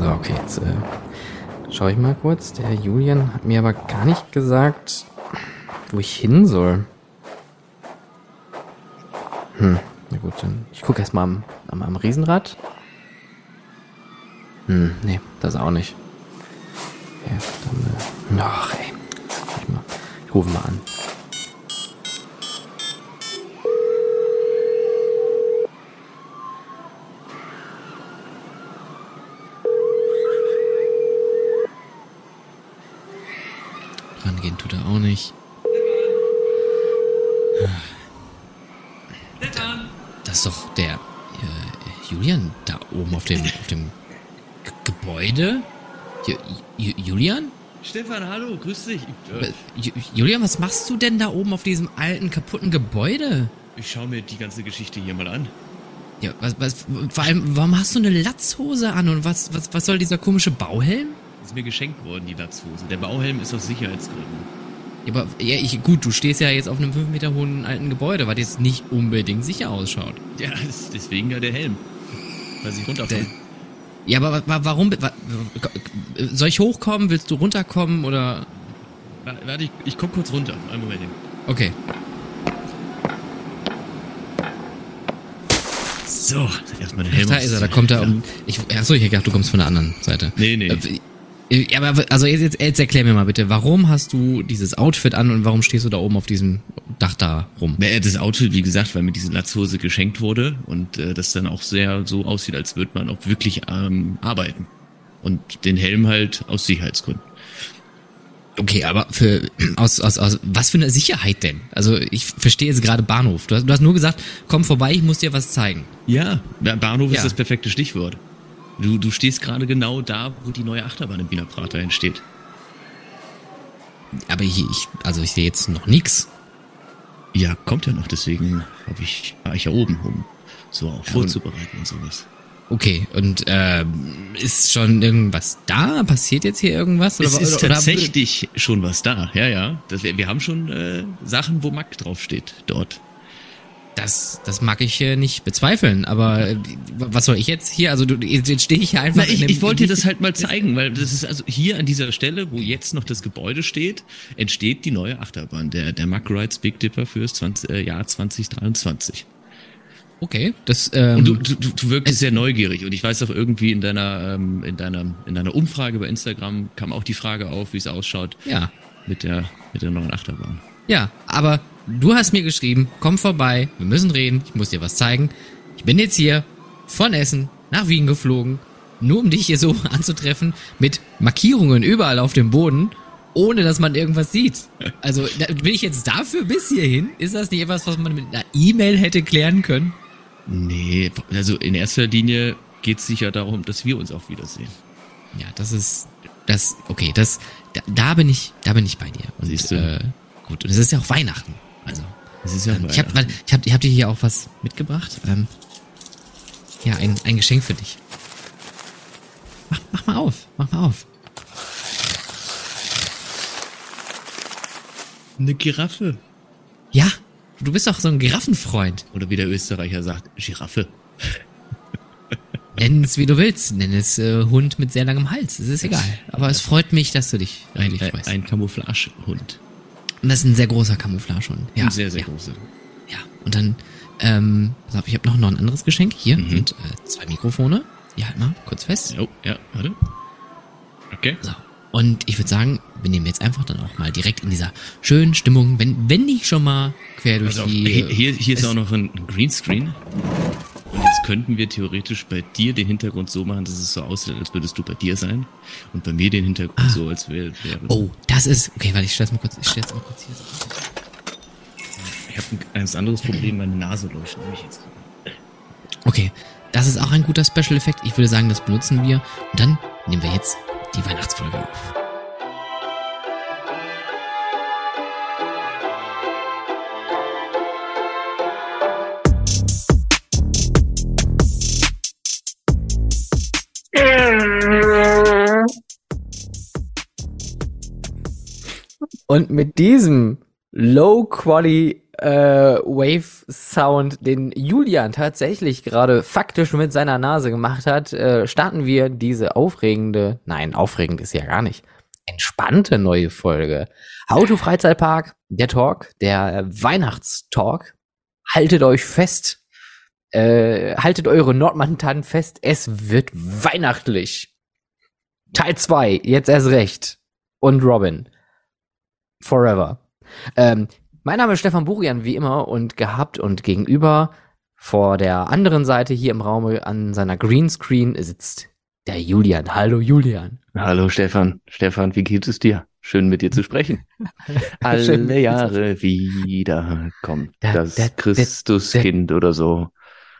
So, okay, jetzt äh, schaue ich mal kurz. Der Julian hat mir aber gar nicht gesagt, wo ich hin soll. Hm, na gut, dann ich gucke erstmal am, am, am Riesenrad. Hm, nee, das auch nicht. Okay, dann, äh, ach, ey. Ich, mal, ich rufe mal an. Rangehen tut er auch nicht. Das ist doch der äh, Julian da oben auf dem, auf dem G Gebäude. Ju Ju Julian? Stefan, hallo, grüß dich. Äh, Ju Julian, was machst du denn da oben auf diesem alten, kaputten Gebäude? Ich schaue mir die ganze Geschichte hier mal an. Ja, was, was, vor allem, warum hast du eine Latzhose an und was, was, was soll dieser komische Bauhelm? Ist mir geschenkt worden, die Latzhose. Der Bauhelm ist aus Sicherheitsgründen. Ja, aber ja, ich, gut, du stehst ja jetzt auf einem 5 Meter hohen alten Gebäude, was jetzt nicht unbedingt sicher ausschaut. Ja, deswegen ja der Helm. Weil ich runterfallen. Ja, aber wa warum? Wa soll ich hochkommen? Willst du runterkommen oder? Warte, ich, ich komm kurz runter. Einen Moment. Okay. So, erstmal den Helm. Ach, da ist er, da kommt er um. Ich, achso, ich dachte, du kommst von der anderen Seite. Nee, nee. Äh, aber also jetzt, jetzt, jetzt erklär mir mal bitte, warum hast du dieses Outfit an und warum stehst du da oben auf diesem Dach da rum? Das Outfit, wie gesagt, weil mir diese Latzhose geschenkt wurde und äh, das dann auch sehr so aussieht, als würde man auch wirklich ähm, arbeiten. Und den Helm halt aus Sicherheitsgründen. Okay, aber für aus, aus, aus was für eine Sicherheit denn? Also ich verstehe jetzt gerade Bahnhof. Du hast, du hast nur gesagt, komm vorbei, ich muss dir was zeigen. Ja, Bahnhof ja. ist das perfekte Stichwort. Du, du stehst gerade genau da, wo die neue Achterbahn im Wiener Prater entsteht. Aber ich, ich also ich sehe jetzt noch nichts. Ja, kommt ja noch, deswegen hab ich, war ich ja oben, um so auch ja, vorzubereiten und sowas. Okay, und äh, ist schon irgendwas da? Passiert jetzt hier irgendwas? Oder, es ist oder, tatsächlich oder? schon was da, ja, ja. Das, wir haben schon äh, Sachen, wo Mac draufsteht, dort. Das, das mag ich äh, nicht bezweifeln, aber äh, was soll ich jetzt hier? Also du, jetzt stehe ich hier einfach. Na, ich, ich wollte dir das halt mal zeigen, weil das ist also hier an dieser Stelle, wo jetzt noch das Gebäude steht, entsteht die neue Achterbahn, der, der Mack Rides Big Dipper fürs 20, äh, Jahr 2023. Okay, das. Ähm, und du, du, du wirkst sehr neugierig und ich weiß auch irgendwie in deiner ähm, in deiner in deiner Umfrage bei Instagram kam auch die Frage auf, wie es ausschaut. Ja. Mit der mit der neuen Achterbahn. Ja, aber du hast mir geschrieben, komm vorbei, wir müssen reden, ich muss dir was zeigen. Ich bin jetzt hier von Essen nach Wien geflogen, nur um dich hier so anzutreffen mit Markierungen überall auf dem Boden ohne dass man irgendwas sieht. Also bin ich jetzt dafür bis hierhin? Ist das nicht etwas, was man mit einer E-Mail hätte klären können? Nee, also in erster Linie geht es sicher darum, dass wir uns auch wiedersehen. Ja, das ist das okay, das da, da bin ich, da bin ich bei dir. Und, Siehst du? Äh, gut, und es ist ja auch Weihnachten. Also, es ist ja ähm, ich habe ich hab, ich hab dir hier auch was mitgebracht. Ähm, ja, ein, ein Geschenk für dich. Mach, mach mal auf, mach mal auf. Eine Giraffe. Ja, Du bist doch so ein Giraffenfreund. Oder wie der Österreicher sagt, Giraffe. Nenn es wie du willst. Nenn es äh, Hund mit sehr langem Hals. Es ist egal. Aber es freut mich, dass du dich ein, ein, freust. Ein Camouflagehund. Und das ist ein sehr großer Camouflagehund. Ja, ein sehr, sehr ja. großer. Ja, und dann, ähm, ich habe noch, noch ein anderes Geschenk. Hier mhm. sind äh, zwei Mikrofone. Hier halt mal kurz fest. Oh, ja, warte. Okay. So. Und ich würde sagen, wir nehmen jetzt einfach dann auch mal direkt in dieser schönen Stimmung, wenn, wenn nicht schon mal quer durch also die. Hier, hier ist auch noch ein Greenscreen. Und jetzt könnten wir theoretisch bei dir den Hintergrund so machen, dass es so aussieht, als würdest du bei dir sein. Und bei mir den Hintergrund ah. so, als wäre. Wär, oh, das ist. Okay, warte, ich stelle mal kurz. Ich stelle mal kurz hier. Ich habe ein ganz anderes Problem, meine Nase läuft nämlich jetzt. Okay, das ist auch ein guter Special-Effekt. Ich würde sagen, das benutzen wir. Und dann nehmen wir jetzt die Weihnachtsfolge auf. Und mit diesem Low Quality äh, Wave Sound, den Julian tatsächlich gerade faktisch mit seiner Nase gemacht hat, äh, starten wir diese aufregende, nein, aufregend ist ja gar nicht, entspannte neue Folge. Auto Freizeitpark, der Talk, der Weihnachtstalk. Haltet euch fest, äh, haltet eure Nordmantanen fest, es wird weihnachtlich. Teil 2, jetzt erst recht. Und Robin. Forever. Ähm, mein Name ist Stefan Burian, wie immer, und gehabt und gegenüber vor der anderen Seite hier im Raum an seiner Greenscreen sitzt der Julian. Hallo Julian. Hallo Stefan. Stefan, wie geht es dir? Schön mit dir zu sprechen. Alle Jahre wieder kommt das Christuskind oder so.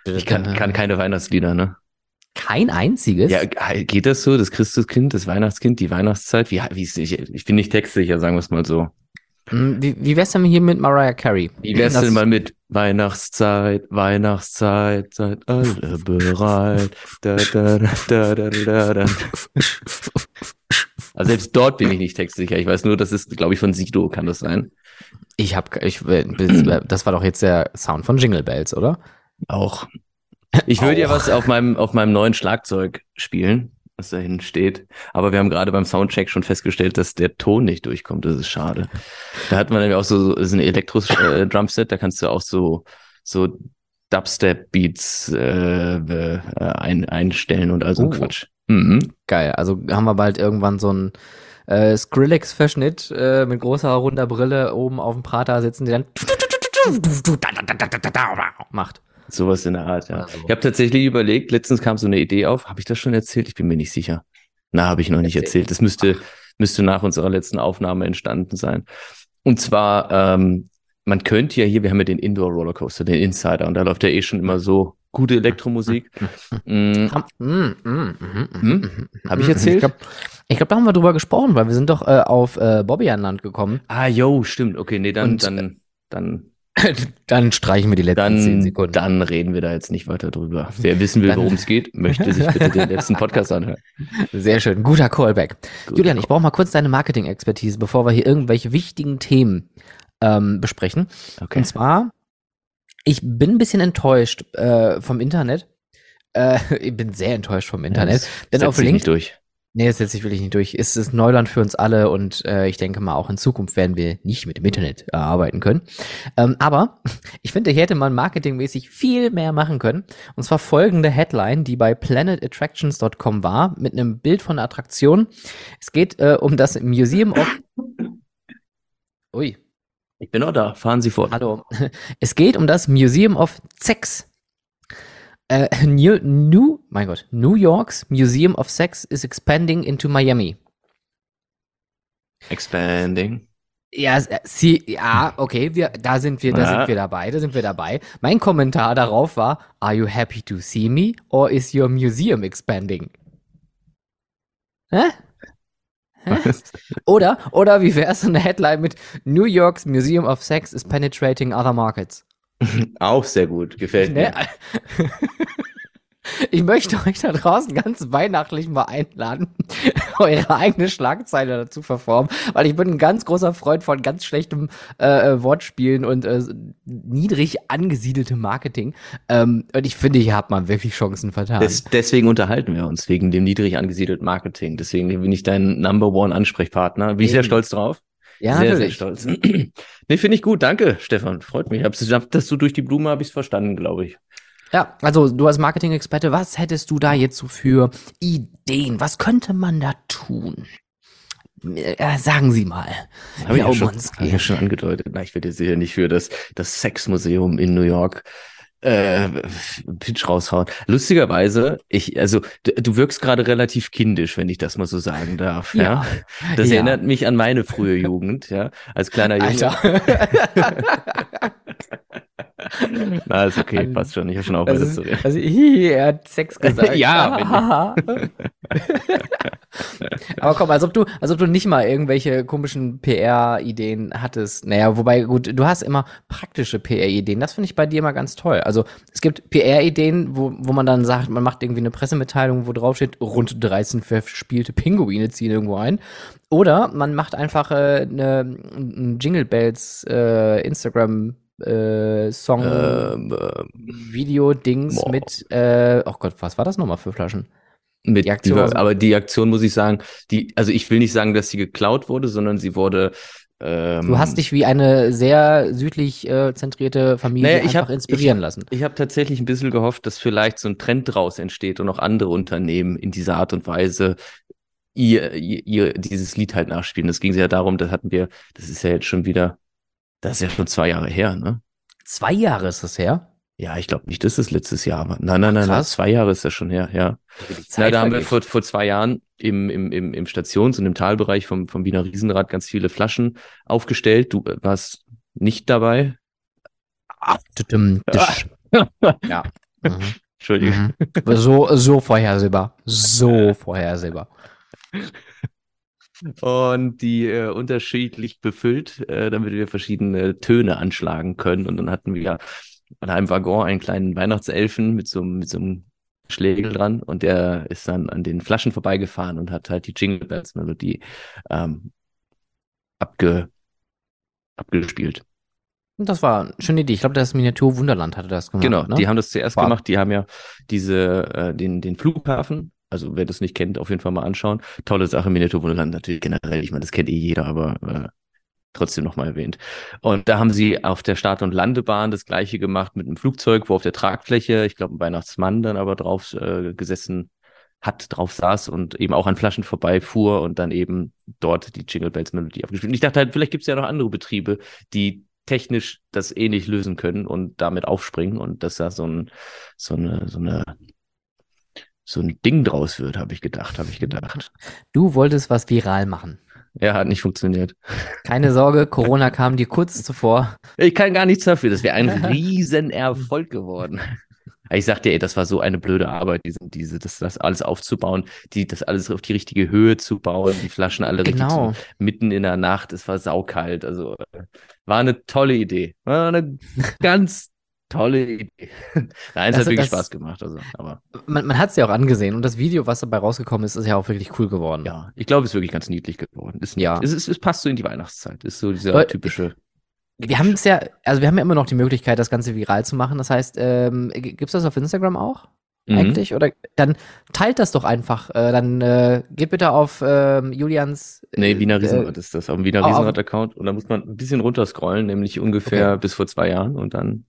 Ich kann, kann keine Weihnachtslieder, ne? Kein einziges? Ja, geht das so? Das Christuskind, das Weihnachtskind, die Weihnachtszeit? Wie, wie ist, ich, ich bin nicht textsicher, sagen wir es mal so. Hm, wie, wie wär's denn hier mit Mariah Carey? Wie wär's das denn mal mit Weihnachtszeit, Weihnachtszeit, seid alle bereit. Da, da, da, da, da, da. Also selbst dort bin ich nicht textsicher. Ich weiß nur, das ist, glaube ich, von Sido, kann das sein? Ich habe, ich, das war doch jetzt der Sound von Jingle Bells, oder? Auch. Ich würde ja was auf meinem, auf meinem neuen Schlagzeug spielen, was da hinten steht. Aber wir haben gerade beim Soundcheck schon festgestellt, dass der Ton nicht durchkommt. Das ist schade. Da hat man nämlich auch so, so ein Elektro-Drumset, da kannst du auch so, so Dubstep-Beats äh, äh, ein, einstellen und also oh. Quatsch. Mhm. Geil. Also haben wir bald irgendwann so ein äh, Skrillex-Verschnitt äh, mit großer runder Brille oben auf dem Prater sitzen, der dann macht. Sowas in der Art, ja. Also. Ich habe tatsächlich überlegt, letztens kam so eine Idee auf, habe ich das schon erzählt? Ich bin mir nicht sicher. Na, habe ich noch nicht erzählt. Das müsste, müsste nach unserer letzten Aufnahme entstanden sein. Und zwar, ähm, man könnte ja hier, wir haben ja den Indoor Rollercoaster, den Insider, und da läuft ja eh schon immer so gute Elektromusik. mm. Mm, mm, hm? Habe ich erzählt? Ich glaube, glaub, da haben wir drüber gesprochen, weil wir sind doch äh, auf äh, Bobby an Land gekommen. Ah, yo, stimmt. Okay, nee, dann, und, dann, dann Dann streichen wir die letzten dann, zehn Sekunden. Dann reden wir da jetzt nicht weiter drüber. Wer wissen will, worum es geht, möchte sich bitte den letzten Podcast anhören. Sehr schön. Guter Callback. Gut, Julian, ich brauche mal kurz deine Marketing-Expertise, bevor wir hier irgendwelche wichtigen Themen ähm, besprechen. Okay. Und zwar, ich bin ein bisschen enttäuscht äh, vom Internet. Äh, ich bin sehr enttäuscht vom Internet. Ja, denn auf LinkedIn. durch. Nee, das setze ich wirklich nicht durch. Es ist Neuland für uns alle und äh, ich denke mal, auch in Zukunft werden wir nicht mit dem Internet äh, arbeiten können. Ähm, aber ich finde, hier hätte man marketingmäßig viel mehr machen können. Und zwar folgende Headline, die bei planetattractions.com war, mit einem Bild von einer Attraktion. Es geht äh, um das Museum of... Ui. Ich bin auch da. Fahren Sie fort. Hallo. Es geht um das Museum of Sex. Uh, New, New, mein Gott, New York's Museum of Sex is expanding into Miami. Expanding. Ja, sie, ja, okay, wir, da sind wir, da ja. sind wir dabei, da sind wir dabei. Mein Kommentar darauf war, are you happy to see me or is your museum expanding? Hä? Hä? Oder, oder wie wär's eine Headline mit New York's Museum of Sex is penetrating other markets? Auch sehr gut, gefällt mir. Ne? Ich möchte euch da draußen ganz weihnachtlich mal einladen, eure eigene Schlagzeile dazu verformen, weil ich bin ein ganz großer Freund von ganz schlechtem äh, äh, Wortspielen und äh, niedrig angesiedeltem Marketing. Ähm, und ich finde, hier hat man wirklich Chancen vertan. Des, deswegen unterhalten wir uns, wegen dem niedrig angesiedelten Marketing. Deswegen bin ich dein Number One Ansprechpartner. Bin ich sehr stolz drauf. Ja, sehr, natürlich. sehr stolz. nee, finde ich gut. Danke, Stefan. Freut mich. Hab's, dass du durch die Blume habe ich verstanden, glaube ich. Ja, also du als Marketing-Experte, was hättest du da jetzt so für Ideen? Was könnte man da tun? Äh, sagen Sie mal. Habe ich, ja schon, hab ich ja schon angedeutet. Na, ich werde sicher nicht für das, das Sexmuseum in New York äh, Pitch raushauen. Lustigerweise, ich, also du, du wirkst gerade relativ kindisch, wenn ich das mal so sagen darf. Ja, ja? das ja. erinnert mich an meine frühe Jugend, ja, als kleiner Junge. Na, ist okay, passt schon. Ich habe schon auch also, zu reden. Also, hi, er hat Sex gesagt. ja. Aber komm, als ob du, als ob du nicht mal irgendwelche komischen PR-Ideen hattest. Naja, wobei, gut, du hast immer praktische PR-Ideen. Das finde ich bei dir immer ganz toll. Also es gibt PR-Ideen, wo, wo man dann sagt, man macht irgendwie eine Pressemitteilung, wo drauf steht, rund 13 verspielte Pinguine ziehen irgendwo ein. Oder man macht einfach äh, eine, ein Jingle Bells äh, Instagram äh, Song, ähm, Video-Dings mit, äh, oh Gott, was war das nochmal für Flaschen? Mit die Aktion, die, aber die Aktion muss ich sagen, die, also ich will nicht sagen, dass sie geklaut wurde, sondern sie wurde ähm, du hast dich wie eine sehr südlich äh, zentrierte Familie naja, ich einfach hab, inspirieren ich, lassen. Ich habe tatsächlich ein bisschen gehofft, dass vielleicht so ein Trend daraus entsteht und auch andere Unternehmen in dieser Art und Weise ihr, ihr, ihr dieses Lied halt nachspielen. Das ging ja darum, das hatten wir, das ist ja jetzt schon wieder, das ist ja schon zwei Jahre her, ne? Zwei Jahre ist das her? Ja, ich glaube nicht, dass es letztes Jahr war. Nein, nein, nein, nein, zwei Jahre ist das schon her, ja. Na, da haben wir vor, vor zwei Jahren im, im, im, im Stations- und im Talbereich vom, vom Wiener Riesenrad ganz viele Flaschen aufgestellt. Du äh, warst nicht dabei. Ah, ja. Mhm. Entschuldigung. Mhm. So, so vorhersehbar. So vorhersehbar. Und die äh, unterschiedlich befüllt, äh, damit wir verschiedene Töne anschlagen können. Und dann hatten wir an einem Waggon einen kleinen Weihnachtselfen mit so, mit so einem Schlägel dran und der ist dann an den Flaschen vorbeigefahren und hat halt die Jingle Bells Melodie ähm, abge, abgespielt. Das war eine schöne Idee. Ich glaube, das Miniatur Wunderland hatte das gemacht. Genau, ne? die haben das zuerst war. gemacht. Die haben ja diese, äh, den, den Flughafen, also wer das nicht kennt, auf jeden Fall mal anschauen. Tolle Sache, Miniatur Wunderland natürlich generell. Ich meine, das kennt eh jeder, aber äh, trotzdem nochmal erwähnt. Und da haben sie auf der Start- und Landebahn das gleiche gemacht mit einem Flugzeug, wo auf der Tragfläche, ich glaube, ein Weihnachtsmann dann aber drauf äh, gesessen hat, drauf saß und eben auch an Flaschen vorbeifuhr und dann eben dort die Jingle Bells Melodie abgespielt. Und ich dachte halt, vielleicht gibt es ja noch andere Betriebe, die technisch das ähnlich lösen können und damit aufspringen und dass da so ein, so eine, so eine so ein Ding draus wird, habe ich gedacht, habe ich gedacht. Du wolltest was viral machen. Ja, hat nicht funktioniert. Keine Sorge, Corona kam dir kurz zuvor. Ich kann gar nichts dafür. Das wäre ein Riesenerfolg geworden. Ich sagte, ey, das war so eine blöde Arbeit, diese, diese, das, das alles aufzubauen, die, das alles auf die richtige Höhe zu bauen, die Flaschen alle genau. richtig zu, mitten in der Nacht, es war saukalt. Also war eine tolle Idee. War eine ganz tolle Idee. Nein, es hat wirklich das, Spaß gemacht. Also, aber. Man, man hat es ja auch angesehen und das Video, was dabei rausgekommen ist, ist ja auch wirklich cool geworden. Ja, ich glaube, es ist wirklich ganz niedlich geworden. Ist ja. Es, ist, es passt so in die Weihnachtszeit. Ist so dieser aber, typische. Wir haben es ja, also wir haben ja immer noch die Möglichkeit, das Ganze viral zu machen. Das heißt, ähm, gibt es das auf Instagram auch? Mhm. Eigentlich? Oder dann teilt das doch einfach. Äh, dann äh, geht bitte auf ähm, Julians. Äh, nee, Wiener Riesenrad äh, ist das, auf dem Wiener Riesenrad-Account. Und da muss man ein bisschen runterscrollen, nämlich ungefähr okay. bis vor zwei Jahren und dann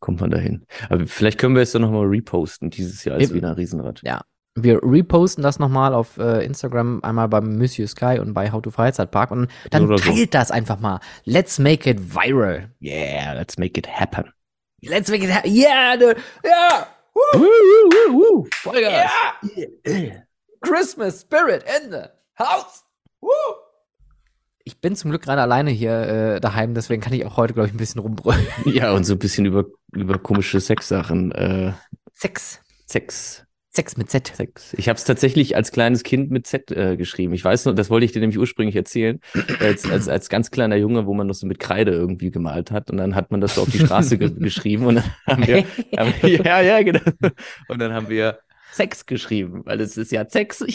kommt man dahin. Aber vielleicht können wir es dann nochmal reposten dieses Jahr als Eben. Wiener Riesenrad. Ja. Wir reposten das nochmal auf äh, Instagram, einmal beim Monsieur Sky und bei How to Freizeitpark und dann Oder teilt so. das einfach mal. Let's make it viral. Yeah, let's make it happen. Let's make it happen. Yeah, ja. Yeah. Woo, woo, woo, woo. Vollgas. Yeah. Christmas Spirit in the house. Woo ich bin zum Glück gerade alleine hier äh, daheim, deswegen kann ich auch heute, glaube ich, ein bisschen rumbrüllen. Ja, und so ein bisschen über, über komische Sexsachen. Äh, Sex. Sex. Sex mit Z. Sex. Ich habe es tatsächlich als kleines Kind mit Z äh, geschrieben. Ich weiß noch, das wollte ich dir nämlich ursprünglich erzählen, als, als, als ganz kleiner Junge, wo man noch so mit Kreide irgendwie gemalt hat und dann hat man das so auf die Straße ge geschrieben und dann haben wir, haben wir, ja, ja, genau. Und dann haben wir Sex geschrieben, weil es ist ja Sex.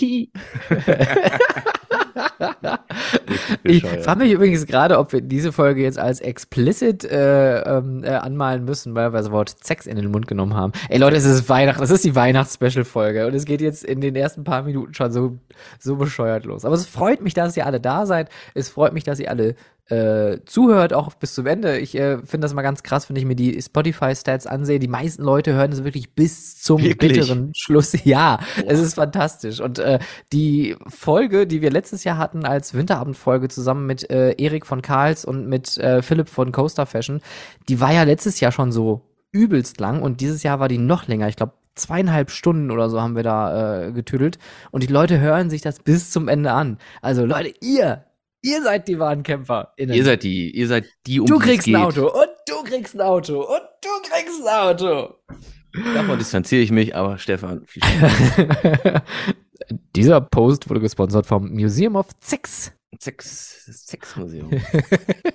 ich frage mich übrigens gerade, ob wir diese Folge jetzt als explicit äh, ähm, äh, anmalen müssen, weil wir das Wort Sex in den Mund genommen haben. Ey Leute, es ist Weihnachten, das ist die Weihnachts-Special-Folge und es geht jetzt in den ersten paar Minuten schon so, so bescheuert los. Aber es freut mich, dass ihr alle da seid. Es freut mich, dass ihr alle äh, zuhört, auch bis zum Ende. Ich äh, finde das mal ganz krass, wenn ich mir die Spotify-Stats ansehe. Die meisten Leute hören es wirklich bis zum wirklich? bitteren Schluss. Ja, Boah. es ist fantastisch. Und äh, die Folge, die wir letztes Jahr hatten als Winterabendfolge zusammen mit äh, Erik von Karls und mit äh, Philipp von Coaster Fashion, die war ja letztes Jahr schon so übelst lang und dieses Jahr war die noch länger. Ich glaube, zweieinhalb Stunden oder so haben wir da äh, getüdelt. Und die Leute hören sich das bis zum Ende an. Also Leute, ihr, Ihr seid die wahren Kämpfer. Ihr seid die, ihr seid die, um Du kriegst ein Auto und du kriegst ein Auto und du kriegst ein Auto. Davon distanziere ich mich, aber Stefan, viel Dieser Post wurde gesponsert vom Museum of Sex. Sex, Sexmuseum.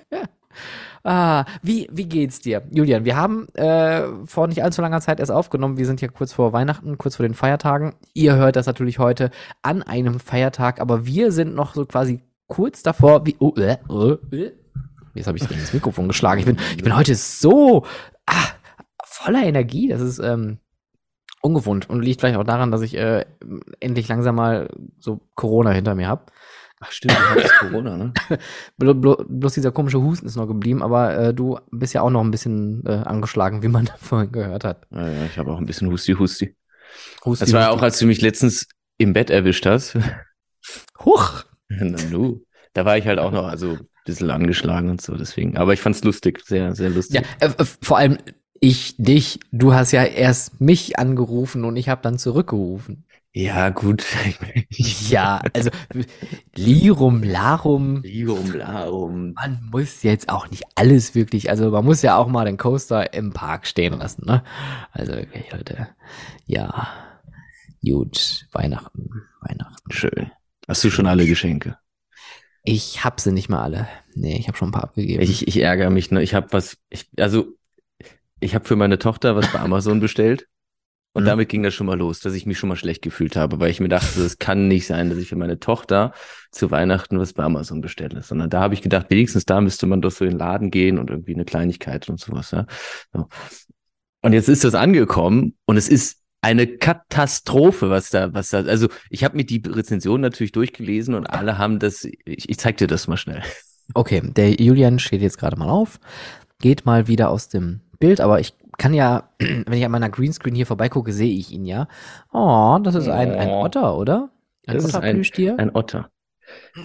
ah, wie, wie geht's dir? Julian, wir haben äh, vor nicht allzu langer Zeit erst aufgenommen. Wir sind ja kurz vor Weihnachten, kurz vor den Feiertagen. Ihr hört das natürlich heute an einem Feiertag, aber wir sind noch so quasi kurz davor, wie, oh, äh, äh, äh, jetzt habe ich gegen das Mikrofon geschlagen. Ich bin, ich bin heute so ah, voller Energie. Das ist ähm, ungewohnt und liegt vielleicht auch daran, dass ich äh, endlich langsam mal so Corona hinter mir habe. Ach stimmt, du hattest Corona, ne? Blo blo bloß dieser komische Husten ist noch geblieben, aber äh, du bist ja auch noch ein bisschen äh, angeschlagen, wie man vorhin gehört hat. Ja, ja ich habe auch ein bisschen Husti-Husti. Husti, das war ja auch, als du mich letztens im Bett erwischt hast. Huch! Na nu. Da war ich halt auch noch, also ein bisschen angeschlagen und so, deswegen. Aber ich fand's lustig, sehr, sehr lustig. Ja, äh, vor allem ich dich. Du hast ja erst mich angerufen und ich habe dann zurückgerufen. Ja, gut. ja, also Lirum, Larum. Lirum, Larum. Man muss jetzt auch nicht alles wirklich, also man muss ja auch mal den Coaster im Park stehen lassen, ne? Also wirklich, Leute. Ja. Gut, Weihnachten, Weihnachten. Schön. Hast du schon alle Geschenke? Ich hab sie nicht mal alle. Nee, ich habe schon ein paar abgegeben. Ich, ich ärgere mich, ne? Ich habe was, ich, also ich habe für meine Tochter was bei Amazon bestellt. Und mhm. damit ging das schon mal los, dass ich mich schon mal schlecht gefühlt habe, weil ich mir dachte, es kann nicht sein, dass ich für meine Tochter zu Weihnachten was bei Amazon bestelle, sondern da habe ich gedacht, wenigstens da müsste man doch so in den Laden gehen und irgendwie eine Kleinigkeit und sowas. Ja. So. Und jetzt ist das angekommen und es ist eine Katastrophe, was da, was da, also ich habe mir die Rezension natürlich durchgelesen und alle haben das, ich, ich zeig dir das mal schnell. Okay, der Julian steht jetzt gerade mal auf, geht mal wieder aus dem Bild, aber ich kann ja, wenn ich an meiner Greenscreen hier vorbeigucke, sehe ich ihn ja. Oh, das ist ein, ein oh. Otter, oder? Ein das ist ein, ein Otter.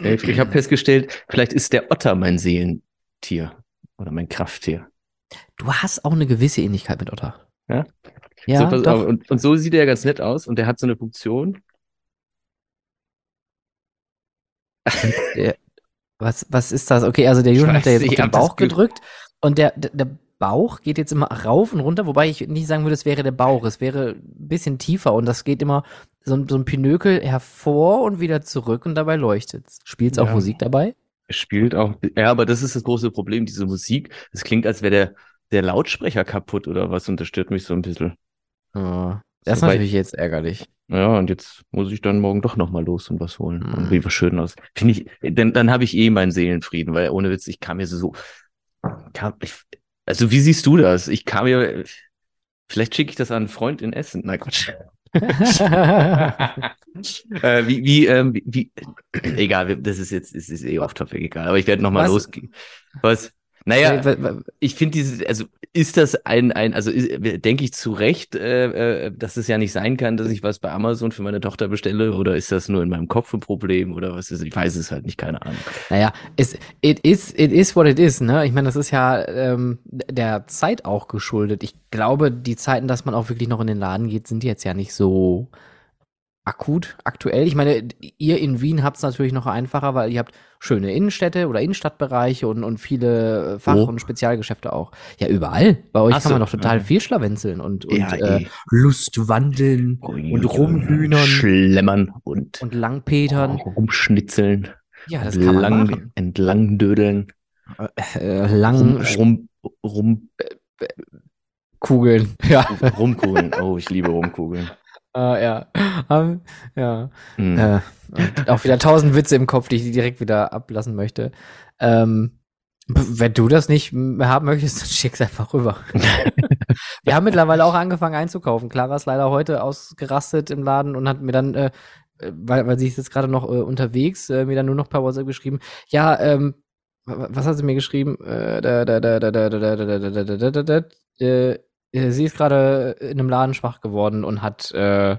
Ich, ich habe festgestellt, vielleicht ist der Otter mein Seelentier oder mein Krafttier. Du hast auch eine gewisse Ähnlichkeit mit Otter. Ja? Ja, so, doch. Und, und so sieht er ganz nett aus und der hat so eine Funktion. Der, was, was ist das? Okay, also der Junge hat ja jetzt auf den Bauch gedrückt und der, der, der Bauch geht jetzt immer rauf und runter, wobei ich nicht sagen würde, es wäre der Bauch. Es wäre ein bisschen tiefer und das geht immer so, so ein Pinökel hervor und wieder zurück und dabei leuchtet es. Spielt es auch ja. Musik dabei? Es spielt auch, ja, aber das ist das große Problem, diese Musik. Es klingt, als wäre der, der Lautsprecher kaputt oder was und das stört mich so ein bisschen. Ja, das ist natürlich jetzt ärgerlich. Ja, und jetzt muss ich dann morgen doch nochmal los und was holen. Mhm. Und wie was schön aus. Finde ich, dann, dann habe ich eh meinen Seelenfrieden, weil ohne Witz, ich kam mir so, kam, ich, also wie siehst du das? Ich kam mir, vielleicht schicke ich das an einen Freund in Essen. Nein, Quatsch. äh, wie, wie, ähm, wie, wie, egal, das ist jetzt, ist, ist eh off topic, egal, aber ich werde nochmal losgehen. Was? Naja, ich finde dieses, also ist das ein, ein also denke ich zu Recht, äh, äh, dass es ja nicht sein kann, dass ich was bei Amazon für meine Tochter bestelle oder ist das nur in meinem Kopf ein Problem oder was ist, ich weiß es halt nicht, keine Ahnung. Naja, es, it is, it is what it is, ne? Ich meine, das ist ja ähm, der Zeit auch geschuldet. Ich glaube, die Zeiten, dass man auch wirklich noch in den Laden geht, sind jetzt ja nicht so akut, aktuell. Ich meine, ihr in Wien habt es natürlich noch einfacher, weil ihr habt schöne Innenstädte oder Innenstadtbereiche und, und viele Fach- oh. und Spezialgeschäfte auch. Ja, überall. Bei euch Ach kann man doch total viel schlawenzeln und, und ja, äh, Lustwandeln oh, und rumhühnern. Schlemmern und, und Langpetern. Oh, rumschnitzeln. Ja, das kann man machen. Entlang dödeln. Äh, äh, lang rum, rum, rum Kugeln. Ja. Rumkugeln. Oh, ich liebe Rumkugeln. Uh, ja. Um, ja. Mhm. Äh, auch wieder tausend Witze im Kopf, die ich direkt wieder ablassen möchte. Ähm, wenn du das nicht haben möchtest, dann schick's einfach rüber. Wir haben mittlerweile auch angefangen einzukaufen. Clara ist leider heute ausgerastet im Laden und hat mir dann, äh, weil, weil sie ist jetzt gerade noch äh, unterwegs, äh, mir dann nur noch per WhatsApp geschrieben, ja, ähm, was hat sie mir geschrieben? Äh, da, da, da, da, da, da, da, da, da, da, da, da, äh, sie ist gerade in einem Laden schwach geworden und hat äh,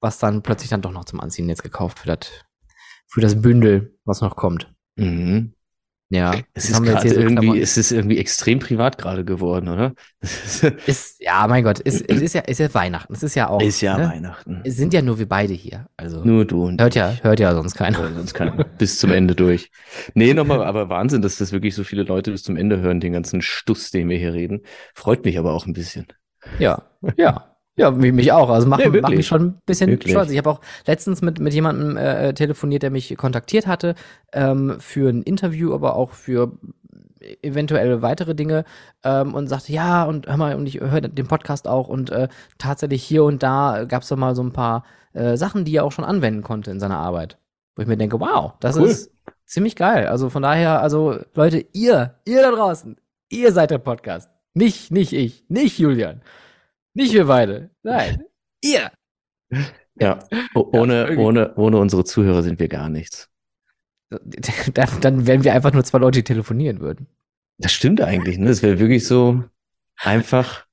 was dann plötzlich dann doch noch zum Anziehen jetzt gekauft für das, für das Bündel, was noch kommt. Mhm. Ja, es ist gerade irgendwie, es ist irgendwie extrem privat gerade geworden, oder? ist, ja, mein Gott, ist, es ist ja, ist ja Weihnachten. Es ist ja auch. Ist ja ne? Weihnachten. Es sind ja nur wir beide hier. Also. Nur du und hört ja, hört ja sonst keiner. Ja, sonst keiner. bis zum Ende durch. Nee, nochmal, aber Wahnsinn, dass das wirklich so viele Leute bis zum Ende hören, den ganzen Stuss, den wir hier reden. Freut mich aber auch ein bisschen. Ja, ja. Ja, mich auch. Also macht, nee, macht mich schon ein bisschen wirklich. stolz. Ich habe auch letztens mit, mit jemandem äh, telefoniert, der mich kontaktiert hatte ähm, für ein Interview, aber auch für eventuelle weitere Dinge ähm, und sagte, ja, und hör mal, und ich höre den Podcast auch und äh, tatsächlich hier und da gab es doch mal so ein paar äh, Sachen, die er auch schon anwenden konnte in seiner Arbeit. Wo ich mir denke, wow, das cool. ist ziemlich geil. Also von daher, also Leute, ihr, ihr da draußen, ihr seid der Podcast. Nicht, nicht ich, nicht Julian. Nicht wir beide. Nein, ihr. Ja, ohne, ja, ohne, ohne unsere Zuhörer sind wir gar nichts. Dann, dann wären wir einfach nur zwei Leute, die telefonieren würden. Das stimmt eigentlich, ne? Das wäre wirklich so einfach.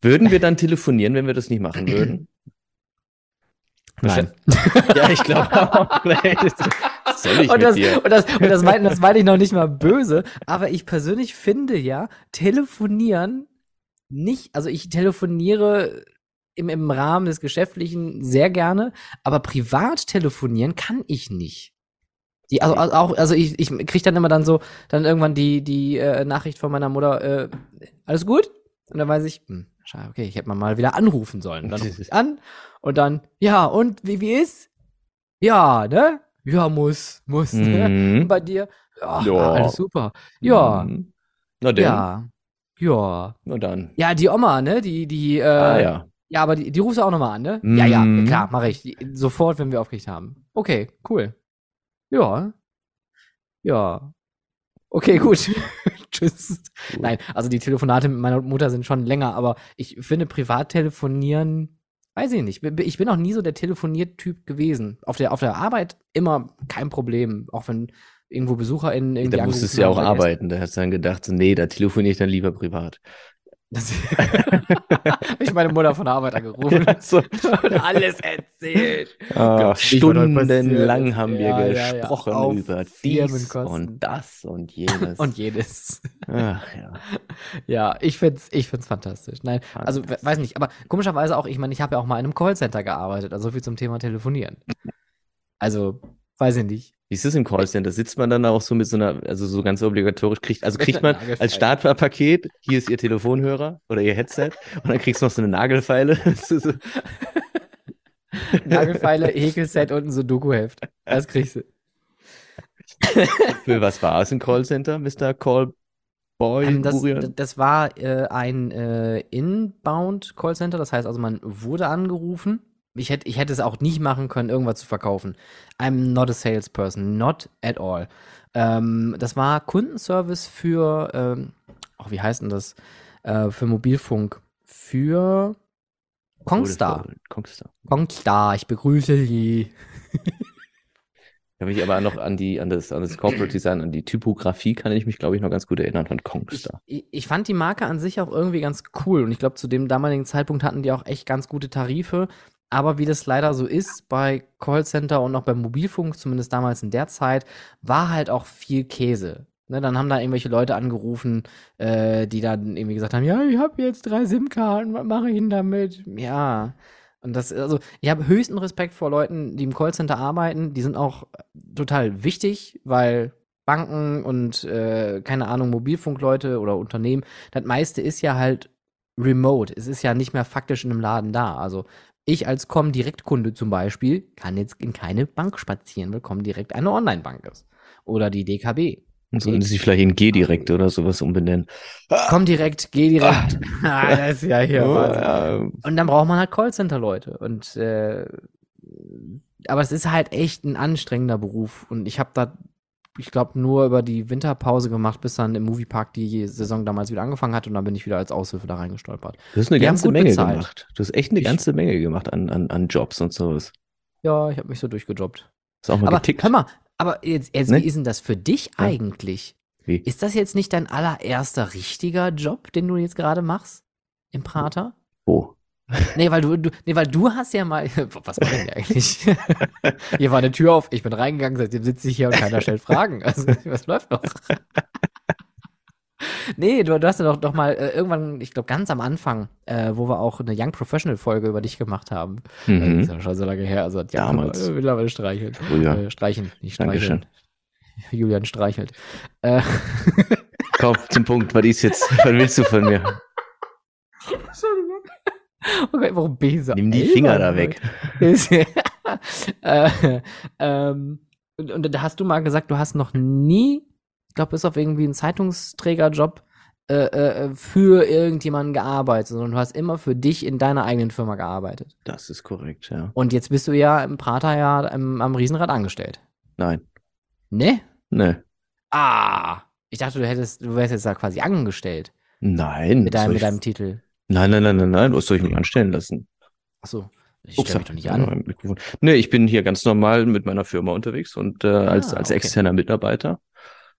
Würden wir dann telefonieren, wenn wir das nicht machen würden? Nein. ja, ich glaube auch. Ich und, das, und das, und das meine das mein ich noch nicht mal böse, aber ich persönlich finde ja, telefonieren nicht, also ich telefoniere im, im Rahmen des Geschäftlichen sehr gerne, aber privat telefonieren kann ich nicht. Die, also, also auch, also ich, ich krieg dann immer dann so, dann irgendwann die, die äh, Nachricht von meiner Mutter, äh, alles gut? Und dann weiß ich, hm, okay, ich hätte mal wieder anrufen sollen. Dann rufe ich an und dann, ja, und wie, wie ist? Ja, ne? Ja, muss, muss. Ne? Mhm. Ne? Und bei dir, ja, ja, alles super. Ja. Mhm. Na denn. Ja. Ja. Na dann. Ja, die Oma, ne? Die, die, äh, ah, ja. Ja, aber die, die rufst du auch nochmal an, ne? Mhm. Ja, ja, klar, mache ich. Sofort, wenn wir aufgekriegt haben. Okay, cool. Ja. Ja. Okay, gut. Tschüss. Gut. Nein, also die Telefonate mit meiner Mutter sind schon länger, aber ich finde Privattelefonieren, weiß ich nicht. Ich bin auch nie so der Telefoniertyp gewesen. Auf der, auf der Arbeit immer kein Problem. Auch wenn irgendwo BesucherInnen irgendwie. Da musstest du ja auch arbeiten. Da hast du dann gedacht, nee, da telefoniere ich dann lieber privat. ich meine Mutter von der Arbeit angerufen so. und alles erzählt. Oh, stundenlang haben wir ja, gesprochen ja, ja. über dies und das und jenes. und jenes. Ach, ja. ja, ich find's, ich find's fantastisch. Nein, also weiß nicht, aber komischerweise auch, ich meine, ich habe ja auch mal in einem Callcenter gearbeitet, also so viel zum Thema Telefonieren. Also, weiß ich nicht. Wie ist das im Callcenter? Sitzt man dann auch so mit so einer, also so ganz obligatorisch, kriegt, also kriegt man als Startpaket, hier ist Ihr Telefonhörer oder Ihr Headset und dann kriegst du noch so eine Nagelfeile. Nagelfeile, Häkelset und ein Sudoku-Heft. Das kriegst du. Für was war es im Callcenter, Mr. Callboy? Ähm, das, das, war äh, ein äh, Inbound Callcenter, das heißt also, man wurde angerufen ich hätte, ich hätte es auch nicht machen können, irgendwas zu verkaufen. I'm not a salesperson, not at all. Ähm, das war Kundenservice für, ähm, oh, wie heißt denn das? Äh, für Mobilfunk. Für Kongstar. Kongstar. Kongstar, ich begrüße Sie. Ich kann mich aber noch an die, an das, an das Corporate Design, an die Typografie kann ich mich, glaube ich, noch ganz gut erinnern von Kongstar. Ich, ich fand die Marke an sich auch irgendwie ganz cool und ich glaube, zu dem damaligen Zeitpunkt hatten die auch echt ganz gute Tarife. Aber wie das leider so ist bei Callcenter und auch beim Mobilfunk, zumindest damals in der Zeit, war halt auch viel Käse. Ne, dann haben da irgendwelche Leute angerufen, äh, die dann irgendwie gesagt haben, ja, ich habe jetzt drei SIM-Karten, was mache ich denn damit? Ja. Und das, also, ich habe höchsten Respekt vor Leuten, die im Callcenter arbeiten. Die sind auch total wichtig, weil Banken und, äh, keine Ahnung, Mobilfunkleute oder Unternehmen, das meiste ist ja halt remote. Es ist ja nicht mehr faktisch in einem Laden da. Also ich als Com-Direktkunde zum Beispiel kann jetzt in keine Bank spazieren, weil Com-Direkt eine Online-Bank ist. Oder die DKB. Und sollen sie sich vielleicht in G-Direkt oder sowas umbenennen. Com-Direkt, G-Direkt. Ah, das ist ja hier. Oh, ja. Und dann braucht man halt Callcenter-Leute. Und äh, aber es ist halt echt ein anstrengender Beruf. Und ich habe da ich glaube, nur über die Winterpause gemacht, bis dann im Moviepark die Saison damals wieder angefangen hat und dann bin ich wieder als Aushilfe da reingestolpert. Du hast eine die ganze Menge bezahlt. gemacht. Du hast echt eine ich, ganze Menge gemacht an, an, an Jobs und sowas. Ja, ich habe mich so durchgejobbt. Ist auch mal aber getickt. hör mal, aber jetzt, jetzt ne? wie ist denn das für dich ja. eigentlich? Wie? Ist das jetzt nicht dein allererster richtiger Job, den du jetzt gerade machst? Im Prater? Wo? Nee, weil du, du, nee, weil du hast ja mal, was war denn eigentlich? hier war eine Tür auf, ich bin reingegangen, seitdem sitze ich hier und keiner stellt Fragen. Also, was läuft noch? nee, du, du hast ja doch, doch mal äh, irgendwann, ich glaube ganz am Anfang, äh, wo wir auch eine Young Professional Folge über dich gemacht haben. Mhm. Das ist ja schon so lange her, also hat Damals. Mittlerweile streicheln. Früher. Äh, streichen, nicht streicheln. Dankeschön. Julian streichelt. Äh. Komm, zum Punkt, was ist jetzt? Was willst du von mir? Entschuldigung. Okay, warum bin ich so Nimm die Finger da weg. äh, ähm, und, und da hast du mal gesagt, du hast noch nie, ich glaube, bis auf irgendwie einen Zeitungsträgerjob äh, äh, für irgendjemanden gearbeitet, sondern du hast immer für dich in deiner eigenen Firma gearbeitet. Das ist korrekt, ja. Und jetzt bist du ja im Prater ja am, am Riesenrad angestellt. Nein. Ne? Ne. Ah, ich dachte, du hättest, du wärst jetzt da quasi angestellt. Nein. Mit deinem, mit deinem Titel. Nein, nein, nein, nein, nein. Was soll ich mich anstellen lassen? Ach so. Ich stelle mich doch nicht an. Nee, ich bin hier ganz normal mit meiner Firma unterwegs und äh, ah, als, als okay. externer Mitarbeiter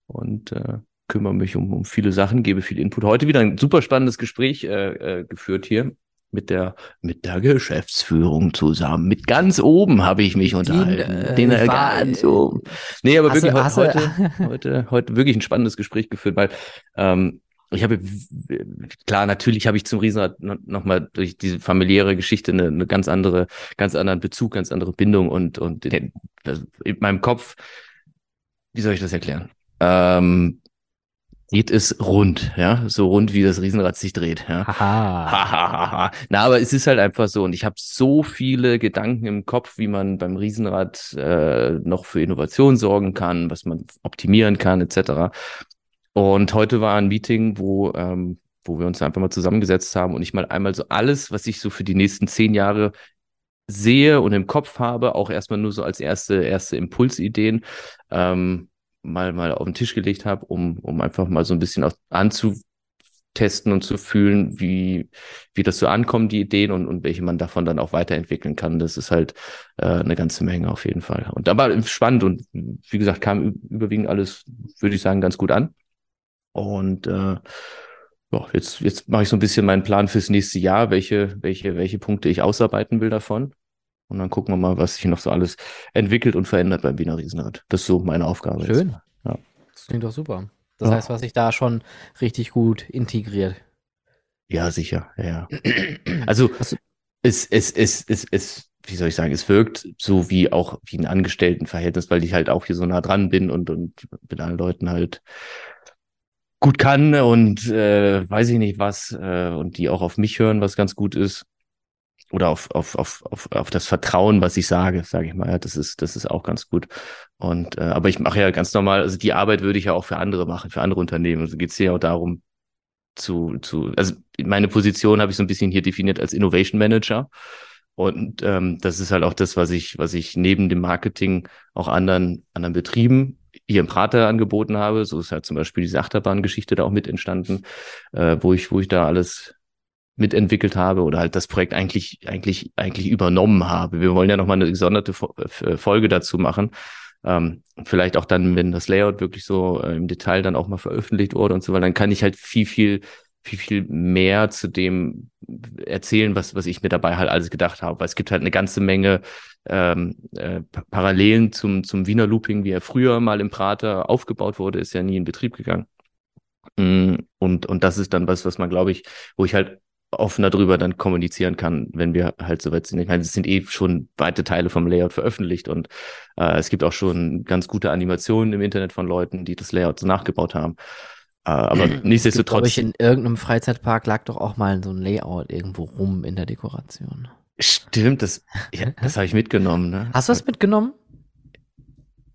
und äh, kümmere mich um, um viele Sachen, gebe viel Input. Heute wieder ein super spannendes Gespräch äh, äh, geführt hier mit der mit der Geschäftsführung zusammen. Mit ganz oben habe ich mich unterhalten. Den, äh, Den äh, ganz oben. Nee, aber wirklich du, heute, heute, heute wirklich ein spannendes Gespräch geführt, weil ähm, ich habe, klar, natürlich habe ich zum Riesenrad nochmal durch diese familiäre Geschichte eine, eine ganz andere, ganz anderen Bezug, ganz andere Bindung und, und in, in meinem Kopf, wie soll ich das erklären? Ähm, geht es rund, ja, so rund wie das Riesenrad sich dreht, ja. Haha. Na, aber es ist halt einfach so und ich habe so viele Gedanken im Kopf, wie man beim Riesenrad äh, noch für Innovation sorgen kann, was man optimieren kann, etc. Und heute war ein Meeting, wo ähm, wo wir uns einfach mal zusammengesetzt haben und ich mal einmal so alles, was ich so für die nächsten zehn Jahre sehe und im Kopf habe, auch erstmal nur so als erste erste Impulsideen, ähm, mal, mal auf den Tisch gelegt habe, um, um einfach mal so ein bisschen auch anzutesten und zu fühlen, wie, wie das so ankommt, die Ideen und, und welche man davon dann auch weiterentwickeln kann. Das ist halt äh, eine ganze Menge auf jeden Fall. Und da war spannend und wie gesagt, kam überwiegend alles, würde ich sagen, ganz gut an. Und äh, ja, jetzt, jetzt mache ich so ein bisschen meinen Plan fürs nächste Jahr, welche, welche, welche Punkte ich ausarbeiten will davon. Und dann gucken wir mal, was sich noch so alles entwickelt und verändert beim Wiener Riesenrad. Das ist so meine Aufgabe. Schön. Ja. Das klingt doch super. Das ja. heißt, was sich da schon richtig gut integriert. Ja, sicher. Ja. Also es, es, es, es, es, wie soll ich sagen, es wirkt so wie auch wie ein Angestelltenverhältnis, weil ich halt auch hier so nah dran bin und, und mit allen Leuten halt gut kann und äh, weiß ich nicht was äh, und die auch auf mich hören, was ganz gut ist oder auf, auf, auf, auf, auf das Vertrauen, was ich sage, sage ich mal. Ja, das ist, das ist auch ganz gut. Und äh, aber ich mache ja ganz normal, also die Arbeit würde ich ja auch für andere machen, für andere Unternehmen. Also geht es ja auch darum, zu, zu, also meine Position habe ich so ein bisschen hier definiert als Innovation Manager. Und ähm, das ist halt auch das, was ich, was ich neben dem Marketing auch anderen, anderen Betrieben hier im Prater angeboten habe. So ist halt zum Beispiel diese Achterbahngeschichte da auch mit entstanden, äh, wo ich, wo ich da alles mitentwickelt habe oder halt das Projekt eigentlich, eigentlich, eigentlich übernommen habe. Wir wollen ja nochmal eine gesonderte äh, Folge dazu machen. Ähm, vielleicht auch dann, wenn das Layout wirklich so äh, im Detail dann auch mal veröffentlicht wurde und so, weil dann kann ich halt viel, viel, viel, viel mehr zu dem erzählen, was, was ich mir dabei halt alles gedacht habe. Weil es gibt halt eine ganze Menge ähm, äh, Parallelen zum, zum Wiener Looping, wie er früher mal im Prater aufgebaut wurde, ist ja nie in Betrieb gegangen. Mm, und, und das ist dann was, was man, glaube ich, wo ich halt offener drüber dann kommunizieren kann, wenn wir halt soweit sind. Ich meine, es sind eh schon weite Teile vom Layout veröffentlicht und äh, es gibt auch schon ganz gute Animationen im Internet von Leuten, die das Layout so nachgebaut haben. Äh, aber nichtsdestotrotz. Ich, in irgendeinem Freizeitpark lag doch auch mal so ein Layout irgendwo rum in der Dekoration. Stimmt, das, ja, das habe ich mitgenommen. Ne? Hast du das mitgenommen?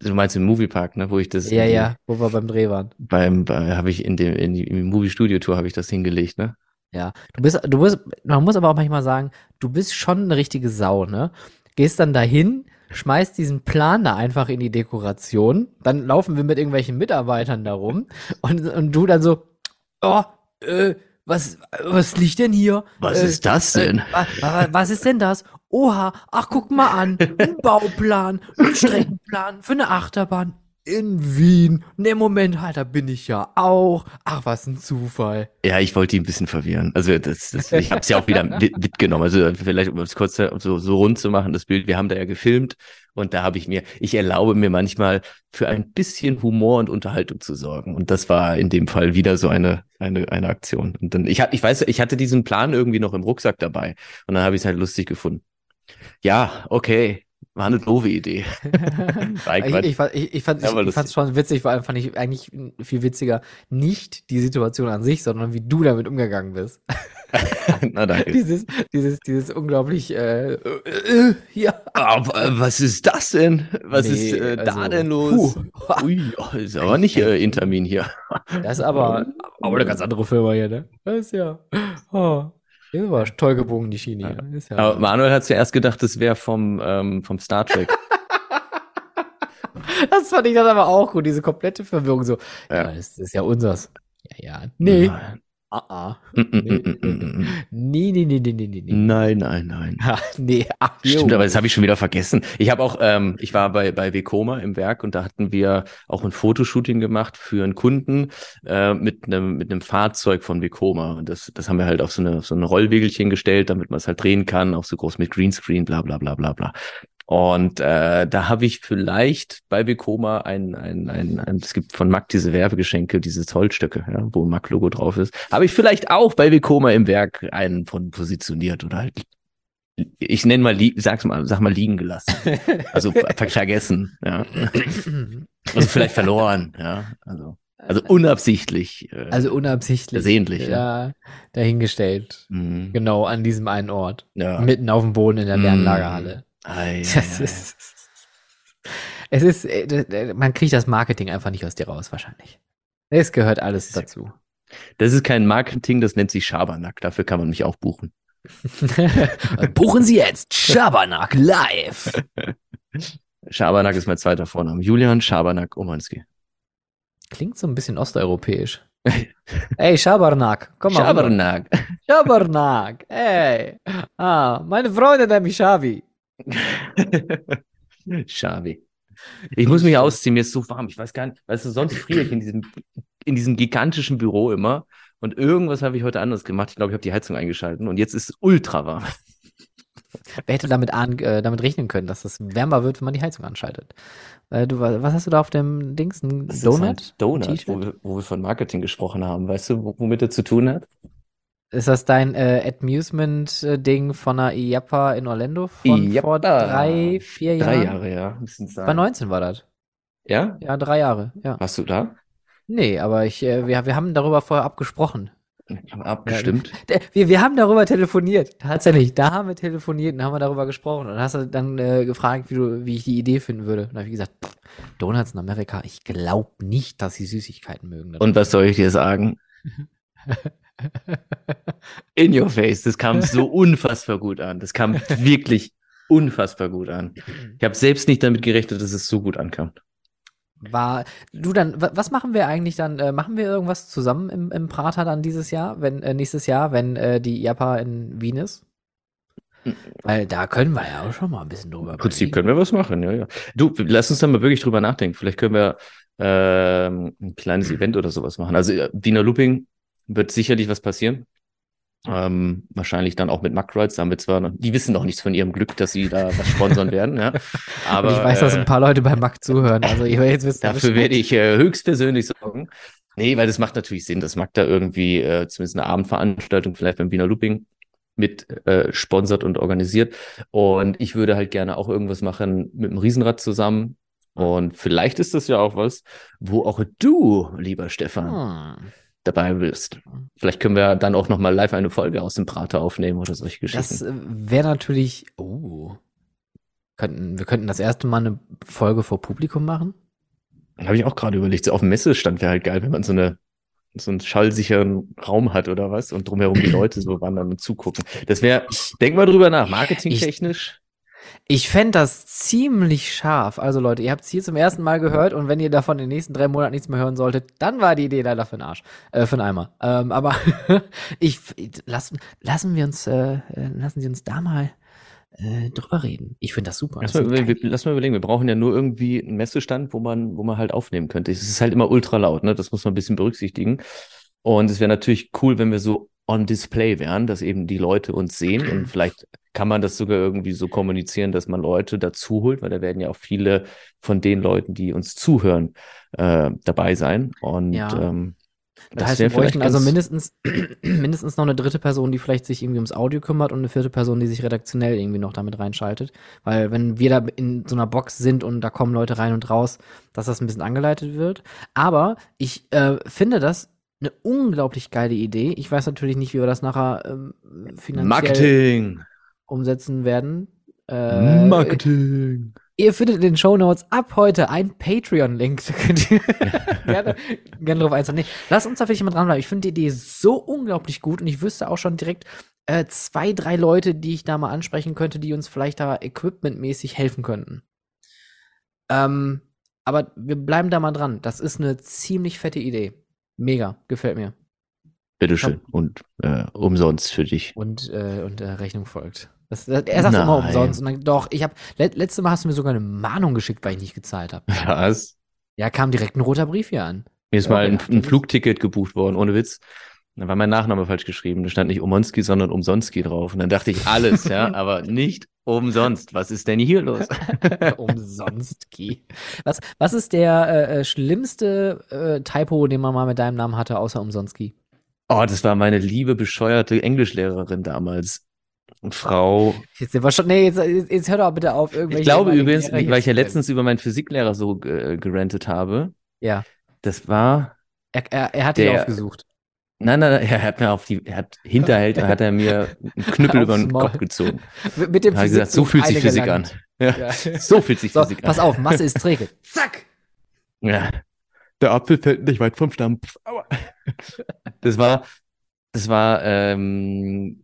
Du meinst im Moviepark, ne, wo ich das. Ja, ja, wo wir beim Dreh waren. Beim, bei, habe ich in dem, in die, im Movie Studio Tour habe ich das hingelegt, ne? Ja, du bist, du bist, man muss aber auch manchmal sagen, du bist schon eine richtige Sau, ne? Gehst dann dahin, schmeißt diesen Plan da einfach in die Dekoration, dann laufen wir mit irgendwelchen Mitarbeitern da rum und, und du dann so, oh, äh, was, was liegt denn hier? Was äh, ist das denn? Äh, was ist denn das? Oha, ach, guck mal an, ein Bauplan, ein Streckenplan für eine Achterbahn in Wien. Ne, Moment, halt, da bin ich ja auch. Ach, was ein Zufall. Ja, ich wollte ihn ein bisschen verwirren. Also das, das ich habe es ja auch wieder mitgenommen. Also vielleicht, um es kurz so, so rund zu machen, das Bild, wir haben da ja gefilmt und da habe ich mir, ich erlaube mir manchmal für ein bisschen Humor und Unterhaltung zu sorgen. Und das war in dem Fall wieder so eine, eine, eine Aktion. Und dann, ich, ich weiß, ich hatte diesen Plan irgendwie noch im Rucksack dabei und dann habe ich es halt lustig gefunden. Ja, okay, war eine doofe Idee. ich, ich, ich, ich fand es schon witzig, vor allem fand ich eigentlich viel witziger, nicht die Situation an sich, sondern wie du damit umgegangen bist. Na danke. dieses, dieses, dieses unglaublich, äh, äh, äh ja. Aber was ist das denn? Was nee, ist äh, also, da denn los? Puh. Ui, oh, ist aber nicht äh, Intermin hier. das ist aber, aber eine ganz andere Firma hier, ne? Das ist ja. Oh. Das war toll gebogen, die Schiene. Ja. Ja Aber Manuel hat zuerst gedacht, das wäre vom, ähm, vom Star Trek. Das fand ich dann aber auch gut, diese komplette Verwirrung. So, Ja. das ist ja unseres. Ja, ja. Nee. Nein. Ah, ah. Mm, mm, mm. Nee, nee, nee, nee, nee, nee, nee. Nein, nein, nein. Ha, nee, ach, Stimmt, aber das habe ich schon wieder vergessen. Ich habe auch, ähm, ich war bei, bei Vekoma im Werk und da hatten wir auch ein Fotoshooting gemacht für einen Kunden äh, mit einem mit einem Fahrzeug von Vekoma. Und das, das haben wir halt auf so eine, auf so ein Rollwegelchen gestellt, damit man es halt drehen kann, auch so groß mit Greenscreen, bla bla bla bla bla. Und äh, da habe ich vielleicht bei Vekoma ein, ein, ein, ein, es gibt von Mack diese Werbegeschenke, diese Zollstöcke, ja, wo ein Mack-Logo drauf ist. Habe ich vielleicht auch bei Vekoma im Werk einen von positioniert oder halt ich nenne mal, sag's mal, sag mal liegen gelassen. Also ver vergessen, ja. Also vielleicht verloren, ja. Also, also unabsichtlich. Äh, Also unabsichtlich. Versehentlich, Ja, dahingestellt. mh, Genau an diesem einen Ort. ja. Mitten auf dem Boden in der Mm. Ei, ei, Das ei. ist. Es ist, äh, man kriegt das Marketing einfach nicht aus dir raus, wahrscheinlich. Es gehört alles Das dazu. Das ist kein Marketing, das nennt sich Schabernack. Dafür kann man mich auch buchen. Buchen Sie jetzt Schabernack live. Schabernack ist mein zweiter Vorname. Julian Schabernack Omanski. Klingt so ein bisschen osteuropäisch. Ey, Schabernack, komm mal. Schabernack. Schabernack, ey. Ah, meine Freunde nennen mich Schabi. Schabi. Ich muss mich ausziehen, mir ist so warm. Ich weiß gar nicht, weißt du, sonst friere ich in diesem, in diesem gigantischen Büro immer. Und irgendwas habe ich heute anders gemacht. Ich glaube, ich habe die Heizung eingeschalten und jetzt ist es ultra warm. Wer hätte damit, ahnen, äh, damit rechnen können, dass es wärmer wird, wenn man die Heizung anschaltet? Äh, du, was hast du da auf dem Dings? Ein Das ist Donut? halt Donut, wo wir, wo wir von Marketing gesprochen haben. Weißt du, wo- womit er zu tun hat? Ist das dein äh, Amusement-Ding von der IAPA in Orlando von IAPA. vor drei, vier Jahren? Drei Jahre, ja. Müssen Bei sein. 19 war das. Ja? Ja, drei Jahre, ja. Warst du da? Nee, aber ich, äh, wir, wir haben darüber vorher abgesprochen. Abgestimmt. D- Wir, wir haben darüber telefoniert. Tatsächlich, da haben wir telefoniert und haben wir darüber gesprochen. Und hast du dann äh, gefragt, wie, du, wie ich die Idee finden würde. Und da habe ich gesagt, pff, Donuts in Amerika, ich glaube nicht, dass sie Süßigkeiten mögen. Und was soll ich dir sagen? In your face. Das kam so unfassbar gut an. Das kam wirklich unfassbar gut an. Ich habe selbst nicht damit gerechnet, dass es so gut ankam. War, du dann, wa- was machen wir eigentlich dann? Äh, machen wir irgendwas zusammen im, im Prater dann dieses Jahr, wenn, äh, nächstes Jahr, wenn äh, die IAPA in Wien ist? Weil da können wir ja auch schon mal ein bisschen drüber Im Prinzip können wir was machen, ja, ja. Du, lass uns da mal wirklich drüber nachdenken. Vielleicht können wir ähm, ein kleines Event oder sowas machen. Also äh, Wiener Looping wird sicherlich was passieren. Ähm, wahrscheinlich dann auch mit Mackrides, da haben wir zwar noch, die wissen noch nichts von ihrem Glück, dass sie da was sponsern werden, ja. Aber Und ich weiß, dass äh, ein paar Leute bei Mac zuhören. Also ihr jetzt wisst ihr Dafür werde ich äh, höchstpersönlich sorgen. Nee, weil das macht natürlich Sinn, dass Magda irgendwie äh, zumindest eine Abendveranstaltung vielleicht beim Wiener Looping mit äh, sponsert und organisiert. Und ich würde halt gerne auch irgendwas machen mit dem Riesenrad zusammen. Und vielleicht ist das ja auch was, wo auch du, lieber Stefan, Hm. Dabei bist. Vielleicht können wir dann auch nochmal live eine Folge aus dem Prater aufnehmen oder solche Geschichten. Das äh, wäre natürlich. Oh. Könnten, wir könnten das erste Mal eine Folge vor Publikum machen. Habe ich auch gerade überlegt. So auf dem Messestand wäre halt geil, wenn man so eine so einen schallsicheren Raum hat oder was und drumherum die Leute so wandern und zugucken. Das wäre, denk mal drüber nach, marketingtechnisch. Ich fände das ziemlich scharf. Also Leute, ihr habt es hier zum ersten Mal gehört und wenn ihr davon in den nächsten drei Monaten nichts mehr hören solltet, dann war die Idee leider für den Arsch. Äh, für den Eimer. Ähm, aber ich lassen, lassen wir uns, äh, lassen Sie uns da mal äh, drüber reden. Ich finde das super. Lass Das mal, wir, lass mal überlegen, wir brauchen ja nur irgendwie einen Messestand, wo man, wo man halt aufnehmen könnte. Es ist halt immer ultra laut, ne? Das muss man ein bisschen berücksichtigen. Und es wäre natürlich cool, wenn wir so on display wären, dass eben die Leute uns sehen und vielleicht kann man das sogar irgendwie so kommunizieren, dass man Leute dazu holt, weil da werden ja auch viele von den Leuten, die uns zuhören, äh, dabei sein. Und Ja. ähm, Das heißt, wir bräuchten also mindestens, mindestens noch eine dritte Person, die vielleicht sich irgendwie ums Audio kümmert und eine vierte Person, die sich redaktionell irgendwie noch damit reinschaltet. Weil wenn wir da in so einer Box sind und da kommen Leute rein und raus, dass das ein bisschen angeleitet wird. Aber ich äh, finde das eine unglaublich geile Idee. Ich weiß natürlich nicht, wie wir das nachher ähm, finanziell Marketing! umsetzen werden. Äh, Marketing! Ihr findet in den Shownotes ab heute ein Patreon-Link. Da könnt ihr gerne, gerne drauf einzahlen. Nee, lasst uns da vielleicht mal dranbleiben. Ich finde die Idee so unglaublich gut und ich wüsste auch schon direkt äh, zwei, drei Leute, die ich da mal ansprechen könnte, die uns vielleicht da equipmentmäßig helfen könnten. Ähm, aber wir bleiben da mal dran. Das ist eine ziemlich fette Idee. Mega, gefällt mir. Bitteschön. Und äh, umsonst für dich. Und, äh, und äh, Rechnung folgt. Das, das, er sagt Nein. immer umsonst. Und dann, doch, ich habe let, letzte Mal hast du mir sogar eine Mahnung geschickt, weil ich nicht gezahlt habe. Was? Ja, kam direkt ein roter Brief hier an. Mir ist ja, mal ein, ein Flugticket gebucht worden, ohne Witz. Da war mein Nachname falsch geschrieben. Da stand nicht Umonski, sondern Umsonski drauf. Und dann dachte ich alles, ja, aber nicht umsonst. Was ist denn hier los? Umsonstki. Was, was ist der äh, äh, schlimmste äh, Typo, den man mal mit deinem Namen hatte, außer Umsonski? Oh, das war meine liebe, bescheuerte Englischlehrerin damals. Frau. Jetzt sind wir schon, nee, jetzt, jetzt hör doch bitte auf. Ich glaube übrigens, weil ich ja letztens über meinen Physiklehrer so äh, gerantet habe. Ja. Das war. Er, er, er hat der, ihn aufgesucht. Nein, nein, er hat mir auf die, er hat hinterhält, hat er mir einen Knüppel über den Kopf gezogen. Mit dem Physik gesagt, so fühlt sich Physik an. Ja. ja. So fühlt sich so, Physik an. Pass auf, Masse ist träge. Zack! Ja. Der Apfel fällt nicht weit vom Stamm. Aua. Das war, das war ähm,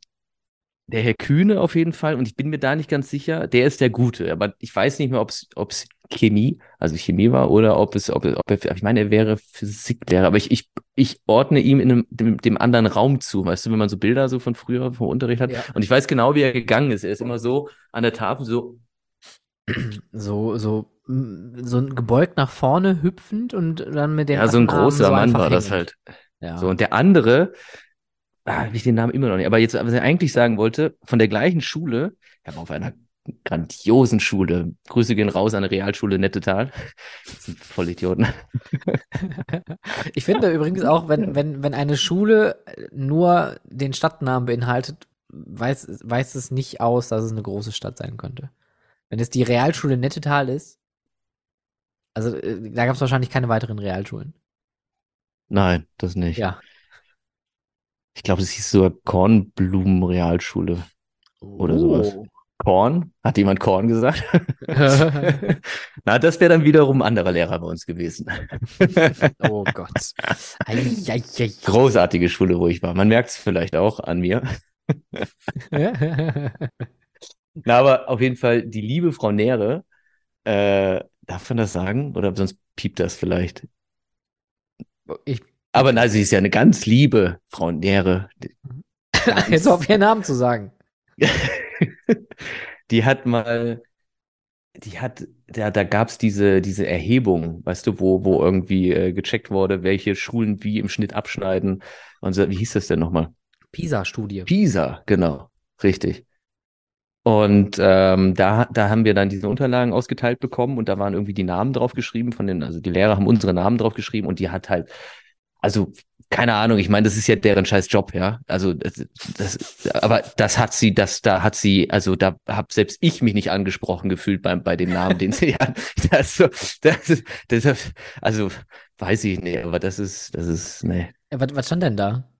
der Herr Kühne auf jeden Fall. Und ich bin mir da nicht ganz sicher. Der ist der Gute. Aber ich weiß nicht mehr, ob es Chemie, also Chemie war, oder ob es, ob, ob er, ich meine, er wäre Physiklehrer. Aber ich, ich, ich ordne ihm in einem, dem, dem anderen Raum zu. Weißt du, wenn man so Bilder so von früher vom Unterricht hat. Ja. Und ich weiß genau, wie er gegangen ist. Er ist immer so an der Tafel so. So, so, so gebeugt nach vorne hüpfend und dann mit den. Ja, so ein großer Mann war hängen. das halt. Ja. So, und der andere, ah, ich den Namen immer noch nicht, aber jetzt, was er eigentlich sagen wollte, von der gleichen Schule, er war auf einer grandiosen Schule. Grüße gehen raus an der Realschule Nettetal. Das sind Vollidioten. Ich finde übrigens auch, wenn, wenn, wenn eine Schule nur den Stadtnamen beinhaltet, weiß, weiß es nicht aus, dass es eine große Stadt sein könnte. Wenn es die Realschule Nettetal ist, also äh, da gab es wahrscheinlich keine weiteren Realschulen. Nein, das nicht. Ja. Ich glaube, es hieß sogar Kornblumen-Realschule. Oder sowas. Oh. Korn? Hat jemand Korn gesagt? Na, das wäre dann wiederum ein anderer Lehrer bei uns gewesen. oh Gott. Großartige Schule, wo ich war. Man merkt es vielleicht auch an mir. Na, aber auf jeden Fall die liebe Frau Nähre, äh, darf man das sagen? Oder sonst piept das vielleicht? Ich, aber na, sie ist ja eine ganz liebe Frau Nähre. Jetzt auf ihren Namen zu sagen. die hat mal, die hat, da, da gab es diese, diese Erhebung, weißt du, wo, wo irgendwie äh, gecheckt wurde, welche Schulen wie im Schnitt abschneiden. Und so, wie hieß das denn nochmal? PISA-Studie. PISA, genau, richtig. Und ähm, da, da haben wir dann diese Unterlagen ausgeteilt bekommen und da waren irgendwie die Namen drauf geschrieben von den, also die Lehrer haben unsere Namen drauf geschrieben und die hat halt, also keine Ahnung, ich meine, das ist ja deren scheiß Job, ja. Also das, das, aber das hat sie, das, da hat sie, also da hab selbst ich mich nicht angesprochen gefühlt bei, bei dem Namen, den sie hat. Das, das, das, also weiß ich nicht, aber das ist, das ist, nee. Ja, was, was stand denn da?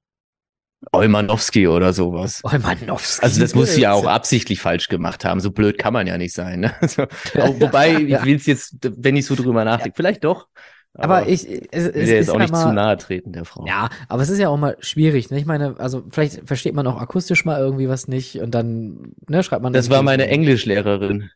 Eumanowski oder sowas. Eumanowski. Also das muss sie ja auch absichtlich falsch gemacht haben. So blöd kann man ja nicht sein. Ne? Also, wobei, ja. ich will es jetzt, wenn ich so drüber nachdenke, ja. vielleicht doch. Aber, aber ich, es, es will jetzt auch nicht mal, zu nahe treten der Frau. Ja, aber es ist ja auch mal schwierig. Ne? Ich meine, also vielleicht versteht man auch akustisch mal irgendwie was nicht und dann ne, schreibt man. Das war meine Englischlehrerin.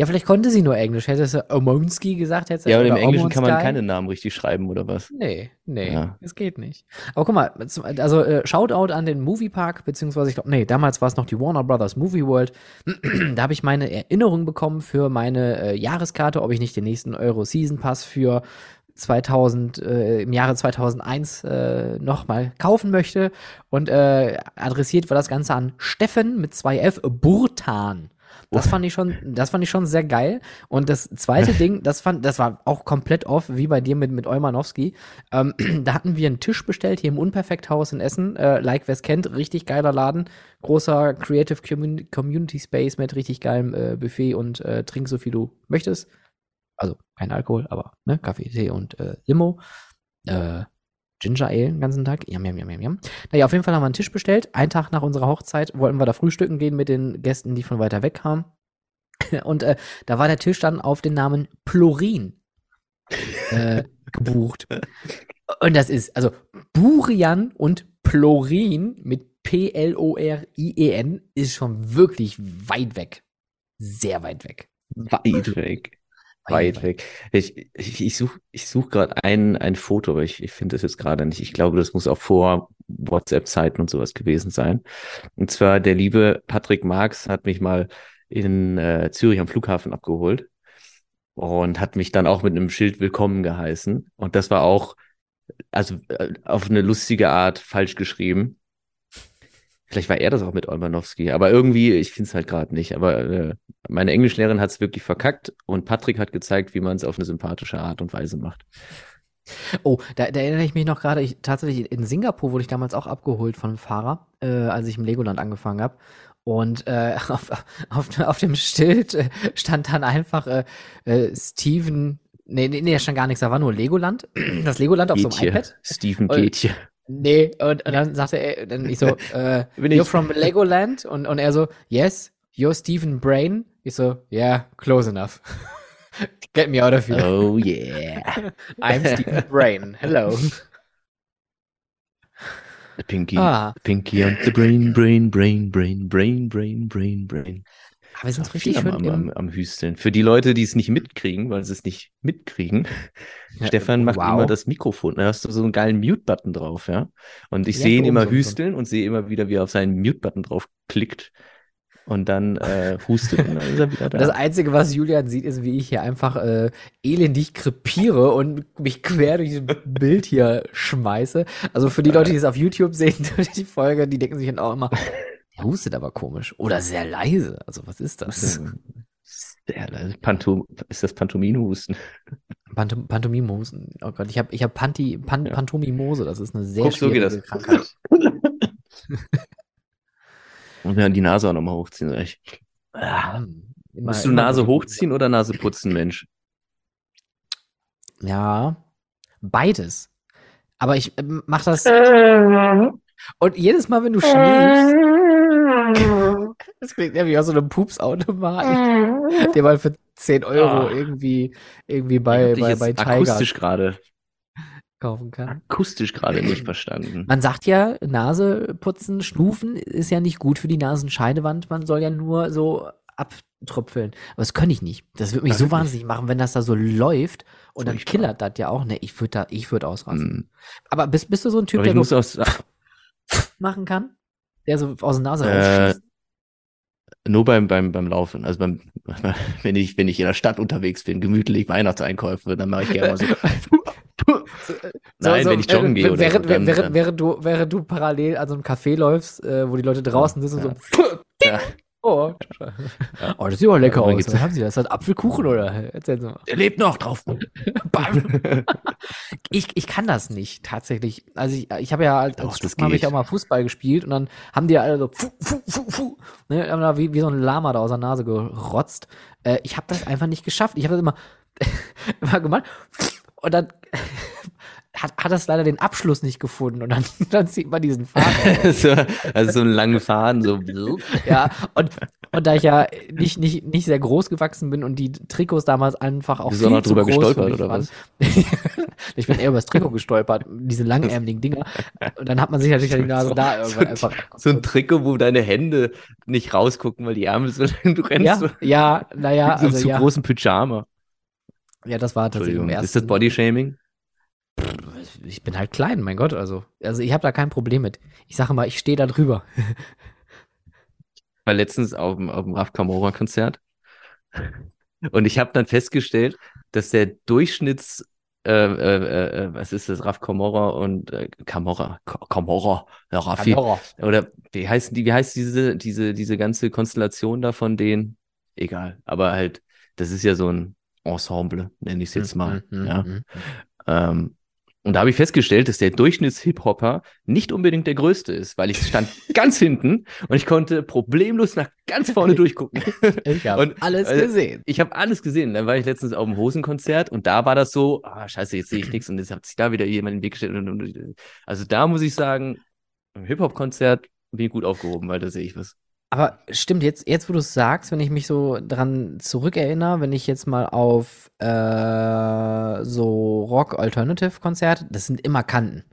Ja, vielleicht konnte sie nur Englisch. Hätte es Omonski gesagt, hätte Ja, aber im Englischen kann man keine Namen richtig schreiben oder was? Nee, nee, ja. es geht nicht. Aber guck mal, also äh, Shoutout an den Moviepark, beziehungsweise ich glaube, nee, damals war es noch die Warner Brothers Movie World. da habe ich meine Erinnerung bekommen für meine äh, Jahreskarte, ob ich nicht den nächsten Euro Season Pass für 2000 äh, im Jahre 2001 äh, nochmal kaufen möchte und äh, adressiert war das Ganze an Steffen mit zwei F Burtan. Das fand ich schon, das fand ich schon sehr geil. Und das zweite Ding, das fand, das war auch komplett off, wie bei dir mit, mit Eumanowski. Ähm, da hatten wir einen Tisch bestellt hier im Unperfekthaus in Essen. Äh, like wer es kennt, richtig geiler Laden. Großer Creative Community Space mit richtig geilem äh, Buffet und äh, trink so viel du möchtest. Also kein Alkohol, aber ne, Kaffee, Tee und äh, Limo. Äh, Ginger Ale den ganzen Tag. Jam, jam, jam, jam. Naja, auf jeden Fall haben wir einen Tisch bestellt. Einen Tag nach unserer Hochzeit wollten wir da frühstücken gehen mit den Gästen, die von weiter weg kamen. Und äh, da war der Tisch dann auf den Namen Plorin äh, gebucht. Und das ist, also Burian und Plorin mit P-L-O-R-I-E-N ist schon wirklich weit weg. Sehr weit weg. Weit weg. Weit weg. Ich, ich, ich suche ich such gerade ein, ein Foto, aber ich, ich finde das jetzt gerade nicht. Ich glaube, das muss auch vor WhatsApp-Zeiten und sowas gewesen sein. Und zwar der liebe Patrick Marx hat mich mal in äh, Zürich am Flughafen abgeholt und hat mich dann auch mit einem Schild willkommen geheißen. Und das war auch, also äh, auf eine lustige Art falsch geschrieben. Vielleicht war er das auch mit Olmanowski, aber irgendwie, ich finde es halt gerade nicht. Aber äh, meine Englischlehrerin hat es wirklich verkackt und Patrick hat gezeigt, wie man es auf eine sympathische Art und Weise macht. Oh, da, da erinnere ich mich noch gerade, ich, tatsächlich in Singapur wurde ich damals auch abgeholt von einem Fahrer, äh, als ich im Legoland angefangen habe. Und äh, auf, auf, auf dem Schild äh, stand dann einfach äh, äh, Steven, nee, nee, nee, da stand gar nichts, da war nur Legoland, das Legoland auf Geht so einem iPad. Steven geht hier. Nee, und, und dann sagte er, dann ich so, äh, you're from Legoland? Und, und er so, yes, you're Stephen Brain. Ich so, yeah, close enough. Get me out of here. Oh yeah. I'm Stephen Brain. Hello. The Pinky, Ah. the Pinky and the Brain, Brain, Brain, Brain, Brain, Brain, Brain, Brain. Aber wir sind Ach, richtig schön am, am, am Hüsteln. Für die Leute, die es nicht mitkriegen, weil sie es nicht mitkriegen, Ja, Stefan macht wow. immer das Mikrofon. Da hast du so einen geilen Mute-Button drauf, ja. Und ich Ja, sehe ihn so immer so- so. hüsteln und sehe immer wieder, wie er auf seinen Mute-Button drauf klickt. Und dann äh, hustet und dann ist er wieder da. Das Einzige, was Julian sieht, ist, wie ich hier einfach äh, elendig krepiere und mich quer durch dieses Bild hier schmeiße. Also für die Leute, die es auf YouTube sehen, durch die Folge, die denken sich dann auch immer, hustet aber komisch oder sehr leise. Also was ist das? Sehr leise. Pantom ist das Pantomime-Husten? Pantom Pantomimosen. Oh Gott, ich habe ich hab Panti Pan Ja. Pantomimose. Das ist eine sehr Guck, so geht schwierige das. Krankheit. Und dann die Nase auch nochmal hochziehen. Ich, ah. Hm, immer- Musst du immer Nase hochziehen oder Nase putzen, Mensch? Ja, beides. Aber ich ähm, mach das. Und jedes Mal, wenn du schläfst, das klingt ja wie aus so einem Pupsautomaten, den man für 10 Euro Ah. irgendwie, irgendwie bei, bei, bei Tiger akustisch gerade, kaufen kann. akustisch gerade nicht verstanden. Man sagt ja, Nase putzen, schnufen ist ja nicht gut für die Nasenscheidewand. Man soll ja nur so abtröpfeln. Aber das kann ich nicht. Das würde mich Ja, so wahnsinnig machen, wenn das da so läuft und dann killert das ja auch. Ne, ich würde da, ich würde ausrasten. Hm. Aber bist, bist du so ein Typ, der muss sagen, machen kann? Der so aus der Nase Äh, rausschießt? nur beim, beim, beim Laufen. Also beim, wenn ich, wenn ich in der Stadt unterwegs bin, gemütlich Weihnachtseinkäufe, dann mache ich gerne mal so. Nein, wenn ich joggen gehe oder während, so, dann, während, während, du, während du parallel an so einem Café läufst, äh, wo die Leute draußen sitzen und so. Ja. Oh, oh, das sieht aber lecker Ja, aus. Was haben Sie das? Ist das Apfelkuchen oder? Erzählen Sie mal. Der lebt noch drauf. Ich, ich kann das nicht, tatsächlich. Also ich, ich habe ja als, Doch, als Stufen habe ich auch mal Fußball gespielt und dann haben die alle so fu, fu, fu, fu, ne, haben da wie, wie so ein Lama da aus der Nase gerotzt. Äh, ich habe das einfach nicht geschafft. Ich habe das immer, immer gemacht und dann hat, hat das leider den Abschluss nicht gefunden und dann, dann zieht man diesen Faden. so, also so einen langen Faden, so. ja, und, und da ich ja nicht, nicht, nicht sehr groß gewachsen bin und die Trikots damals einfach auch du viel noch drüber gestolpert, oder waren. was? ich bin eher über das Trikot gestolpert, diese langärmeligen Dinger. Und dann hat man sich natürlich die Nase da irgendwann einfach. So ein Trikot, wo deine Hände nicht rausgucken, weil die Ärmel so lang, du rennst ja, so, ja, naja, so also zu ja. großen Pyjama. Ja, das war tatsächlich im ersten. Ist das Bodyshaming? Ich bin halt klein, mein Gott, also. Also ich habe da kein Problem mit. Ich sage mal, ich stehe da drüber. war letztens auf dem, auf dem Raf Kamora Konzert und ich habe dann festgestellt, dass der Durchschnitts äh, äh, äh, was ist das Raf Kamora und äh, Kamora Ka- Kamora ja Raffi Camorra. oder wie heißen die wie heißt diese diese diese ganze Konstellation da von denen egal aber halt das ist ja so ein Ensemble nenne ich es jetzt mal Mhm, ja mhm. ähm, und da habe ich festgestellt, dass der Durchschnitts-Hip-Hopper nicht unbedingt der größte ist, weil ich stand ganz hinten und ich konnte problemlos nach ganz vorne durchgucken. Ich habe Und, alles äh, gesehen. Ich habe alles gesehen. Dann war ich letztens auf dem Hosenkonzert und da war das so, ah, scheiße, jetzt sehe ich nichts und jetzt hat sich da wieder jemand in den Weg gestellt. Und, also da muss ich sagen, im Hip-Hop-Konzert bin ich gut aufgehoben, weil da sehe ich was. Aber stimmt, jetzt, jetzt wo du es sagst, wenn ich mich so dran zurückerinnere, wenn ich jetzt mal auf äh, so Rock-Alternative-Konzerte, das sind immer Kanten.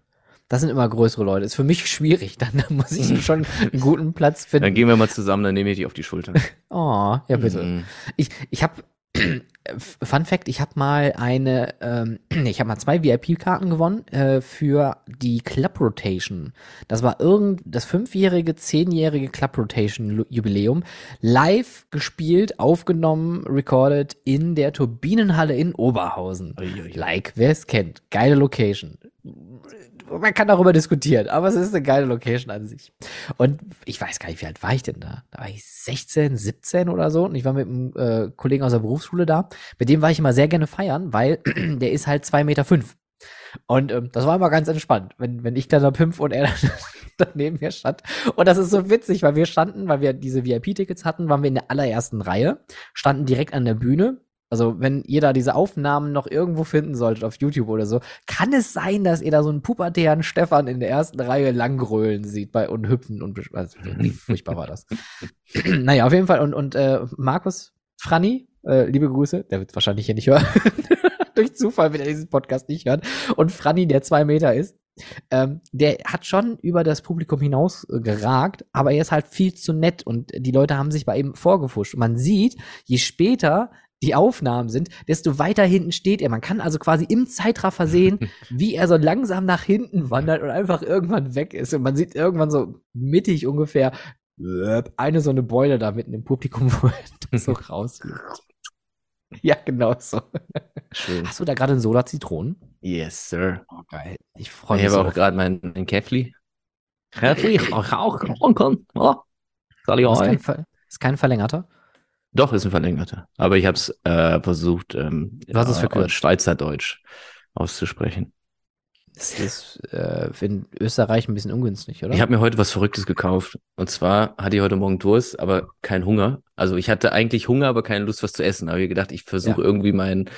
Das sind immer größere Leute. Ist für mich schwierig. Dann muss ich schon einen guten Platz Dann finden. gehen wir mal zusammen, dann nehme ich dich auf die Schulter. Oh, ja bitte. Mhm. Ich, ich habe Fun Fact, ich habe mal eine, ähm, ich habe mal zwei VIP-Karten gewonnen äh, für die Club Rotation. Das war irgend das fünfjährige, zehnjährige Club Rotation Jubiläum. Live gespielt, aufgenommen, recorded in der Turbinenhalle in Oberhausen. Uiuiui. Like, wer es kennt. Geile Location man kann darüber diskutieren, aber es ist eine geile Location an sich. Und ich weiß gar nicht, wie alt war ich denn da? Da war ich 16, 17 oder so. Und ich war mit einem äh, Kollegen aus der Berufsschule da. Mit dem war ich immer sehr gerne feiern, weil der ist halt zwei Meter. fünf. Und ähm, das war immer ganz entspannt, wenn, wenn ich dann da pimpf und er dann neben mir stand. Und das ist so witzig, weil wir standen, weil wir diese VIP-Tickets hatten, waren wir in der allerersten Reihe, standen direkt an der Bühne also, wenn ihr da diese Aufnahmen noch irgendwo finden solltet auf YouTube oder so, kann es sein, dass ihr da so einen pubertären Stefan in der ersten Reihe langgrölen sieht bei und hüpfen und also, wie furchtbar war das. naja, auf jeden Fall. Und, und äh, Markus, Franny, äh, liebe Grüße, der wird wahrscheinlich hier nicht hören. Durch Zufall, wenn er diesen Podcast nicht hört. Und Franny, der zwei Meter ist, ähm, der hat schon über das Publikum hinaus äh, geragt, aber er ist halt viel zu nett und die Leute haben sich bei ihm vorgefuscht. Und man sieht, je später die Aufnahmen sind, desto weiter hinten steht er. Man kann also quasi im Zeitraffer sehen, wie er so langsam nach hinten wandert und einfach irgendwann weg ist. Und man sieht irgendwann so mittig ungefähr eine so eine Beule da mitten im Publikum, wo er so rausfliegt. Ja, genau so. Schön. Hast du da gerade einen Soda Zitronen? Yes, sir. Oh, geil. Ich freue mich. Ich habe auch gerade meinen mein Käffli. Käffli, auch. Oh. Soll ich auch kein, ist kein verlängerter? Doch, ist ein verlängerter. Aber ich habe es äh, versucht, ähm, Was ist für äh, Schweizerdeutsch auszusprechen. Das ist äh, in Österreich ein bisschen ungünstig, oder? Ich habe mir heute was Verrücktes gekauft. Und zwar hatte ich heute Morgen Durst, aber keinen Hunger. Also ich hatte eigentlich Hunger, aber keine Lust, was zu essen. Da habe ich gedacht, ich versuche ja. irgendwie mein,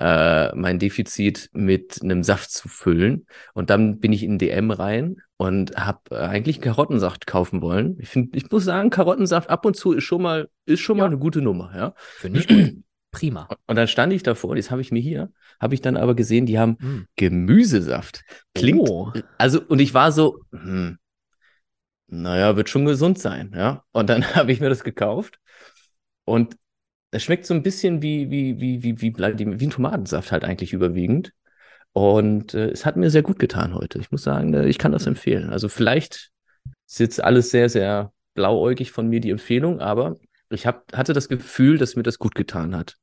äh, mein Defizit mit einem Saft zu füllen. Und dann bin ich in DM rein und habe äh, eigentlich Karottensaft kaufen wollen. Ich finde, ich muss sagen, Karottensaft ab und zu ist schon mal ist schon ja. mal eine gute Nummer, ja. Finde ich gut. Prima. Und dann stand ich davor, das habe ich mir hier, habe ich dann aber gesehen, die haben hm. Gemüsesaft. Klingt, oh. also, und ich war so, hm, naja, wird schon gesund sein, ja. Und dann habe ich mir das gekauft und es schmeckt so ein bisschen wie, wie, wie, wie, wie, wie, wie ein Tomatensaft halt eigentlich überwiegend. Und äh, es hat mir sehr gut getan heute. Ich muss sagen, äh, ich kann das empfehlen. Also vielleicht ist jetzt alles sehr, sehr blauäugig von mir die Empfehlung, aber ich hab, hatte das Gefühl, dass mir das gut getan hat.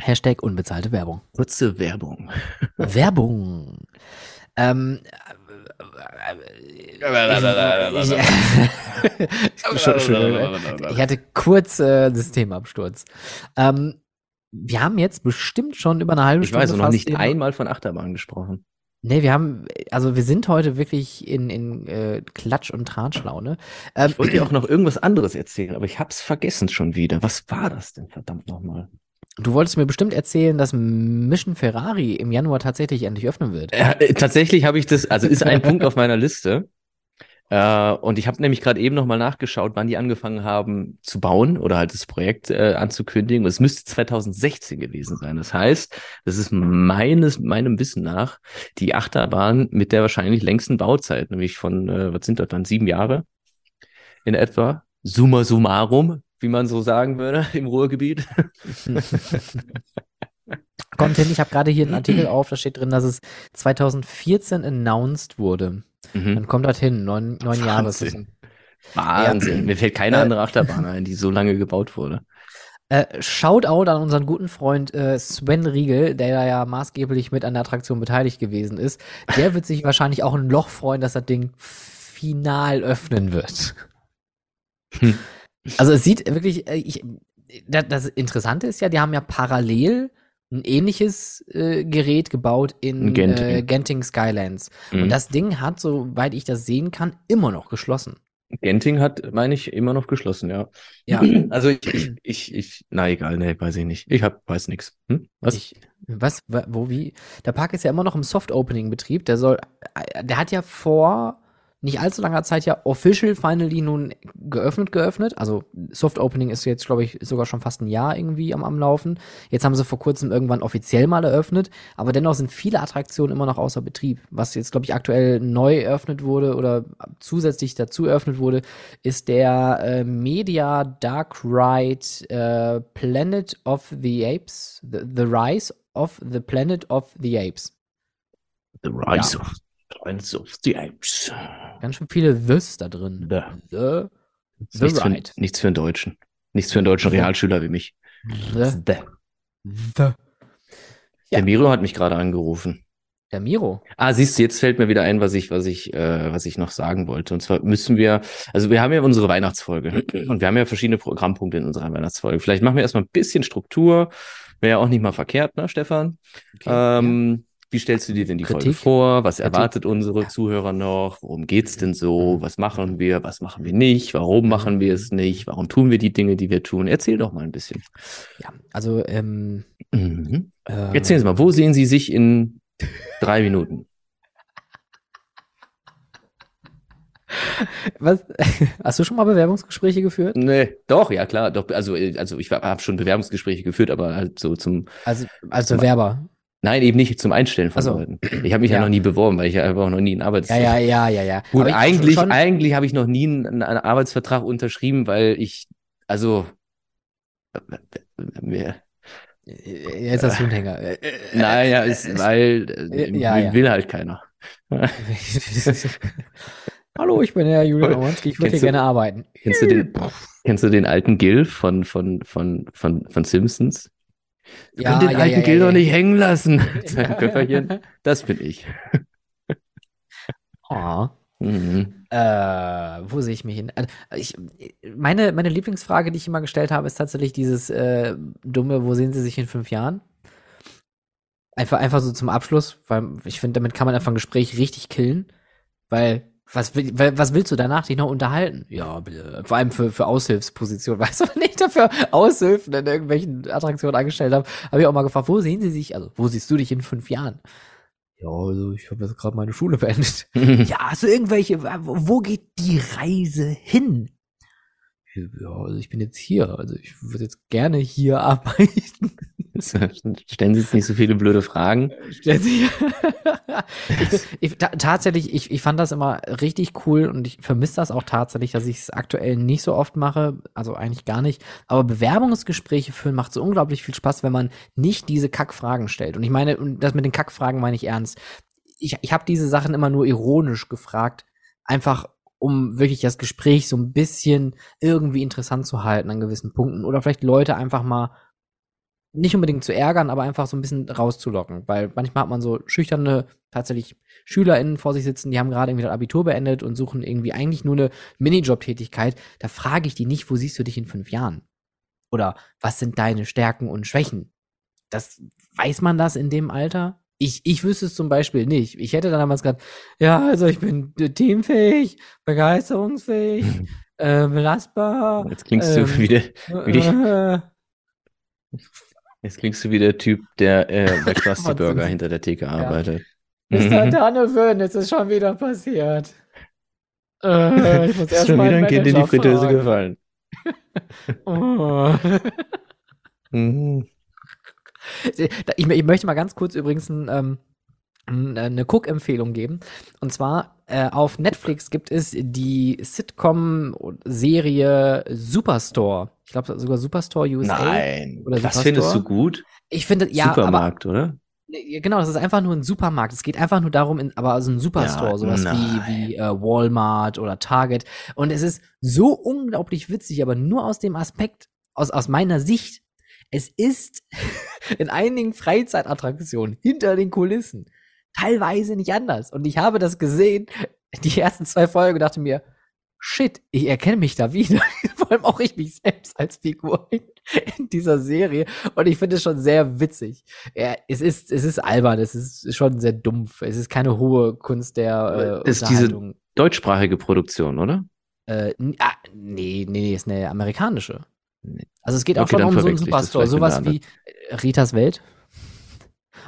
Hashtag unbezahlte Werbung. Kurze Werbung. Werbung. Ähm, ich hatte kurz äh, Systemabsturz. Ähm, wir haben jetzt bestimmt schon über eine halbe ich Stunde. Ich weiß noch nicht einmal von Achterbahn gesprochen. Nee, wir haben, also wir sind heute wirklich in, in äh, Klatsch- und Tratschlaune. Ähm, ich wollte dir auch noch irgendwas anderes erzählen, aber ich hab's vergessen schon wieder. Was war das denn verdammt nochmal? Du wolltest mir bestimmt erzählen, dass Mission Ferrari im Januar tatsächlich endlich öffnen wird. Äh, tatsächlich habe ich das, also ist ein Punkt auf meiner Liste. Äh, und ich habe nämlich gerade eben nochmal nachgeschaut, wann die angefangen haben zu bauen oder halt das Projekt äh, anzukündigen. es müsste 2016 gewesen sein. Das heißt, das ist meines, meinem Wissen nach die Achterbahn mit der wahrscheinlich längsten Bauzeit, nämlich von, äh, was sind das dann, sieben Jahre in etwa. Summa summarum, wie man so sagen würde im Ruhrgebiet. Content, ich habe gerade hier einen Artikel auf, da steht drin, dass es 2014 announced wurde. Mhm. Dann kommt das hin, neun, neun Jahre. Wahnsinn. Wahnsinn. Ja. Mir fällt keine äh, andere Achterbahn ein, die so lange gebaut wurde. Äh, Shoutout an unseren guten Freund äh, Sven Riegel, der da ja maßgeblich mit an der Attraktion beteiligt gewesen ist. Der wird sich wahrscheinlich auch ein Loch freuen, dass das Ding final öffnen wird. Hm. Also es sieht wirklich, äh, ich, das, Interessante ist ja, die haben ja parallel ein ähnliches äh, Gerät gebaut in Genting, äh, Genting Skylands. Mhm. Und das Ding hat, soweit ich das sehen kann, immer noch geschlossen. Genting hat, meine ich, immer noch geschlossen, ja. Ja. Also ich, ich, ich, ich na egal, ne, weiß ich nicht. Ich hab, weiß nichts. Hm? Was? Ich, was, wo, wie? Der Park ist ja immer noch im Soft-Opening-Betrieb. Der soll, äh, der hat ja vor nicht allzu langer Zeit ja official finally nun geöffnet, geöffnet. Also Soft Opening ist jetzt, glaube ich, sogar schon fast ein Jahr irgendwie am, am Laufen. Jetzt haben sie vor kurzem irgendwann offiziell mal eröffnet, aber dennoch sind viele Attraktionen immer noch außer Betrieb. Was jetzt, glaube ich, aktuell neu eröffnet wurde oder zusätzlich dazu eröffnet wurde, ist der äh, Media Dark Ride äh, Planet of the Apes, the, the Rise of the Planet of the Apes. The Rise ja. of Planet of the Apes. Ganz schön viele Thys da drin. The. The, the nichts, Ride. Für, nichts für einen Deutschen. Nichts für einen deutschen. Realschüler wie mich. The. The. the. Der Miro hat mich gerade angerufen. Der Miro. Ah, siehst du, jetzt fällt mir wieder ein, was ich, was ich, äh, was ich noch sagen wollte. Und zwar müssen wir, also wir haben ja unsere Weihnachtsfolge und wir haben ja verschiedene Programmpunkte in unserer Weihnachtsfolge. Vielleicht machen wir erstmal ein bisschen Struktur. Wäre ja auch nicht mal verkehrt, ne, Stefan? Okay, ähm, ja. Wie stellst du dir denn die Kritik? Folge vor? Was Kritik. erwartet unsere ja. Zuhörer noch? Worum geht's denn so? Was machen wir? Was machen wir nicht? Warum machen wir es nicht? Warum tun wir die Dinge, die wir tun? Erzähl doch mal ein bisschen. Ja, also ähm, mhm. äh, Erzählen Sie mal, wo sehen Sie sich in drei Minuten? Was? Hast du schon mal Bewerbungsgespräche geführt? Nee, doch, ja klar, doch. Also, also ich habe schon Bewerbungsgespräche geführt, aber halt so zum. Also als Bewerber. Nein, eben nicht zum Einstellen von also, Leuten. Ich habe mich ja. ja. noch nie beworben, weil ich ja einfach noch nie einen Arbeitsvertrag. Ja, ja, ja, ja, ja. Gut, eigentlich, schon... eigentlich habe ich noch nie einen, einen, Arbeitsvertrag unterschrieben, weil ich, also, mir, Jetzt hast du einen Hänger. Naja, ist, weil äh, ja, ja. will halt keiner. Hallo, ich bin der Julian Owanski, ich würde hier gerne arbeiten. Kennst du den, kennst du den alten Gil von, von, von, von, von Simpsons? Ich ja, den ja, alten ja, Gil doch nicht hängen lassen. Sein Köfferchen. Das bin ich. Oh. Mhm. Äh, wo sehe ich mich hin? Also, ich, meine, meine Lieblingsfrage, die ich immer gestellt habe, ist tatsächlich dieses äh, dumme, wo sehen Sie sich in fünf Jahren? Einfach, einfach so zum Abschluss, weil ich finde, damit kann man einfach ein Gespräch richtig killen, weil was, was willst du danach dich noch unterhalten? Ja, vor allem für, für Aushilfspositionen. Weißt du, wenn ich dafür Aushilfen in irgendwelchen Attraktionen angestellt habe, habe ich auch mal gefragt, wo sehen sie sich, also wo siehst du dich in fünf Jahren? Ja, also ich habe jetzt gerade meine Schule beendet. ja, also irgendwelche, wo geht die Reise hin? Ja, also ich bin jetzt hier, also ich würde jetzt gerne hier arbeiten. Stellen Sie jetzt nicht so viele blöde Fragen. Stellen Sie. ich, ich, tatsächlich, ich, ich fand das immer richtig cool und ich vermisse das auch tatsächlich, dass ich es aktuell nicht so oft mache, also eigentlich gar nicht. Aber Bewerbungsgespräche führen macht so unglaublich viel Spaß, wenn man nicht diese Kackfragen stellt. Und ich meine, das mit den Kackfragen meine ich ernst. Ich, ich habe diese Sachen immer nur ironisch gefragt, einfach um wirklich das Gespräch so ein bisschen irgendwie interessant zu halten an gewissen Punkten oder vielleicht Leute einfach mal nicht unbedingt zu ärgern, aber einfach so ein bisschen rauszulocken, weil manchmal hat man so schüchterne, tatsächlich SchülerInnen vor sich sitzen, die haben gerade irgendwie das Abitur beendet und suchen irgendwie eigentlich nur eine Minijob-Tätigkeit. Da frage ich die nicht, wo siehst du dich in fünf Jahren? Oder was sind deine Stärken und Schwächen? Das, weiß man das in dem Alter? Ich, ich wüsste es zum Beispiel nicht. Ich hätte dann damals gesagt, ja, also ich bin teamfähig, begeisterungsfähig, äh, belastbar. Jetzt klingst ähm, du wieder, wie, äh, Jetzt klingst du wie der Typ, der äh, bei Krusty Burger hinter der Theke arbeitet. Mr. Donovan, es ist schon wieder passiert. Äh, ich muss erst schon wieder ein Kind in die Fritteuse gefallen. oh. mhm. ich, ich, möchte mal ganz kurz übrigens ein, ähm, eine Cook-Empfehlung geben. Und zwar äh, auf Netflix gibt es die Sitcom-Serie Superstore. Ich glaube sogar Superstore USA. Nein, oder das findest du gut? Ich finde, ja, Supermarkt, aber, oder? Genau, das ist einfach nur ein Supermarkt. Es geht einfach nur darum, in, aber also ein Superstore, ja, sowas nein. wie, wie äh, Walmart oder Target. Und es ist so unglaublich witzig, aber nur aus dem Aspekt, aus, aus meiner Sicht, es ist in einigen Freizeitattraktionen hinter den Kulissen teilweise nicht anders. Und ich habe das gesehen, die ersten zwei Folgen, dachte mir, shit, ich erkenne mich da wieder. Vor allem auch ich mich selbst als Figur in, in dieser Serie. Und ich finde es schon sehr witzig. Ja, es ist, es ist albern, es ist schon sehr dumpf. Es ist keine hohe Kunst der äh, ist diese deutschsprachige Produktion, oder? Äh, ah, nee, nee, nee, ist eine amerikanische. Also es geht okay, auch schon um so einen Superstore, sowas wie Ritas Welt.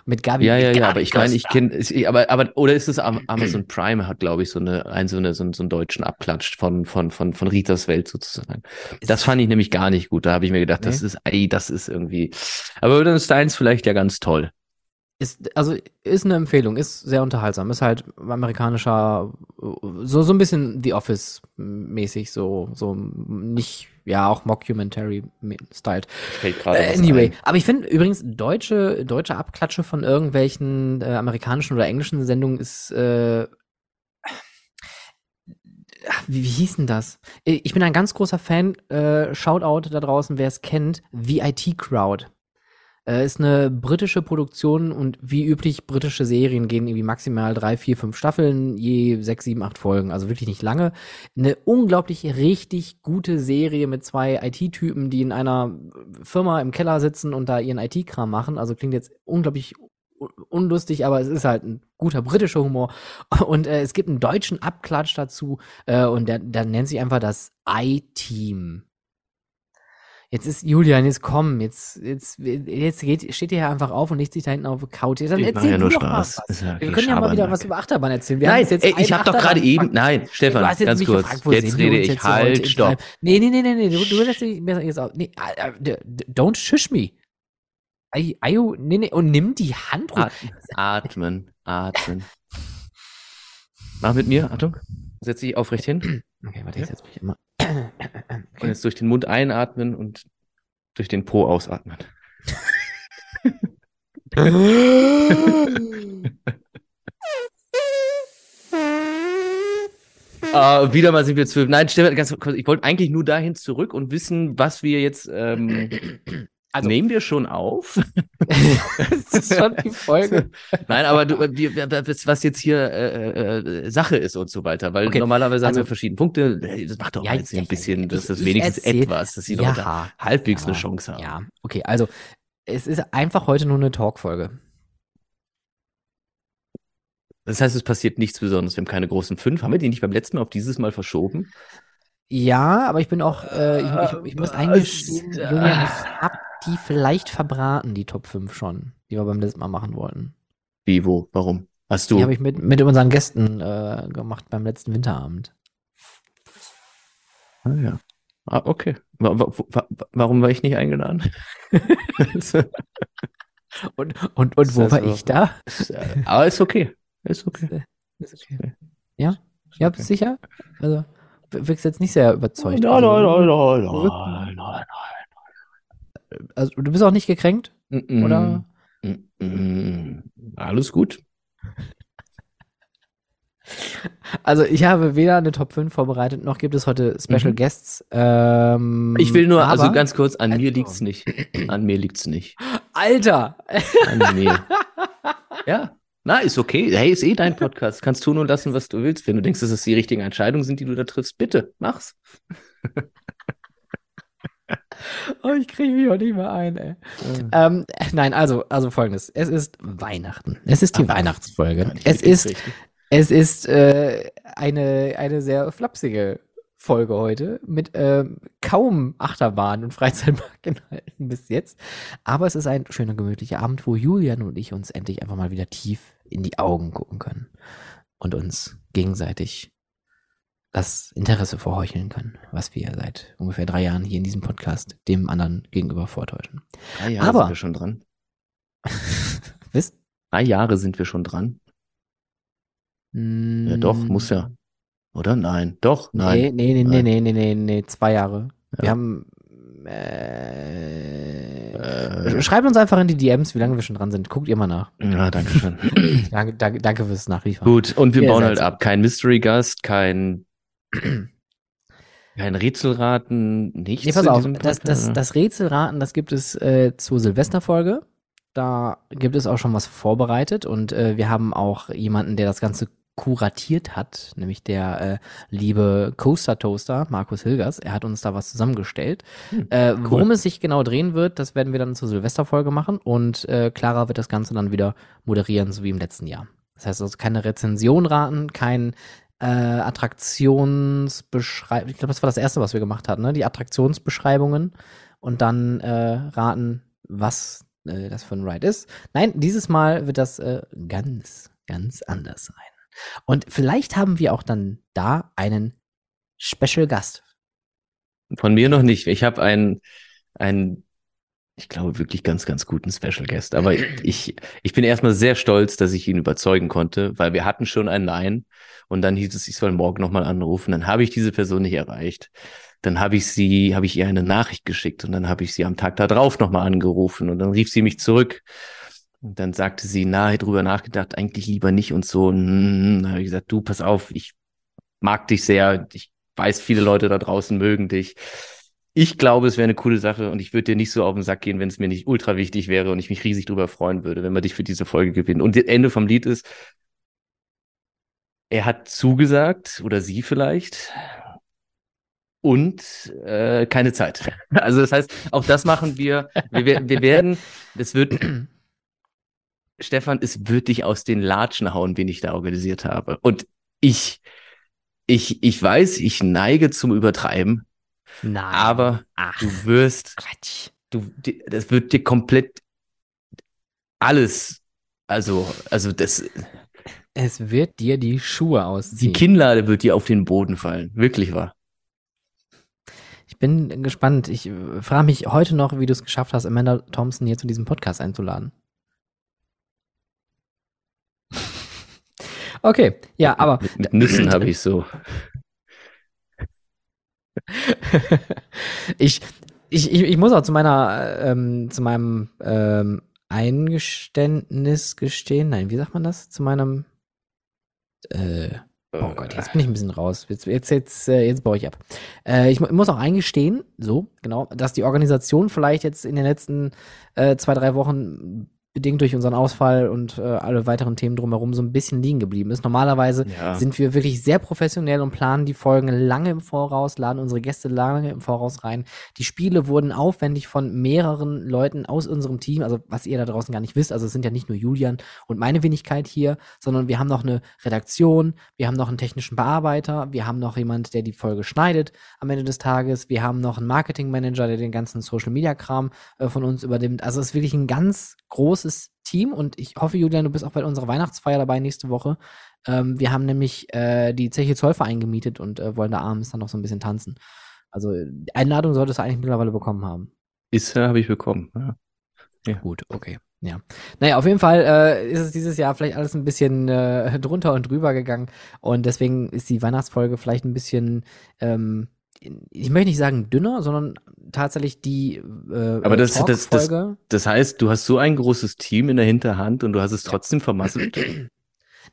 mit Gabi. Ja, ja, Gabi ja, aber ich meine, ich kenne, aber, aber, oder ist es Am- Amazon Prime hat, glaube ich, so eine, ein, so eine, so einen, so einen deutschen Abklatsch von, von, von, von Ritas Welt sozusagen. Das fand ich nämlich gar nicht gut. Da habe ich mir gedacht, das Nee. ist, ey, das ist irgendwie, aber dann ist deins vielleicht ja ganz toll. Ist, also ist eine Empfehlung, ist sehr unterhaltsam, ist halt amerikanischer, so, so ein bisschen The Office-mäßig, so, so nicht, ja, auch Mockumentary-styled. Äh, anyway, aber ich finde übrigens, deutsche, deutsche Abklatsche von irgendwelchen äh, amerikanischen oder englischen Sendungen ist, äh, wie, wie hieß denn das? Ich bin ein ganz großer Fan, äh, Shoutout da draußen, wer es kennt, VIT Crowd. Äh, ist eine britische Produktion und wie üblich, britische Serien gehen irgendwie maximal drei, vier, fünf Staffeln, je sechs, sieben, acht Folgen, also wirklich nicht lange. Eine unglaublich richtig gute Serie mit zwei IT-Typen, die in einer Firma im Keller sitzen und da ihren IT-Kram machen. Also klingt jetzt unglaublich unlustig, aber es ist halt ein guter britischer Humor. Und äh, es gibt einen deutschen Abklatsch dazu äh, und der, der nennt sich einfach das I-Team. Jetzt ist Julian, jetzt komm, jetzt, jetzt, jetzt geht, steht ihr hier einfach auf und legt sich da hinten auf die Couch. Dann Ich erzähl ja nur Spaß. ja Wir können ja mal wieder was über Achterbahn erzählen. Wir Nein, ey, ich habe doch gerade eben, nein, Stefan, ganz kurz, gefragt, jetzt rede ich, jetzt halt, stopp. Nee, nee, nee, nee, nee, du, du lässt dich jetzt auf. Nee, d- d- don't shush me. Ay- Ayo, nee, nee, und nimm die Hand runter. Atmen, atmen. Mach mit mir, Achtung. Setz dich aufrecht hin Okay, warte, ich setz mich immer. Und jetzt durch den Mund einatmen und durch den Po ausatmen. Äh, wieder mal sind wir zwölf. Nein, Stefan, ganz kurz, ich wollte eigentlich nur dahin zurück und wissen, was wir jetzt. Ähm, Also- nehmen wir schon auf? das ist schon die Folge. Nein, aber du, wir- was jetzt hier äh, äh, Sache ist und so weiter, weil Okay, normalerweise haben also- wir verschiedene Punkte. Das macht doch Ja, jetzt ja, ein bisschen, ja, dass das wenigstens erzähl- etwas, dass die Leute Ja, halbwegs eine Chance haben. Ja, okay, also es ist einfach heute nur eine Talkfolge. Das heißt, es passiert nichts Besonderes. Wir haben keine großen fünf. Haben wir die nicht beim letzten Mal auf dieses Mal verschoben? Ja, aber ich bin auch, äh, ich, ich, ich muss Äh, eingestehen, Julian, ich hab die vielleicht verbraten, die Top 5 schon, die wir beim letzten Mal machen wollten. Wie, wo, warum? Hast Die du? habe ich mit, mit unseren Gästen äh, gemacht beim letzten Winterabend. Ah, ja. Ah, okay. Wa wa wa warum war ich nicht eingeladen? Und, und, und wo war ist ich da? Aber ist okay. Ist okay. Ist okay. Ja? Ja, okay. sicher? Also, wirkst jetzt nicht sehr überzeugt. Nein, Also, nein, nein, Rücken- nein, nein, Also, du bist auch nicht gekränkt? nein. Oder? Mm, mm, Alles gut. Also, ich habe weder eine Top 5 vorbereitet, noch gibt es heute Special Mhm. Guests. Ähm, Ich will nur, also aber- ganz kurz, an mir Also- liegt's nicht. An mir liegt's nicht. Alter! An mir. Ja. Na, ist okay. Hey, ist eh dein Podcast. Kannst tun und lassen, was du willst. Wenn du denkst, dass es die richtigen Entscheidungen sind, die du da triffst, bitte, mach's. Oh, ich kriege mich auch nicht mehr ein, ey. Ähm, nein, also, also folgendes. Es ist Weihnachten. Es ist die Ach, Weihnachtsfolge. Es ist, richtig. es ist äh, eine, eine sehr flapsige Folge heute mit ähm, kaum Achterbahn und Freizeitparkinhalten bis jetzt. Aber es ist ein schöner, gemütlicher Abend, wo Julian und ich uns endlich einfach mal wieder tief in die Augen gucken können und uns gegenseitig das Interesse vorheucheln können, was wir seit ungefähr drei Jahren hier in diesem Podcast dem anderen gegenüber vortäuschen. Drei Jahre aber- sind wir schon dran. Wisst? Drei Jahre sind wir schon dran. Ja, doch, muss ja. Oder? Nein. Doch, nein. nee, nee, nee, Nein. nee, nee, nee, nee, zwei Jahre. Wir Ja. haben. Äh, Äh, Schreibt uns einfach in die DMs, wie lange wir schon dran sind. Guckt ihr mal nach. ja, danke schön. Danke, danke, danke fürs Nachliefern. Gut, und wir Ihr bauen halt ab. Kein Mystery-Gast, kein, kein Rätselraten, nichts. Nee, pass auf, das, das, das Rätselraten, das gibt es äh, zur Silvesterfolge. Da gibt es auch schon was vorbereitet und äh, wir haben auch jemanden, der das Ganze kuratiert hat, nämlich der äh, liebe Coaster Toaster, Markus Hilgers. Er hat uns da was zusammengestellt. Hm, äh, Worum es sich genau drehen wird, das werden wir dann zur Silvesterfolge machen und äh, Clara wird das Ganze dann wieder moderieren, so wie im letzten Jahr. Das heißt also keine Rezension raten, kein äh, Attraktionsbeschreibung. Ich glaube, das war das erste, was wir gemacht hatten, ne? Die Attraktionsbeschreibungen und dann äh, raten, was äh, das von Ride ist. Nein, dieses Mal wird das äh, ganz, ganz anders sein. Und vielleicht haben wir auch dann da einen Special Gast. Von mir noch nicht. Ich habe einen, einen, ich glaube, wirklich ganz, ganz guten Special Guest. Aber ich, ich bin erstmal sehr stolz, dass ich ihn überzeugen konnte, weil wir hatten schon ein Nein und dann hieß es, ich soll morgen nochmal anrufen. Dann habe ich diese Person nicht erreicht. Dann habe ich sie, habe ich ihr eine Nachricht geschickt und dann habe ich sie am Tag darauf nochmal angerufen und dann rief sie mich zurück. Und dann sagte sie, na, drüber nachgedacht, eigentlich lieber nicht und so. Und dann habe ich gesagt, du, pass auf, ich mag dich sehr. Ich weiß, viele Leute da draußen mögen dich. Ich glaube, es wäre eine coole Sache und ich würde dir nicht so auf den Sack gehen, wenn es mir nicht ultra wichtig wäre und ich mich riesig drüber freuen würde, wenn wir dich für diese Folge gewinnen. Und das Ende vom Lied ist, er hat zugesagt oder sie vielleicht und äh, keine Zeit. Also das heißt, auch das machen wir. Wir, wir werden, das wird, Stefan, es wird dich aus den Latschen hauen, wen ich da organisiert habe. Und ich, ich, ich weiß, ich neige zum Übertreiben. Nein. Aber Ach, du wirst, Quatsch. du, das wird dir komplett alles, also, also das, Es wird dir die Schuhe die ausziehen. Kinnlade wird dir auf den Boden fallen. Wirklich wahr. Ich bin gespannt. Ich äh, frage mich heute noch, wie du es geschafft hast, Amanda Thompson hier zu diesem Podcast einzuladen. Okay, ja, aber Mit, mit Nüssen habe ich so. ich, ich, ich, ich muss auch zu meiner, ähm, zu meinem ähm, Eingeständnis gestehen. Nein, wie sagt man das? Zu meinem. Äh, oh Gott, jetzt bin ich ein bisschen raus. Jetzt, jetzt, jetzt, äh, jetzt baue ich ab. Äh, ich mu- muss auch eingestehen, so, genau, dass die Organisation vielleicht jetzt in den letzten äh, zwei, drei Wochen bedingt durch unseren Ausfall und äh, alle weiteren Themen drumherum so ein bisschen liegen geblieben ist. Normalerweise Ja. sind wir wirklich sehr professionell und planen die Folgen lange im Voraus, laden unsere Gäste lange im Voraus rein. Die Spiele wurden aufwendig von mehreren Leuten aus unserem Team, also was ihr da draußen gar nicht wisst, also es sind ja nicht nur Julian und meine Wenigkeit hier, sondern wir haben noch eine Redaktion, wir haben noch einen technischen Bearbeiter, wir haben noch jemand, der die Folge schneidet am Ende des Tages, wir haben noch einen Marketingmanager, der den ganzen Social Media Kram äh, von uns übernimmt. Also es ist wirklich ein ganz großes Team und ich hoffe, Julian, du bist auch bei unserer Weihnachtsfeier dabei nächste Woche. Ähm, wir haben nämlich äh, die Zeche Zollverein gemietet und äh, wollen da abends dann noch so ein bisschen tanzen. Also die Einladung solltest du eigentlich mittlerweile bekommen haben. Ist ja, habe ich bekommen. Ja. Gut, okay. Ja. Naja, auf jeden Fall äh, ist es dieses Jahr vielleicht alles ein bisschen äh, drunter und drüber gegangen. Und deswegen ist die Weihnachtsfolge vielleicht ein bisschen, ähm, ich möchte nicht sagen dünner, sondern tatsächlich die äh, Aber das- das- das- Das heißt, du hast so ein großes Team in der Hinterhand und du hast es trotzdem vermasselt.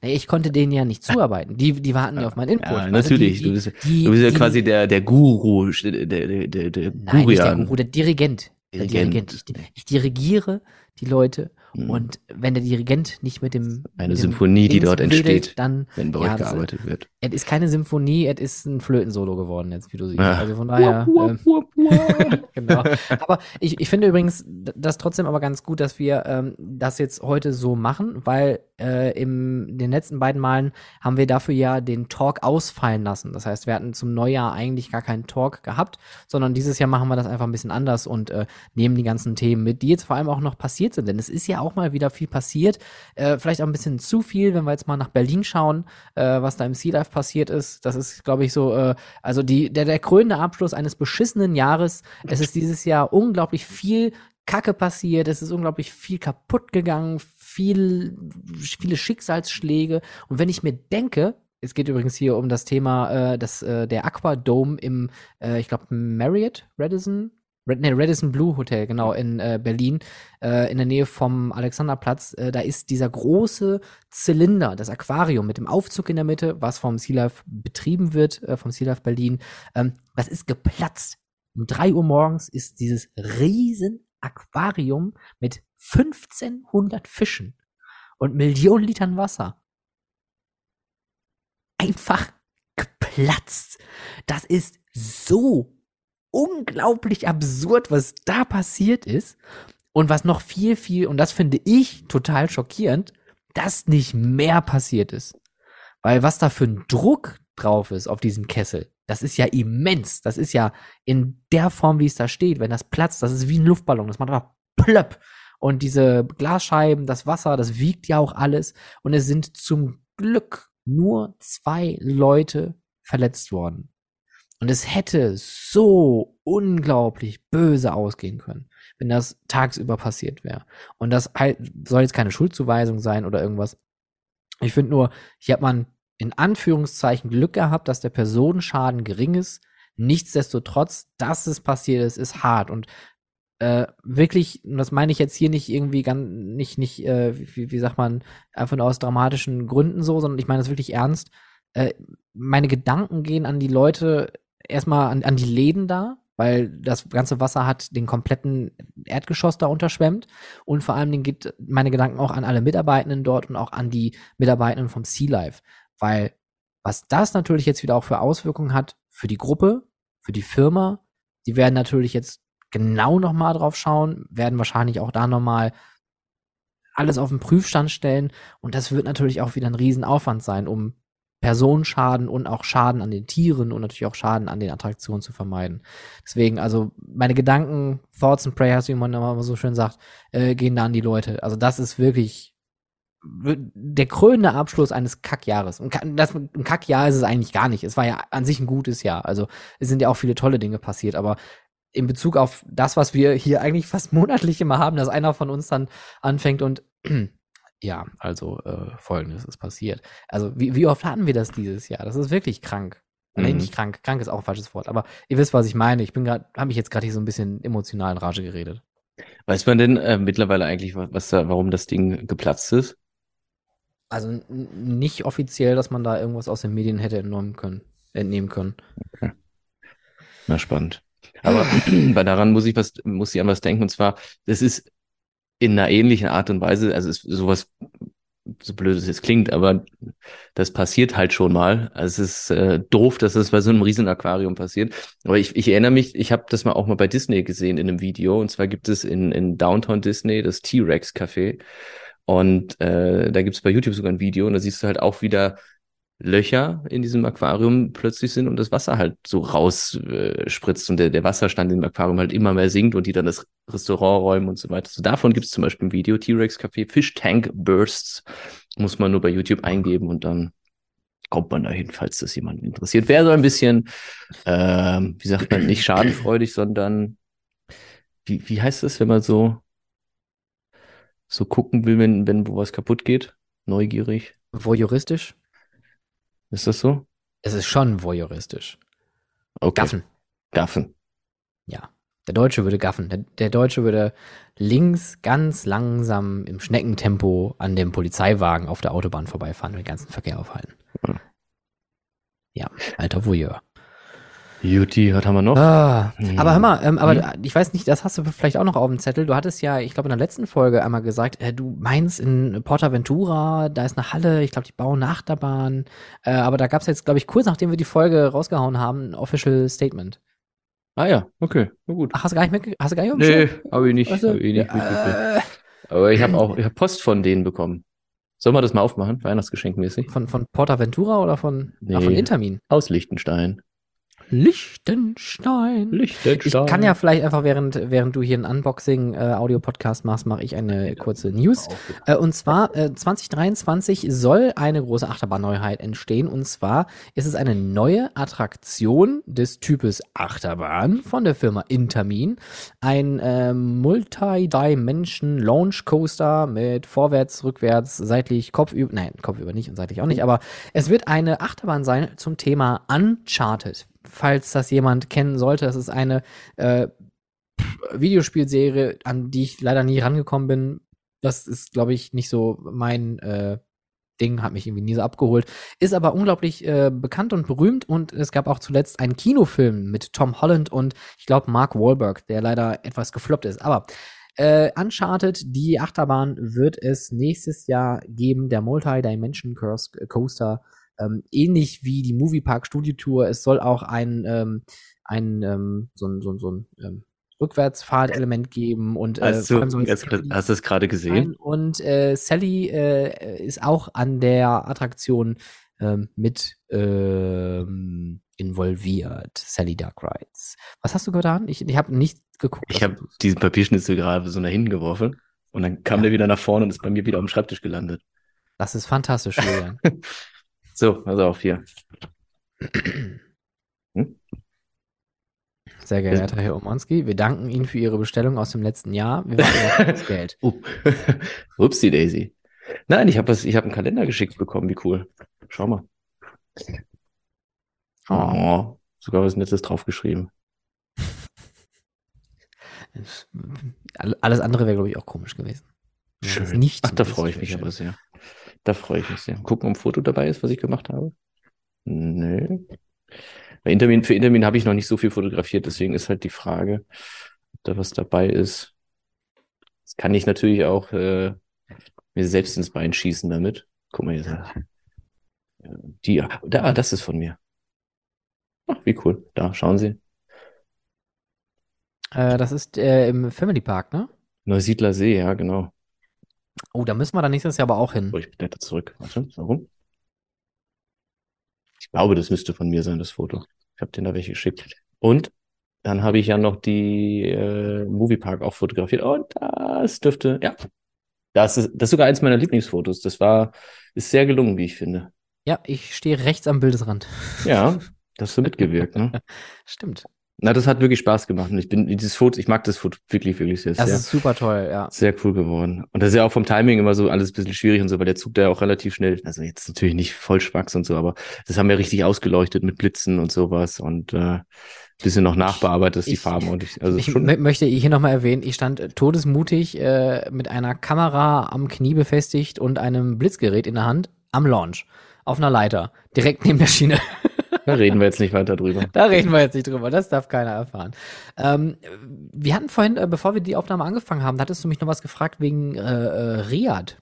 Ich konnte denen ja nicht zuarbeiten. Die, die warten ja auf meinen Input. Ja, Weißt natürlich. Die, Du die, bist, die, du bist ja quasi der, der Guru, der, der, der, der Nein, nicht der Gurian. Guru, der Dirigent. Der Dirigent. Dirigent. Ich, ich dirigiere die Leute Hm. und wenn der Dirigent nicht mit dem Eine mit dem Symphonie, die Dings dort wedelt, entsteht, dann wenn bei ja, euch das- gearbeitet wird. es ist keine Symphonie, es ist ein Flötensolo geworden jetzt, wie du siehst. Ja. Also von daher. ähm, genau. Aber ich, ich finde übrigens das trotzdem aber ganz gut, dass wir ähm, das jetzt heute so machen, weil äh, im den letzten beiden Malen haben wir dafür ja den Talk ausfallen lassen. Das heißt, wir hatten zum Neujahr eigentlich gar keinen Talk gehabt, sondern dieses Jahr machen wir das einfach ein bisschen anders und äh, nehmen die ganzen Themen mit, die jetzt vor allem auch noch passiert sind. Denn es ist ja auch mal wieder viel passiert. Äh, vielleicht auch ein bisschen zu viel, wenn wir jetzt mal nach Berlin schauen, äh, was da im Sea Life passiert ist. Das ist, glaube ich, so, äh, also die, der, der krönende Abschluss eines beschissenen Jahres. Es ist dieses Jahr unglaublich viel Kacke passiert, es ist unglaublich viel kaputt gegangen, viel, viele Schicksalsschläge. Und wenn ich mir denke, es geht übrigens hier um das Thema, äh, das, äh, der Aquadome im, äh, ich glaube, Marriott, Radisson, Red, nee, Radisson Blue Hotel, genau, in äh, Berlin, äh, in der Nähe vom Alexanderplatz. Äh, da ist dieser große Zylinder, das Aquarium mit dem Aufzug in der Mitte, was vom Sea Life betrieben wird, äh, vom Sea Life Berlin. Ähm, das ist geplatzt. Um drei Uhr morgens ist dieses riesen Aquarium mit 1500 Fischen und Millionen Litern Wasser einfach geplatzt. Das ist so unglaublich absurd, was da passiert ist. Und was noch viel, viel, und das finde ich total schockierend, dass nicht mehr passiert ist. Weil was da für ein Druck drauf ist auf diesem Kessel, das ist ja immens. Das ist ja in der Form, wie es da steht, wenn das platzt, das ist wie ein Luftballon. Das macht einfach plöpp. Und diese Glasscheiben, das Wasser, das wiegt ja auch alles. Und es sind zum Glück nur zwei Leute verletzt worden. Und es hätte so unglaublich böse ausgehen können, wenn das tagsüber passiert wäre. Und das halt soll jetzt keine Schuldzuweisung sein oder irgendwas. Ich finde nur, hier hat man in Anführungszeichen Glück gehabt, dass der Personenschaden gering ist. Nichtsdestotrotz, dass es passiert ist, ist hart. Und äh, wirklich, und das meine ich jetzt hier nicht irgendwie ganz, nicht, nicht, äh, wie, wie sagt man, einfach nur aus dramatischen Gründen so, sondern ich meine das wirklich ernst. Äh, meine Gedanken gehen an die Leute, erstmal an, an die Läden da, weil das ganze Wasser hat den kompletten Erdgeschoss da unterschwemmt. Und vor allem Dingen geht meine Gedanken auch an alle Mitarbeitenden dort und auch an die Mitarbeitenden vom Sea Life. Weil was das natürlich jetzt wieder auch für Auswirkungen hat für die Gruppe, für die Firma, die werden natürlich jetzt genau nochmal drauf schauen, werden wahrscheinlich auch da nochmal alles auf den Prüfstand stellen. Und das wird natürlich auch wieder ein Riesenaufwand sein, um Personenschaden und auch Schaden an den Tieren und natürlich auch Schaden an den Attraktionen zu vermeiden. Deswegen, also meine Gedanken, Thoughts and Prayers, wie man immer so schön sagt, äh, gehen da an die Leute. Also das ist wirklich der krönende Abschluss eines Kackjahres. Ein Kackjahr ist es eigentlich gar nicht. Es war ja an sich ein gutes Jahr. Also es sind ja auch viele tolle Dinge passiert, aber in Bezug auf das, was wir hier eigentlich fast monatlich immer haben, dass einer von uns dann anfängt und ja, also äh, folgendes ist passiert. Also wie, wie oft hatten wir das dieses Jahr? Das ist wirklich krank. Mhm. Nee, nicht krank. Krank ist auch ein falsches Wort. Aber ihr wisst, was ich meine. Ich bin gerade, habe mich jetzt gerade hier so ein bisschen emotional in Rage geredet. Weiß man denn äh, mittlerweile eigentlich, was da, warum das Ding geplatzt ist? Also nicht offiziell, dass man da irgendwas aus den Medien hätte entnehmen können. Entnehmen können. Okay. Na spannend. Aber daran muss ich was, muss ich an was denken. Und zwar, das ist in einer ähnlichen Art und Weise, also sowas, so blöd es jetzt klingt, aber das passiert halt schon mal. Also es ist äh, doof, dass das bei so einem riesen Aquarium passiert. Aber ich, ich erinnere mich, ich habe das mal auch mal bei Disney gesehen in einem Video. Und zwar gibt es in, in Downtown Disney das T-Rex Café. Und äh, da gibt es bei YouTube sogar ein Video und da siehst du halt auch wieder Löcher in diesem Aquarium plötzlich sind und das Wasser halt so rausspritzt äh, und der, der Wasserstand im Aquarium halt immer mehr sinkt und die dann das Restaurant räumen und so weiter. So davon gibt es zum Beispiel ein Video, T-Rex Café, Fish Tank Bursts, muss man nur bei YouTube eingeben und dann kommt man dahin, falls das jemanden interessiert. Wäre so ein bisschen, äh, wie sagt man, nicht schadenfreudig, sondern wie, wie heißt das, wenn man so, so gucken will, wenn, wenn wo was kaputt geht? Neugierig. Voyeuristisch? Ist das so? Es ist schon voyeuristisch. Okay. Gaffen. Gaffen. Ja. Der Deutsche würde gaffen. Der, der, Deutsche würde links ganz langsam im Schneckentempo an dem Polizeiwagen auf der Autobahn vorbeifahren und den ganzen Verkehr aufhalten. Hm. Ja, alter Voyeur. Juti, was haben wir noch? Ah, hm. Aber hör mal, ähm, aber hm. ich weiß nicht, das hast du vielleicht auch noch auf dem Zettel. Du hattest ja, ich glaube, in der letzten Folge einmal gesagt, äh, du meinst in Portaventura, da ist eine Halle, ich glaube, die bauen eine Achterbahn. Äh, aber da gab es jetzt, glaube ich, kurz nachdem wir die Folge rausgehauen haben, ein Official Statement. Ah ja, okay, na gut. Ach, hast du gar nicht mehr, hast du gar nicht Nee, habe ich nicht. Also, hab ich nicht äh, aber ich habe auch, ich habe Post von denen bekommen. Sollen wir das mal aufmachen, Weihnachtsgeschenkmäßig? Von, von Portaventura oder von, nee, ach, von Intermin? Aus Liechtenstein. Lichtenstein. Lichtenstein. Ich kann ja vielleicht einfach, während, während du hier einen Unboxing-Audio-Podcast äh, machst, mache ich eine kurze News. Äh, und zwar, äh, 2023 soll eine große Achterbahnneuheit entstehen. Und zwar ist es eine neue Attraktion des Types Achterbahn von der Firma Intermin. Ein äh, Multi-Dimension Launch Coaster mit vorwärts, rückwärts, seitlich, kopfüber, nein, kopfüber nicht und seitlich auch nicht, aber es wird eine Achterbahn sein zum Thema Uncharted falls das jemand kennen sollte. Das ist eine äh, Videospielserie, an die ich leider nie rangekommen bin. Das ist, glaube ich, nicht so mein äh, Ding, hat mich irgendwie nie so abgeholt. Ist aber unglaublich äh, bekannt und berühmt und es gab auch zuletzt einen Kinofilm mit Tom Holland und ich glaube Mark Wahlberg, der leider etwas gefloppt ist. Aber äh, Uncharted, die Achterbahn wird es nächstes Jahr geben, der Multi-Dimension Coaster ähm, ähnlich wie die Moviepark Studio Tour. Es soll auch ein, ähm, ein ähm, so ein, so ein, so ein ähm, Rückwärtsfahrtelement geben und äh, hast, du, jetzt, hast du es gerade gesehen? Und äh, Sally äh, ist auch an der Attraktion ähm, mit ähm, involviert. Sally Dark Rides. Was hast du getan? Ich, ich habe nicht geguckt. Ich habe diesen Papierschnitzel gerade so nach hinten geworfen. Und dann kam der wieder nach vorne und ist bei mir wieder auf dem Schreibtisch gelandet. Das ist fantastisch, Julian. so, also auf hier. Hm? Sehr geehrter Herr Omonski, wir danken Ihnen für Ihre Bestellung aus dem letzten Jahr. Wir warten auf das Geld. Uh. Upsi Daisy. Nein, ich habe hab einen Kalender geschickt bekommen. Wie cool. Schau mal. Oh, oh sogar was Nettes draufgeschrieben. Alles andere wäre, glaube ich, auch komisch gewesen. Schön. Nicht Ach, da freue ich mich aber sehr. Da freue ich mich sehr. Gucken, ob ein Foto dabei ist, was ich gemacht habe. Nö. Bei Intermin, für Intermin habe ich noch nicht so viel fotografiert, deswegen ist halt die Frage, ob da was dabei ist. Das kann ich natürlich auch äh, mir selbst ins Bein schießen damit. Guck mal hier. Die, da, das ist von mir. Ach, wie cool. Da, schauen Sie. Äh, das ist äh, im Family Park, ne? Neusiedler See, ja, genau. Oh, da müssen wir dann nächstes Jahr aber auch hin. Oh, ich blätter zurück. Warte, warum? Ich glaube, das müsste von mir sein, das Foto. Ich habe den da welche geschickt. Und dann habe ich ja noch die äh, Moviepark auch fotografiert. Und das dürfte, ja. Das ist, das ist sogar eins meiner Lieblingsfotos. Das war, ist sehr gelungen, wie ich finde. Ja, ich stehe rechts am Bildesrand. Ja, das hast du mitgewirkt, ne? Stimmt. Na, das hat wirklich Spaß gemacht. Und ich bin, dieses Foto, ich mag das Foto wirklich, wirklich sehr. Das sehr, ist super toll, ja. Sehr cool geworden. Und das ist ja auch vom Timing immer so alles ein bisschen schwierig und so, weil der Zug da auch relativ schnell, also jetzt natürlich nicht voll Schwachs und so, aber das haben wir richtig ausgeleuchtet mit Blitzen und sowas und äh, bisschen noch nachbearbeitet, die Farben und ich, also ich schon. möchte hier nochmal erwähnen, ich stand todesmutig äh, mit einer Kamera am Knie befestigt und einem Blitzgerät in der Hand am Launch auf einer Leiter, direkt neben der Schiene. Da reden wir jetzt nicht weiter drüber. Da reden wir jetzt nicht drüber, das darf keiner erfahren. Ähm, wir hatten vorhin, äh, bevor wir die Aufnahme angefangen haben, hattest du mich noch was gefragt wegen äh, äh, Riyadh.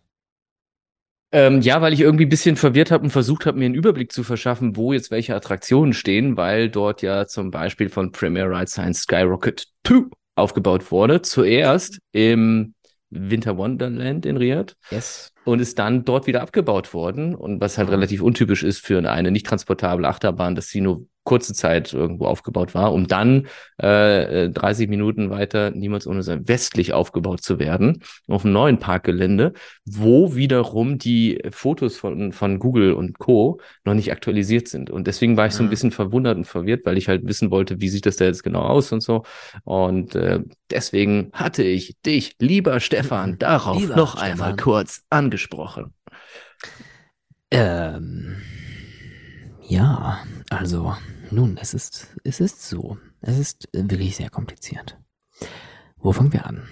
Ähm, ja, weil ich irgendwie ein bisschen verwirrt habe und versucht habe, mir einen Überblick zu verschaffen, wo jetzt welche Attraktionen stehen, weil dort ja zum Beispiel von Premier Ride Science Skyrocket 2 aufgebaut wurde. Zuerst im Winter Wonderland in Riyadh. Yes und ist dann dort wieder abgebaut worden. Und was halt mhm. relativ untypisch ist für eine nicht transportable Achterbahn, dass sie nur kurze Zeit irgendwo aufgebaut war, um dann äh, 30 Minuten weiter niemals ohne sein westlich aufgebaut zu werden, auf einem neuen Parkgelände, wo wiederum die Fotos von, von Google und Co. noch nicht aktualisiert sind. Und deswegen war ich so ein mhm. bisschen verwundert und verwirrt, weil ich halt wissen wollte, wie sieht das da jetzt genau aus und so. Und äh, deswegen hatte ich dich, lieber Stefan, darauf lieber noch Stefan. einmal kurz angesprochen. Ähm, ja, also, nun, es ist, es ist so. Es ist wirklich sehr kompliziert. Wo fangen wir an?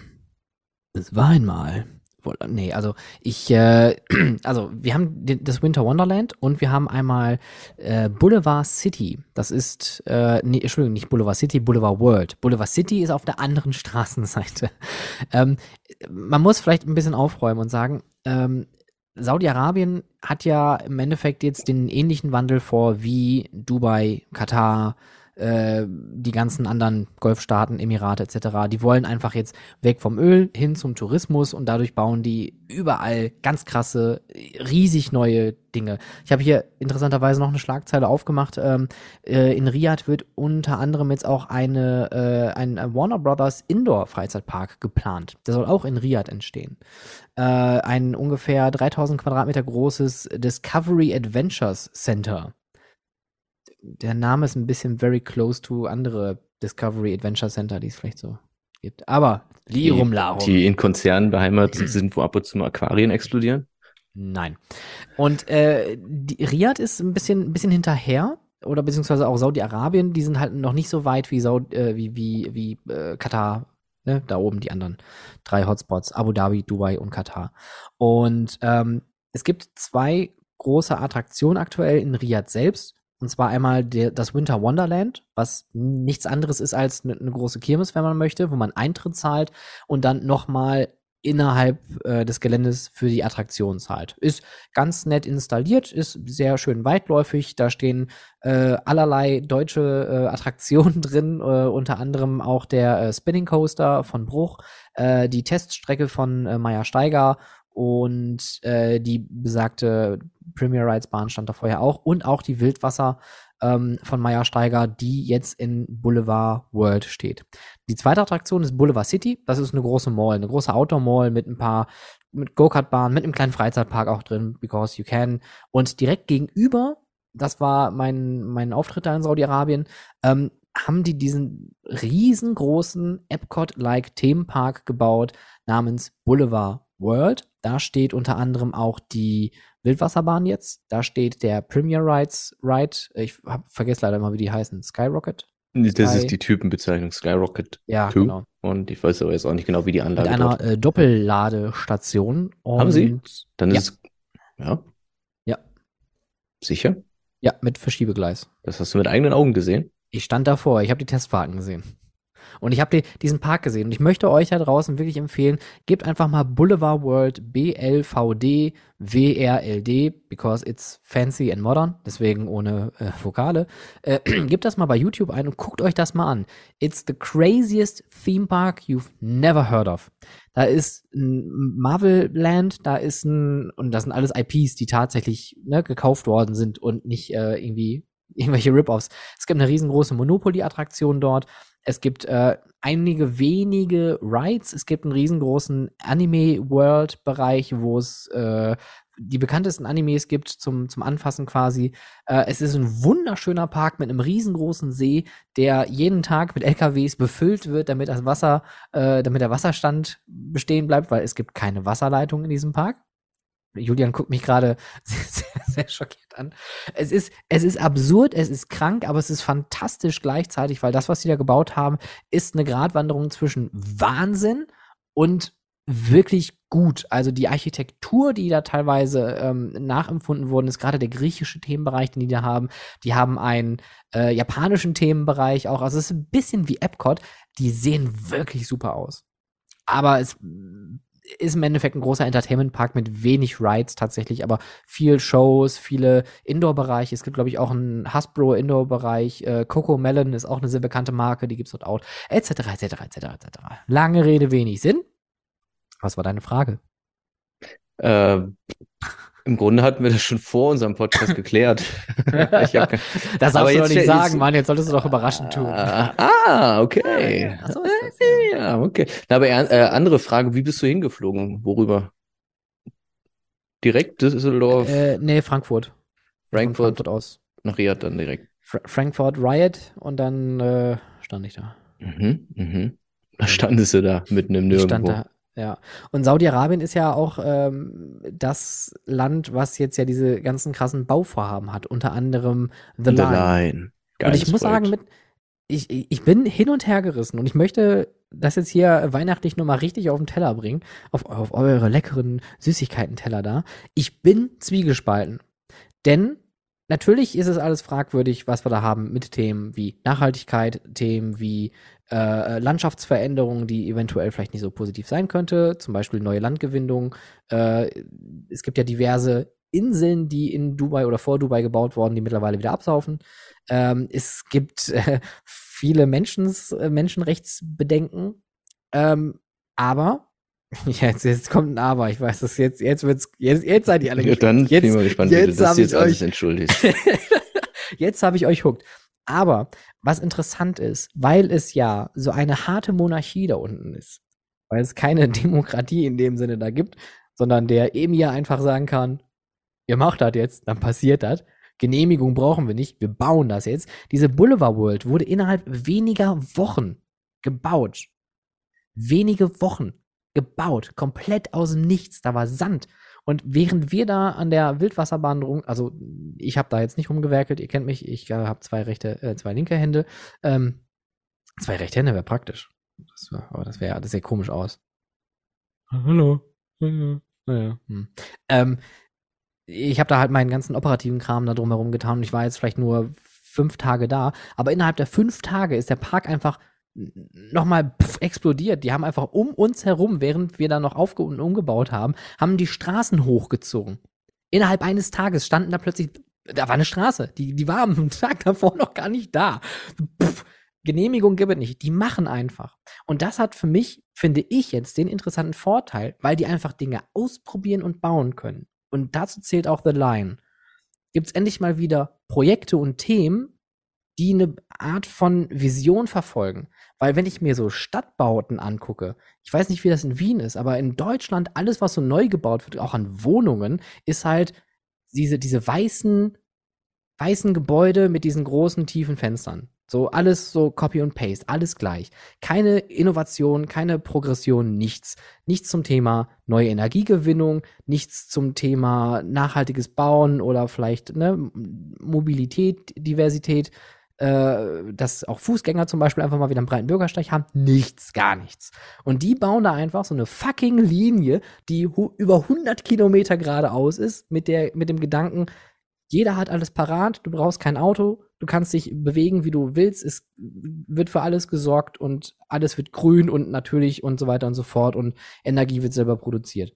Es war einmal. Nee, also ich, äh, also wir haben das Winter Wonderland und wir haben einmal äh, Boulevard City. Das ist, äh, nee, Entschuldigung, nicht Boulevard City, Boulevard World. Boulevard City ist auf der anderen Straßenseite. Ähm, man muss vielleicht ein bisschen aufräumen und sagen, ähm, Saudi-Arabien hat ja im Endeffekt jetzt den ähnlichen Wandel vor wie Dubai, Katar, äh, die ganzen anderen Golfstaaten, Emirate etc. Die wollen einfach jetzt weg vom Öl hin zum Tourismus und dadurch bauen die überall ganz krasse, riesig neue Dinge. Ich habe hier interessanterweise noch eine Schlagzeile aufgemacht. Ähm, äh, in Riyadh wird unter anderem jetzt auch eine, äh, ein Warner Brothers Indoor Freizeitpark geplant. Der soll auch in Riyadh entstehen. Äh, ein ungefähr 3000 Quadratmeter großes Discovery Adventures Center der Name ist ein bisschen very close to andere Discovery Adventure Center, die es vielleicht so gibt. Aber Lirum Larum. Die in Konzernen beheimatet sind, wo ab und zu mal Aquarien explodieren? Nein. Und äh, die, Riyadh ist ein bisschen, ein bisschen hinterher. Oder beziehungsweise auch Saudi-Arabien, die sind halt noch nicht so weit wie, Saudi, äh, wie, wie, wie äh, Katar, ne? da oben die anderen drei Hotspots, Abu Dhabi, Dubai und Katar. Und ähm, es gibt zwei große Attraktionen aktuell in Riyadh selbst. Und zwar einmal der, das Winter Wonderland, was nichts anderes ist als eine, eine große Kirmes, wenn man möchte, wo man Eintritt zahlt und dann nochmal innerhalb äh, des Geländes für die Attraktion zahlt. Ist ganz nett installiert, ist sehr schön weitläufig. Da stehen äh, allerlei deutsche äh, Attraktionen drin, äh, unter anderem auch der äh, Spinning Coaster von Bruch, äh, die Teststrecke von Meier Steiger und äh, die besagte Premier Rides Bahn stand da vorher auch und auch die Wildwasser ähm, von Meyer Steiger, die jetzt in Boulevard World steht. Die zweite Attraktion ist Boulevard City. Das ist eine große Mall, eine große Outdoor-Mall mit ein paar mit Go-Kart-Bahnen, mit einem kleinen Freizeitpark auch drin, because you can. Und direkt gegenüber, das war mein, mein Auftritt da in Saudi-Arabien, ähm, haben die diesen riesengroßen Epcot-like Themenpark gebaut namens Boulevard World. Da steht unter anderem auch die Wildwasserbahn jetzt. Da steht der Premier Rides Ride. Ich hab, vergesse leider mal, wie die heißen. Skyrocket? Das Sky. ist die Typenbezeichnung Skyrocket ja, 2. Genau. Und ich weiß aber jetzt auch nicht genau, wie die Anlage Mit einer äh, Doppelladestation. Haben Sie? Dann ist es, ja. Ja. Sicher? Ja, mit Verschiebegleis. Das hast du mit eigenen Augen gesehen? Ich stand davor, ich habe die Testfahrten gesehen. Und ich habe diesen Park gesehen und ich möchte euch da draußen wirklich empfehlen, gebt einfach mal Boulevard World B-L-V-D W-R-L-D, because it's fancy and modern, deswegen ohne äh, Vokale. Äh, gebt das mal bei YouTube ein und guckt euch das mal an. It's the craziest theme park you've never heard of. Da ist ein Marvel Land, da ist ein, und das sind alles IPs, die tatsächlich ne, gekauft worden sind und nicht äh, irgendwie irgendwelche Rip-Offs. Es gibt eine riesengroße Monopoly-Attraktion dort. Es gibt äh, einige wenige Rides. Es gibt einen riesengroßen Anime-World-Bereich, wo es äh, die bekanntesten Animes gibt zum, zum Anfassen quasi. Äh, es ist ein wunderschöner Park mit einem riesengroßen See, der jeden Tag mit LKWs befüllt wird, damit das Wasser, äh, damit der Wasserstand bestehen bleibt, weil es gibt keine Wasserleitung in diesem Park. Julian guckt mich gerade sehr, sehr, sehr, schockiert an. Es ist, es ist absurd, es ist krank, aber es ist fantastisch gleichzeitig, weil das, was sie da gebaut haben, ist eine Gratwanderung zwischen Wahnsinn und wirklich gut. Also die Architektur, die da teilweise ähm, nachempfunden worden ist, gerade der griechische Themenbereich, den die da haben, die haben einen äh, japanischen Themenbereich auch. Also es ist ein bisschen wie Epcot. Die sehen wirklich super aus. Aber es ist im Endeffekt ein großer Entertainment-Park mit wenig Rides tatsächlich, aber viel Shows, viele Indoor-Bereiche. Es gibt, glaube ich, auch einen Hasbro-Indoor-Bereich. Äh, Coco Melon ist auch eine sehr bekannte Marke, die gibt's dort auch, etc., etc., etc., etc. Lange Rede, wenig Sinn. Was war deine Frage? Äh, Im Grunde hatten wir das schon vor unserem Podcast geklärt. ich hab, das darfst du doch nicht sagen, Mann. Jetzt solltest du doch überraschend tun. Ah, ah okay. Ach so ja. okay. Na, aber äh, andere Frage, wie bist du hingeflogen? Worüber? Direkt Düsseldorf? Äh, nee, Frankfurt. Frankfurt, Frankfurt aus. Nach Riyadh dann direkt. Fra Frankfurt Riot und dann äh, stand ich da. Mhm, mhm. Da standest du da mitten im Nirgendwo. Ich stand da, ja, und Saudi-Arabien ist ja auch ähm, das Land, was jetzt ja diese ganzen krassen Bauvorhaben hat, unter anderem The, The Line. Line. und ich muss Projekt. sagen, mit, ich, ich bin hin und her gerissen und ich möchte das jetzt hier weihnachtlich nochmal richtig auf den Teller bringen, auf, auf eure leckeren Süßigkeiten-Teller da. Ich bin zwiegespalten. Denn natürlich ist es alles fragwürdig, was wir da haben mit Themen wie Nachhaltigkeit, Themen wie äh, Landschaftsveränderungen, die eventuell vielleicht nicht so positiv sein könnte, zum Beispiel neue Landgewinnung. Äh, es gibt ja diverse Inseln, die in Dubai oder vor Dubai gebaut wurden, die mittlerweile wieder absaufen. Ähm, es gibt äh, viele Menschens, äh, Menschenrechtsbedenken. Ähm, aber Jetzt, jetzt kommt ein Aber, ich weiß das jetzt, jetzt wird's, jetzt, jetzt seid ihr alle ja, Dann jetzt, bin ich mal gespannt, jetzt wie du das jetzt alles entschuldigst. jetzt habe ich euch hooked. Aber was interessant ist, weil es ja so eine harte Monarchie da unten ist, weil es keine Demokratie in dem Sinne da gibt, sondern der Emir einfach sagen kann, ihr macht das jetzt, dann passiert das. Genehmigung brauchen wir nicht, wir bauen das jetzt. Diese Boulevard World wurde innerhalb weniger Wochen gebaut. Wenige Wochen gebaut, komplett aus dem Nichts. Da war Sand. Und während wir da an der Wildwasserbahn rum, also ich habe da jetzt nicht rumgewerkelt, ihr kennt mich, ich äh, habe zwei rechte, äh, zwei linke Hände. Ähm, zwei rechte Hände wäre praktisch. Das wär, aber das wäre, das sähe komisch aus. Hallo. Ja, ja. Hm. Ähm, ich habe da halt meinen ganzen operativen Kram da drumherum getan und ich war jetzt vielleicht nur fünf Tage da, aber innerhalb der fünf Tage ist der Park einfach nochmal explodiert. Die haben einfach um uns herum, während wir da noch aufge und umgebaut haben, haben die Straßen hochgezogen. Innerhalb eines Tages standen da plötzlich, da war eine Straße, die, die war am Tag davor noch gar nicht da. Pff, Genehmigung gibt es nicht. Die machen einfach. Und das hat für mich, finde ich jetzt, den interessanten Vorteil, weil die einfach Dinge ausprobieren und bauen können. Und dazu zählt auch The Line. Gibt es endlich mal wieder Projekte und Themen, die eine Art von Vision verfolgen. Weil wenn ich mir so Stadtbauten angucke, ich weiß nicht, wie das in Wien ist, aber in Deutschland, alles, was so neu gebaut wird, auch an Wohnungen, ist halt diese, diese weißen, weißen Gebäude mit diesen großen, tiefen Fenstern. So alles so Copy und Paste, alles gleich. Keine Innovation, keine Progression, nichts. Nichts zum Thema neue Energiegewinnung, nichts zum Thema nachhaltiges Bauen oder vielleicht ne, Mobilität, Diversität äh, dass auch Fußgänger zum Beispiel einfach mal wieder einen breiten Bürgersteig haben. Nichts, gar nichts. Und die bauen da einfach so eine fucking Linie, die über 100 Kilometer geradeaus ist, mit, der, mit dem Gedanken, jeder hat alles parat, du brauchst kein Auto, du kannst dich bewegen, wie du willst, es wird für alles gesorgt und alles wird grün und natürlich und so weiter und so fort und Energie wird selber produziert.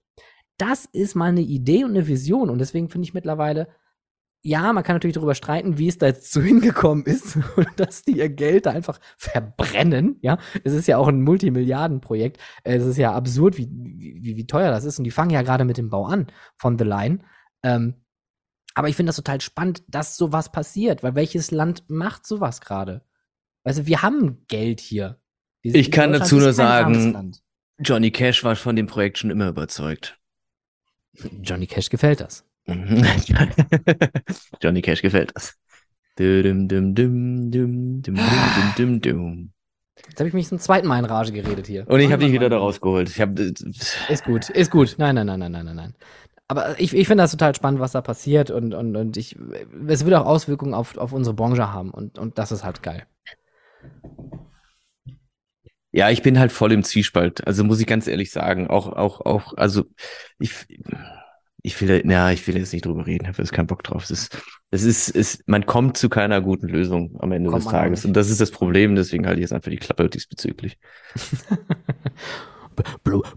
Das ist mal eine Idee und eine Vision und deswegen finde ich mittlerweile, ja, man kann natürlich darüber streiten, wie es da jetzt so hingekommen ist, dass die ihr Geld da einfach verbrennen. Ja, es ist ja auch ein Multimilliardenprojekt. Es ist ja absurd, wie, wie, wie teuer das ist. Und die fangen ja gerade mit dem Bau an von The Line. Ähm, aber ich finde das total spannend, dass sowas passiert, weil welches Land macht sowas gerade? Also wir haben Geld hier. Ich kann dazu nur sagen, Johnny Cash war von dem Projekt schon immer überzeugt. Johnny Cash gefällt das. Johnny Cash gefällt das. Jetzt habe ich mich zum zweiten Mal in Rage geredet hier. Und ich habe dich wieder da rausgeholt. Ich hab, ist gut, ist gut. Nein, nein, nein, nein, nein, nein. Aber ich, ich finde das total spannend, was da passiert und, und, und ich, es wird auch Auswirkungen auf, auf unsere Branche haben und, und das ist halt geil. Ja, ich bin halt voll im Zwiespalt. Also muss ich ganz ehrlich sagen, auch, auch, auch, also ich, ich will, ja, ich will jetzt nicht drüber reden, habe jetzt keinen Bock drauf. Es ist, es ist, es, man kommt zu keiner guten Lösung am Ende Kommt des Tages. Und das ist das Problem, deswegen halte ich jetzt einfach die Klappe diesbezüglich.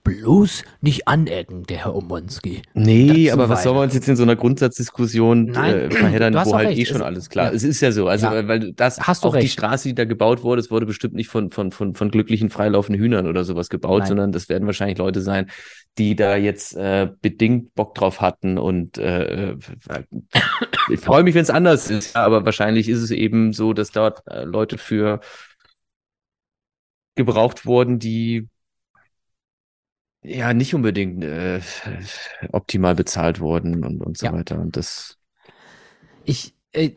bloß nicht anecken, der Herr Omonski. Nee, aber was soll man uns jetzt in so einer Grundsatzdiskussion äh, verheddern, wo halt recht. eh schon es, alles klar. Ja. Es ist ja so, also ja. weil das Hast du auch recht. die Straße, die da gebaut wurde, es wurde bestimmt nicht von von von von glücklichen freilaufenden Hühnern oder sowas gebaut, Nein. sondern das werden wahrscheinlich Leute sein, die da jetzt äh, bedingt Bock drauf hatten und äh, äh ich freue mich, wenn es anders ist, aber wahrscheinlich ist es eben so, dass dort äh, Leute für gebraucht wurden, die ja nicht unbedingt äh, optimal bezahlt wurden und, und so ja. weiter. Und das. Ich äh,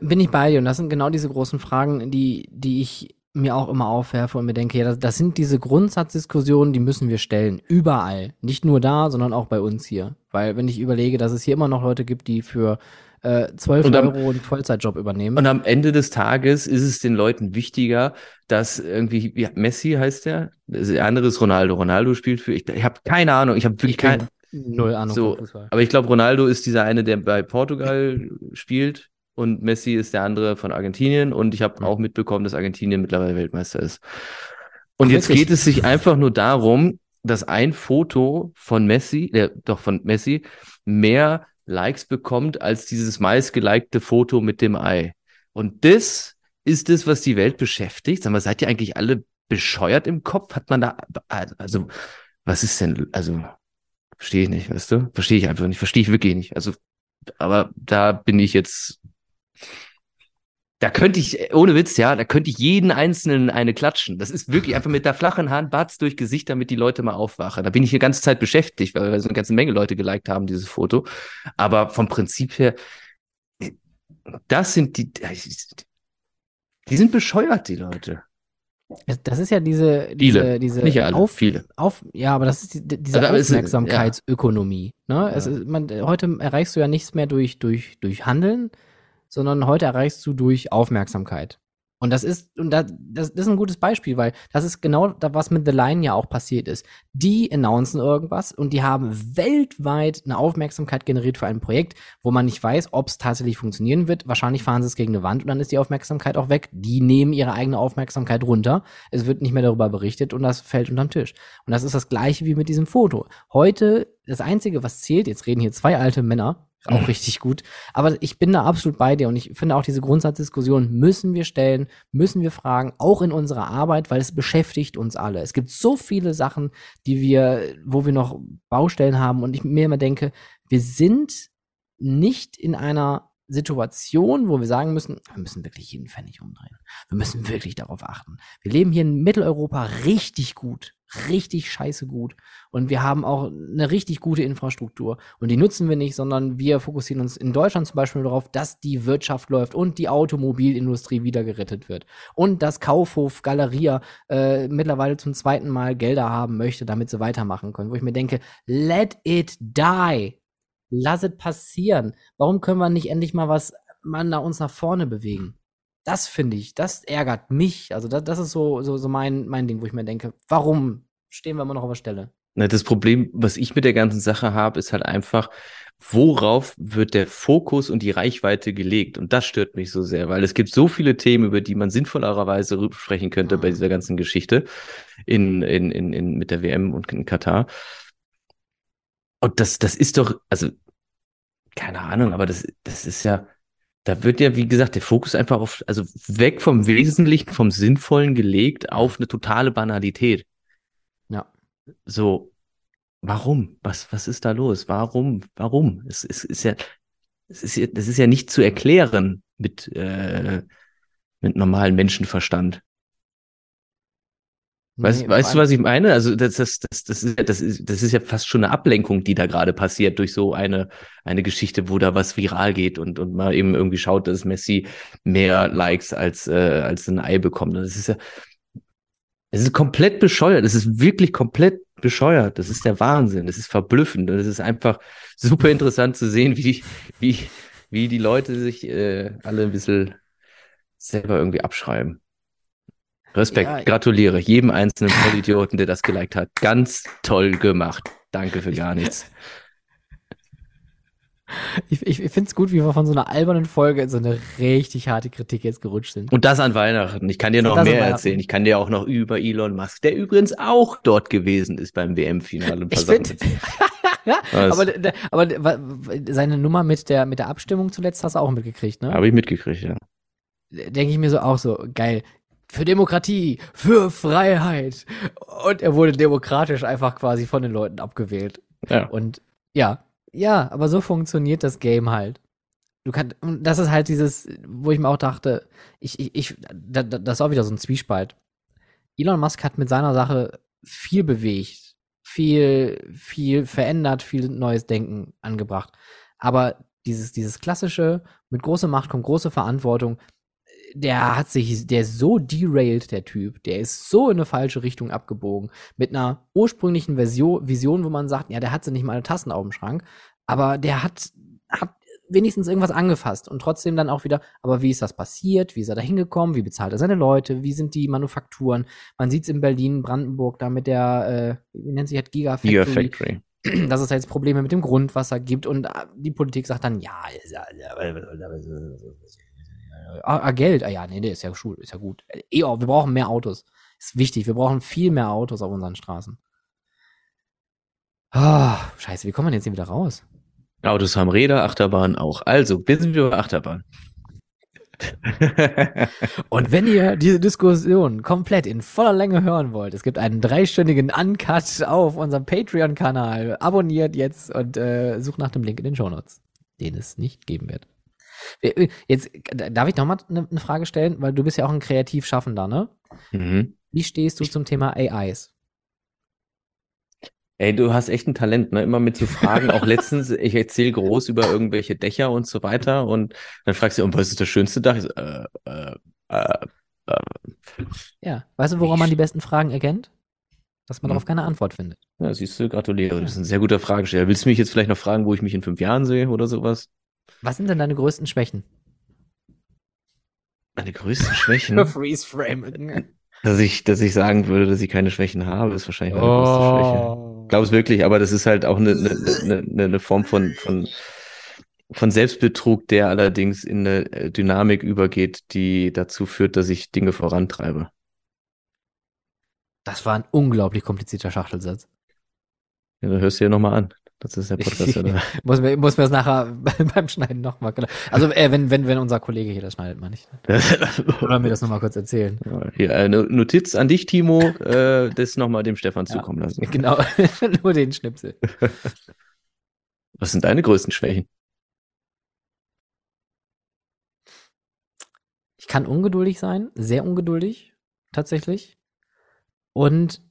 bin ich bei dir und das sind genau diese großen Fragen, die, die ich mir auch immer aufwerfe und mir denke, ja, das, das sind diese Grundsatzdiskussionen, die müssen wir stellen. Überall. Nicht nur da, sondern auch bei uns hier. Weil wenn ich überlege, dass es hier immer noch Leute gibt, die für äh, 12 und am, Euro einen Vollzeitjob übernehmen. Und am Ende des Tages ist es den Leuten wichtiger, dass irgendwie, wie Messi heißt der, der andere ist Ronaldo. Ronaldo spielt für, ich, ich habe keine Ahnung, ich habe wirklich keine. Null Ahnung. So, aber ich glaube, Ronaldo ist dieser eine, der bei Portugal spielt und Messi ist der andere von Argentinien und ich habe mhm. auch mitbekommen, dass Argentinien mittlerweile Weltmeister ist. Und Ach, jetzt wirklich? geht es sich einfach nur darum, dass ein Foto von Messi, äh, doch von Messi, mehr Likes bekommt als dieses meistgelikte Foto mit dem Ei. Und das ist es, was die Welt beschäftigt. Sag mal, seid ihr eigentlich alle bescheuert im Kopf? Hat man da, also, was ist denn, also, verstehe ich nicht, weißt du? Verstehe ich einfach nicht, verstehe ich wirklich nicht. Also, aber da bin ich jetzt da könnte ich, ohne Witz, ja, da könnte ich jeden Einzelnen eine klatschen. Das ist wirklich einfach mit der flachen Hand, Batz durch Gesicht, damit die Leute mal aufwachen. Da bin ich die ganze Zeit beschäftigt, weil, so eine ganze Menge Leute geliked haben, dieses Foto. Aber vom Prinzip her, das sind die, die sind bescheuert, die Leute. Das ist ja diese, diese, viele, diese nicht alle, auf, viele. Auf, ja, aber das ist die, diese also, Aufmerksamkeitsökonomie. Ja. Ne? Es ist, man, heute erreichst du ja nichts mehr durch, durch, durch Handeln, sondern heute erreichst du durch Aufmerksamkeit. Und das ist, und das, das, ist ein gutes Beispiel, weil das ist genau das, was mit The Line ja auch passiert ist. Die announcen irgendwas und die haben weltweit eine Aufmerksamkeit generiert für ein Projekt, wo man nicht weiß, ob es tatsächlich funktionieren wird. Wahrscheinlich fahren sie es gegen eine Wand und dann ist die Aufmerksamkeit auch weg. Die nehmen ihre eigene Aufmerksamkeit runter. Es wird nicht mehr darüber berichtet und das fällt unter den Tisch. Und das ist das gleiche wie mit diesem Foto. Heute, das Einzige, was zählt, jetzt reden hier zwei alte Männer, auch mhm. richtig gut. Aber ich bin da absolut bei dir und ich finde auch diese Grundsatzdiskussion müssen wir stellen, müssen wir fragen, auch in unserer Arbeit, weil es beschäftigt uns alle. Es gibt so viele Sachen, die wir, wo wir noch Baustellen haben und ich mir immer denke, wir sind nicht in einer Situation, wo wir sagen müssen, wir müssen wirklich jeden Pfennig umdrehen. Wir müssen wirklich darauf achten. Wir leben hier in Mitteleuropa richtig gut, richtig scheiße gut. Und wir haben auch eine richtig gute Infrastruktur. Und die nutzen wir nicht, sondern wir fokussieren uns in Deutschland zum Beispiel darauf, dass die Wirtschaft läuft und die Automobilindustrie wieder gerettet wird. Und dass Kaufhof Galeria äh, mittlerweile zum zweiten Mal Gelder haben möchte, damit sie weitermachen können. Wo ich mir denke, let it die. Lass es passieren. Warum können wir nicht endlich mal was mal nach uns nach vorne bewegen? Das finde ich, das ärgert mich. Also das, das ist so, so, so mein, mein Ding, wo ich mir denke, warum stehen wir immer noch auf der Stelle? Na, das Problem, was ich mit der ganzen Sache habe, ist halt einfach, worauf wird der Fokus und die Reichweite gelegt? Und das stört mich so sehr, weil es gibt so viele Themen, über die man sinnvollerweise sprechen könnte bei dieser ganzen Geschichte in, in, in, in, mit der WM und in Katar. Und das, das ist doch, also, keine Ahnung, aber das, das ist ja, da wird ja, wie gesagt, der Fokus einfach auf, also weg vom Wesentlichen, vom Sinnvollen gelegt auf eine totale Banalität. Ja. So, warum? Was, was ist da los? Warum? Warum? Es, es ist ja, es ist ja, das ist ja nicht zu erklären mit, äh, mit normalem Menschenverstand. Weißt, nee, weißt du, was ich meine? Also das, das, das, das, ist, das, ist, das ist ja fast schon eine Ablenkung, die da gerade passiert durch so eine, eine Geschichte, wo da was viral geht und, und man eben irgendwie schaut, dass Messi mehr Likes als, äh, als ein Ei bekommt. Das ist ja, es ist komplett bescheuert. Das ist wirklich komplett bescheuert. Das ist der Wahnsinn. Das ist verblüffend. Das ist einfach super interessant zu sehen, wie die, wie, wie die Leute sich äh, alle ein bisschen selber irgendwie abschreiben. Respekt, ja, gratuliere jedem einzelnen Vollidioten, der das geliked hat. Ganz toll gemacht. Danke für gar nichts. Ich, ich, ich finde es gut, wie wir von so einer albernen Folge in so eine richtig harte Kritik jetzt gerutscht sind. Und das an Weihnachten. Ich kann dir noch mehr erzählen. Ich kann dir auch noch über Elon Musk, der übrigens auch dort gewesen ist beim WM-Finale. Ich finde, ja, aber, aber seine Nummer mit der, mit der Abstimmung zuletzt hast du auch mitgekriegt, ne? Habe ich mitgekriegt, ja. Denke ich mir so auch so, geil für Demokratie, für Freiheit. Und er wurde demokratisch einfach quasi von den Leuten abgewählt. Ja. Und ja, ja, aber so funktioniert das Game halt. Du kannst, das ist halt dieses, wo ich mir auch dachte, ich, ich, ich das ist auch wieder so ein Zwiespalt. Elon Musk hat mit seiner Sache viel bewegt, viel, viel verändert, viel neues Denken angebracht. Aber dieses, dieses klassische, mit großer Macht kommt große Verantwortung, der hat sich, der ist so derailed, der Typ, der ist so in eine falsche Richtung abgebogen. Mit einer ursprünglichen Version, Vision, wo man sagt, ja, der hat sie nicht mal eine Tassen auf dem Schrank, aber der hat, hat wenigstens irgendwas angefasst und trotzdem dann auch wieder, aber wie ist das passiert? Wie ist er da hingekommen? Wie bezahlt er seine Leute? Wie sind die Manufakturen? Man sieht es in Berlin, Brandenburg, da mit der, äh, wie nennt sich das, Gigafactory. Gigafactory. Dass es da jetzt Probleme mit dem Grundwasser gibt und äh, die Politik sagt dann, ja, Ah, ah, Geld. Ah ja, nee, nee, ist ja schul, ist ja gut. Oh, wir brauchen mehr Autos. Ist wichtig. Wir brauchen viel mehr Autos auf unseren Straßen. Ah, scheiße, wie kommt man jetzt hier wieder raus? Autos haben Räder, Achterbahn auch. Also, wir sind über Achterbahn. Und wenn ihr diese Diskussion komplett in voller Länge hören wollt, es gibt einen dreistündigen Uncut auf unserem Patreon-Kanal. Abonniert jetzt und äh, sucht nach dem Link in den Show Notes, den es nicht geben wird. Äh, jetzt darf ich nochmal eine ne Frage stellen, weil du bist ja auch ein Kreativschaffender, ne? Mhm. Wie stehst du zum Thema AIs? Ey, du hast echt ein Talent, ne? Immer mit so Fragen. Auch letztens, ich erzähle groß über irgendwelche Dächer und so weiter und dann fragst du, und was ist das schönste Dach? So, äh, äh, äh, äh. Ja, weißt du, woran man die besten Fragen erkennt? Dass man hm. darauf keine Antwort findet. Ja, siehst du, gratuliere. Das ist ein sehr guter Fragesteller. Willst du mich jetzt vielleicht noch fragen, wo ich mich in fünf Jahren sehe oder sowas? Was sind denn deine größten Schwächen? Meine größten Schwächen? Freeze Frame. Dass ich, dass ich sagen würde, dass ich keine Schwächen habe, ist wahrscheinlich meine oh. größte Schwäche. Glaube es wirklich, aber das ist halt auch eine, eine, eine, eine Form von, von, von Selbstbetrug, der allerdings in eine äh, Dynamik übergeht, die dazu führt, dass ich Dinge vorantreibe. Das war ein unglaublich komplizierter Schachtelsatz. Ja, dann hörst du dir nochmal an. Das ist der Podcast, oder? muss, mir, muss mir das nachher beim Schneiden nochmal. Genau. Also, äh, wenn, wenn, wenn unser Kollege hier das schneidet, meine ich. oder mir das nochmal kurz erzählen. Hier, eine Notiz an dich, Timo, äh, das nochmal dem Stefan ja, zukommen lassen. Genau, nur den Schnipsel. Was sind deine größten Schwächen? Ich kann ungeduldig sein, sehr ungeduldig, tatsächlich. Und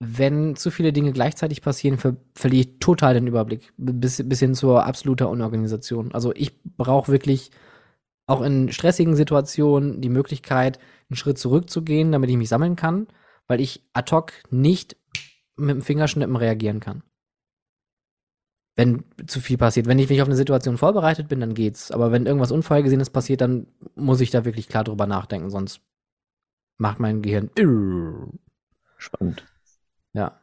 wenn zu viele Dinge gleichzeitig passieren, ver verliere ich total den Überblick. Bis, bis hin zur absoluter Unorganisation. Also ich brauche wirklich auch in stressigen Situationen die Möglichkeit, einen Schritt zurückzugehen, damit ich mich sammeln kann, weil ich ad hoc nicht mit dem Fingerschnippen reagieren kann. Wenn zu viel passiert. Wenn ich mich auf eine Situation vorbereitet bin, dann geht's. Aber wenn irgendwas Unvorhergesehenes passiert, dann muss ich da wirklich klar drüber nachdenken, sonst macht mein Gehirn. Spannend. Ja.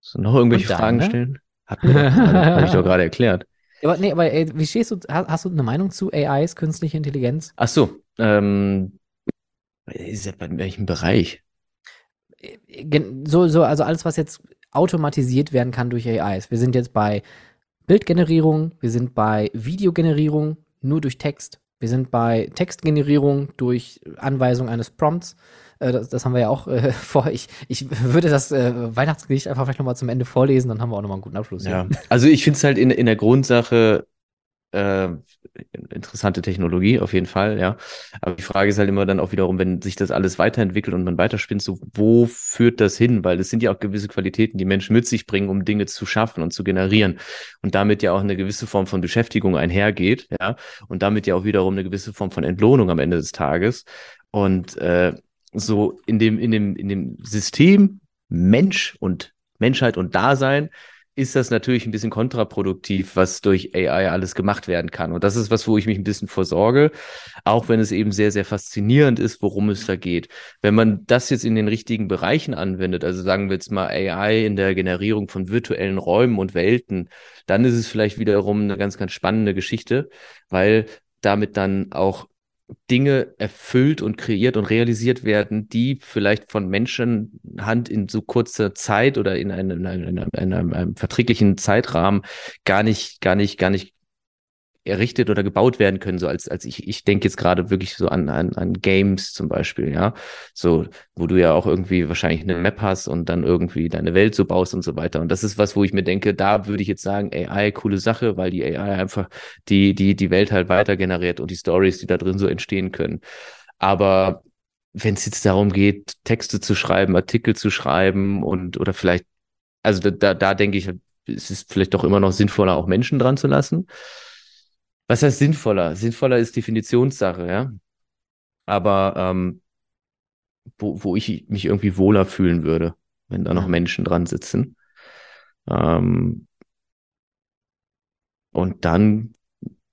So, noch irgendwelche dann, Fragen ne? stellen? Hat habe ich doch gerade erklärt. Aber nee, aber ey, wie stehst du, hast, hast, du eine Meinung zu AIs, künstliche Intelligenz? Ach so, ähm, ist ja bei welchem Bereich? So, so, also alles, was jetzt automatisiert werden kann durch AIs. Wir sind jetzt bei Bildgenerierung, wir sind bei Videogenerierung nur durch Text, wir sind bei Textgenerierung durch Anweisung eines Prompts. Äh, das, das, haben wir ja auch äh, vor. Ich, ich würde das äh, Weihnachtsgedicht einfach vielleicht nochmal zum Ende vorlesen, dann haben wir auch nochmal einen guten Abschluss. Ja, also ich finde es halt in, in der Grundsache äh, interessante Technologie, auf jeden Fall, ja. Aber die Frage ist halt immer dann auch wiederum, wenn sich das alles weiterentwickelt und man weiterspinnt, so wo führt das hin? Weil es sind ja auch gewisse Qualitäten, die Menschen mit sich bringen, um Dinge zu schaffen und zu generieren. Und damit ja auch eine gewisse Form von Beschäftigung einhergeht, ja. Und damit ja auch wiederum eine gewisse Form von Entlohnung am Ende des Tages. Und äh, so in dem, in dem, in dem System Mensch und Menschheit und Dasein ist das natürlich ein bisschen kontraproduktiv, was durch AI alles gemacht werden kann. Und das ist was, wo ich mich ein bisschen vorsorge, auch wenn es eben sehr, sehr faszinierend ist, worum es da geht. Wenn man das jetzt in den richtigen Bereichen anwendet, also sagen wir jetzt mal AI in der Generierung von virtuellen Räumen und Welten, dann ist es vielleicht wiederum eine ganz, ganz spannende Geschichte, weil damit dann auch Dinge erfüllt und kreiert und realisiert werden, die vielleicht von Menschenhand in so kurzer Zeit oder in einem, in einem, in einem, einem verträglichen Zeitrahmen gar nicht, gar nicht, gar nicht errichtet oder gebaut werden können, so als, als ich, ich denke jetzt gerade wirklich so an, an, an Games zum Beispiel, ja. So, wo du ja auch irgendwie wahrscheinlich eine Map hast und dann irgendwie deine Welt so baust und so weiter. Und das ist was, wo ich mir denke, da würde ich jetzt sagen, AI, coole Sache, weil die AI einfach die, die, die Welt halt weiter generiert und die Stories, die da drin so entstehen können. Aber wenn es jetzt darum geht, Texte zu schreiben, Artikel zu schreiben und oder vielleicht, also da, da, denke ich, es ist vielleicht doch immer noch sinnvoller, auch Menschen dran zu lassen. Was heißt sinnvoller? Sinnvoller ist Definitionssache, ja. Aber ähm, wo, wo ich mich irgendwie wohler fühlen würde, wenn da noch Menschen dran sitzen. Ähm, und dann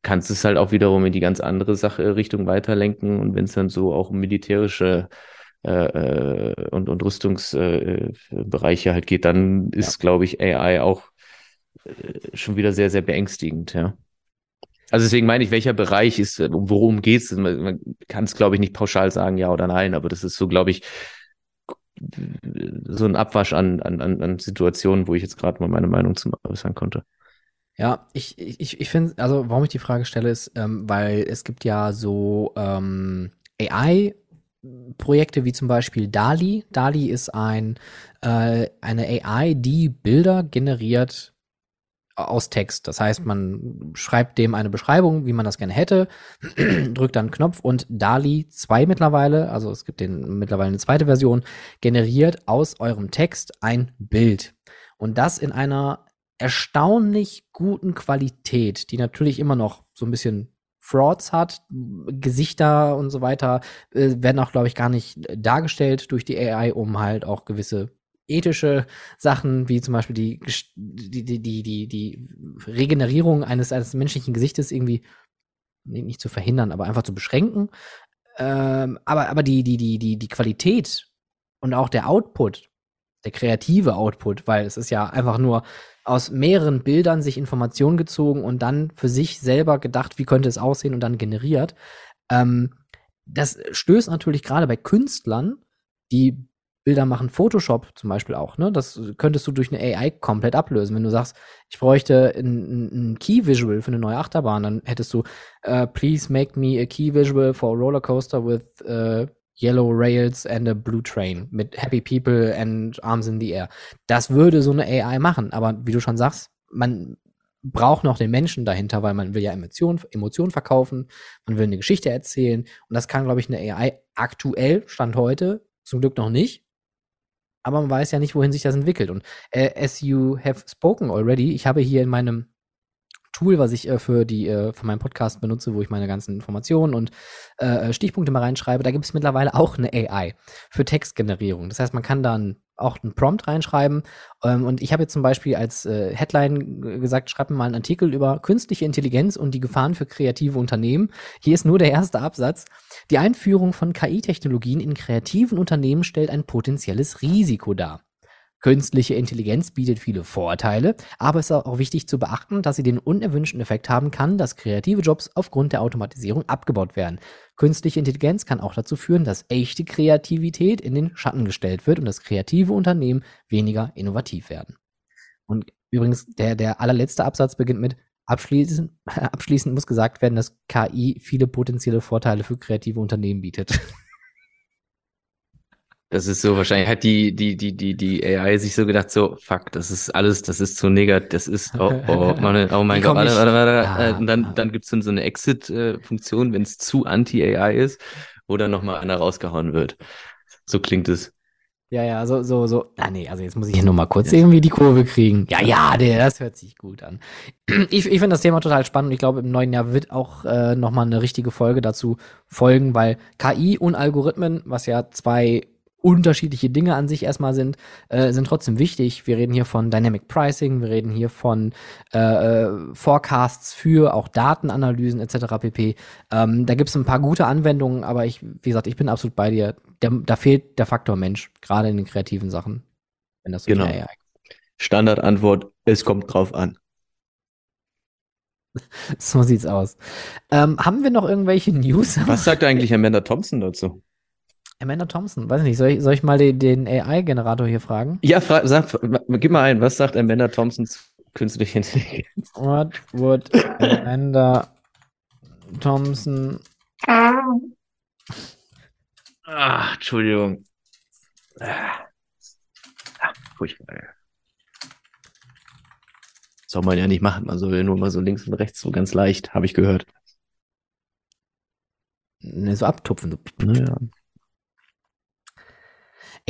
kannst du es halt auch wiederum in die ganz andere Sache Richtung weiterlenken. Und wenn es dann so auch um militärische äh, äh und, und Rüstungsbereiche äh, halt geht, dann ist, ja. glaube ich, AI auch äh, schon wieder sehr, sehr beängstigend, ja. Also deswegen meine ich, welcher Bereich ist, äh, worum geht's? Man kann es, glaube ich, nicht pauschal sagen, ja oder nein, aber das ist so, glaube ich, so ein Abwasch an, an, an Situationen, wo ich jetzt gerade mal meine Meinung zum äußern konnte. Ja, ich, ich, ich finde, also warum ich die Frage stelle, ist, ähm, weil es gibt ja so ähm, AI-Projekte wie zum Beispiel DALI. DALI ist ein, äh, eine AI, die Bilder generiert aus Text. Das heißt, man schreibt dem eine Beschreibung, wie man das gerne hätte, drückt dann einen Knopf und DALI 2 mittlerweile, also es gibt den mittlerweile eine zweite Version, generiert aus eurem Text ein Bild. Und das in einer erstaunlich guten Qualität, die natürlich immer noch so ein bisschen Frauds hat, Gesichter und so weiter, äh, werden auch, glaube ich, gar nicht dargestellt durch die AI, um halt auch gewisse ethische Sachen, wie zum Beispiel die, die, die, die, die Regenerierung eines, eines menschlichen Gesichtes irgendwie nicht zu verhindern, aber einfach zu beschränken. Ähm, aber aber die, die, die, die, die Qualität und auch der Output, der kreative Output, weil es ist ja einfach nur aus mehreren Bildern sich Informationen gezogen und dann für sich selber gedacht, wie könnte es aussehen und dann generiert. Ähm, das stößt natürlich gerade bei Künstlern, die Bilder machen, Photoshop zum Beispiel auch, ne? Das könntest du durch eine AI komplett ablösen. Wenn du sagst, ich bräuchte ein, ein Key Visual für eine neue Achterbahn, dann hättest du, uh, please make me a Key Visual for a roller coaster with uh, yellow rails and a blue train mit happy people and arms in the air. Das würde so eine AI machen, aber wie du schon sagst, man braucht noch den Menschen dahinter, weil man will ja Emotionen Emotion verkaufen, man will eine Geschichte erzählen und das kann, glaube ich, eine AI aktuell, Stand heute, zum Glück noch nicht. Aber man weiß ja nicht, wohin sich das entwickelt. Und äh, as you have spoken already, ich habe hier in meinem Tool, was ich äh, für die äh, für meinen Podcast benutze, wo ich meine ganzen Informationen und äh, äh Stichpunkte mal reinschreibe, da gibt es mittlerweile auch eine AI für Textgenerierung. Das heißt, man kann dann auch einen Prompt reinschreiben. Ähm, und ich habe jetzt zum Beispiel als äh, Headline gesagt, schreib mir mal einen Artikel über künstliche Intelligenz und die Gefahren für kreative Unternehmen. Hier ist nur der erste Absatz. Die Einführung von KI-Technologien in kreativen Unternehmen stellt ein potenzielles Risiko dar. Künstliche Intelligenz bietet viele Vorteile, aber es ist auch wichtig zu beachten, dass sie den unerwünschten Effekt haben kann, dass kreative Jobs aufgrund der Automatisierung abgebaut werden. Künstliche Intelligenz kann auch dazu führen, dass echte Kreativität in den Schatten gestellt wird und dass kreative Unternehmen weniger innovativ werden. Und übrigens, der, der allerletzte Absatz beginnt mit abschließend, abschließend muss gesagt werden, dass KI viele potenzielle Vorteile für kreative Unternehmen bietet. Das ist so, wahrscheinlich hat die, die, die, die, die AI sich so gedacht, so, fuck, das ist alles, das ist zu negativ, das ist, oh, oh, meine, oh mein Gott, warte, warte, warte, ja, und dann, dann gibt's dann so eine Exit-Funktion, wenn es zu anti-AI ist, wo dann nochmal einer rausgehauen wird. So klingt es. Ja, ja, so, so, so. Ah, nee, also jetzt muss ich hier nur mal kurz ja. irgendwie die Kurve kriegen. Ja, ja, der, das hört sich gut an. Ich, ich finde das Thema total spannend. Ich glaube, im neuen Jahr wird auch äh, nochmal eine richtige Folge dazu folgen, weil KI und Algorithmen, was ja zwei unterschiedliche Dinge an sich erstmal sind, äh, sind trotzdem wichtig. Wir reden hier von Dynamic Pricing, wir reden hier von äh, äh Forecasts für auch Datenanalysen etc. pp. Ähm, da gibt es ein paar gute Anwendungen, aber ich, wie gesagt, ich bin absolut bei dir. Der, da fehlt der Faktor Mensch, gerade in den kreativen Sachen. Wenn das so genau. Standardantwort, es kommt drauf an. so sieht's aus. Ähm, haben wir noch irgendwelche News? Was sagt eigentlich Amanda Thompson dazu? Amanda Thompson, weiß nicht, soll ich, soll ich mal den, den AI-Generator hier fragen? Ja, frag, sag, gib mal ein, was sagt Amanda Thompson zu künstlicher Intelligenz? What would Amanda Thompson. Ach, Entschuldigung. Ah, furchtbar. Soll man ja nicht machen, man soll nur mal so links und rechts so ganz leicht, habe ich gehört. Ne, so abtupfen. Naja.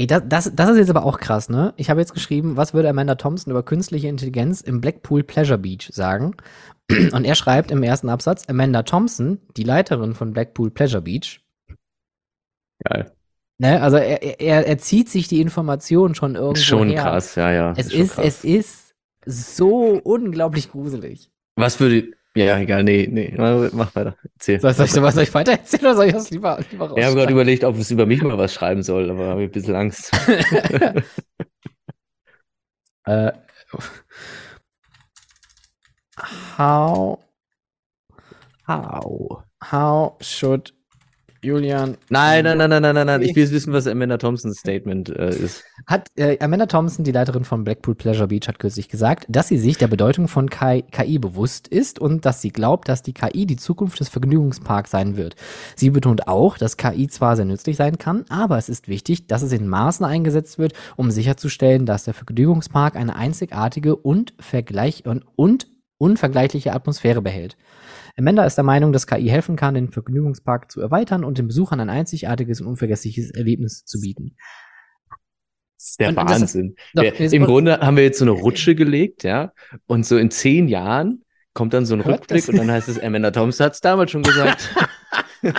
Ey, das, das, das ist jetzt aber auch krass, ne? Ich habe jetzt geschrieben, was würde Amanda Thompson über künstliche Intelligenz im Blackpool Pleasure Beach sagen? Und er schreibt im ersten Absatz, Amanda Thompson, die Leiterin von Blackpool Pleasure Beach. Geil. Ne, also er, er, er zieht sich die Information schon irgendwo Schon her. krass, ja, ja. Es ist, ist es ist so unglaublich gruselig. Was würde, ja, egal, nee, nee, mach weiter. Erzähl. Soll, soll, ich, soll ich weiter erzählen oder soll ich das lieber, lieber raus? Ich habe gerade überlegt, ob es über mich mal was schreiben soll, aber habe ein bisschen Angst. äh, how, how, how should Julian. Nein, nein, nein, nein, nein, nein, nein. Ich will wissen, was Amanda Thompsons Statement äh, ist. Hat äh, Amanda Thompson, die Leiterin von Blackpool Pleasure Beach, hat kürzlich gesagt, dass sie sich der Bedeutung von KI, KI bewusst ist und dass sie glaubt, dass die KI die Zukunft des Vergnügungsparks sein wird. Sie betont auch, dass KI zwar sehr nützlich sein kann, aber es ist wichtig, dass es in Maßen eingesetzt wird, um sicherzustellen, dass der Vergnügungspark eine einzigartige und, vergleich und, und unvergleichliche Atmosphäre behält. Amanda ist der Meinung, dass KI helfen kann, den Vergnügungspark zu erweitern und den Besuchern ein einzigartiges und unvergessliches Erlebnis zu bieten. Das ist der und, Wahnsinn. Das, doch, wir, Im Grunde haben wir jetzt so eine Rutsche gelegt, ja, und so in zehn Jahren kommt dann so ein Rückblick das? und dann heißt es, Amanda Thompson hat es damals schon gesagt.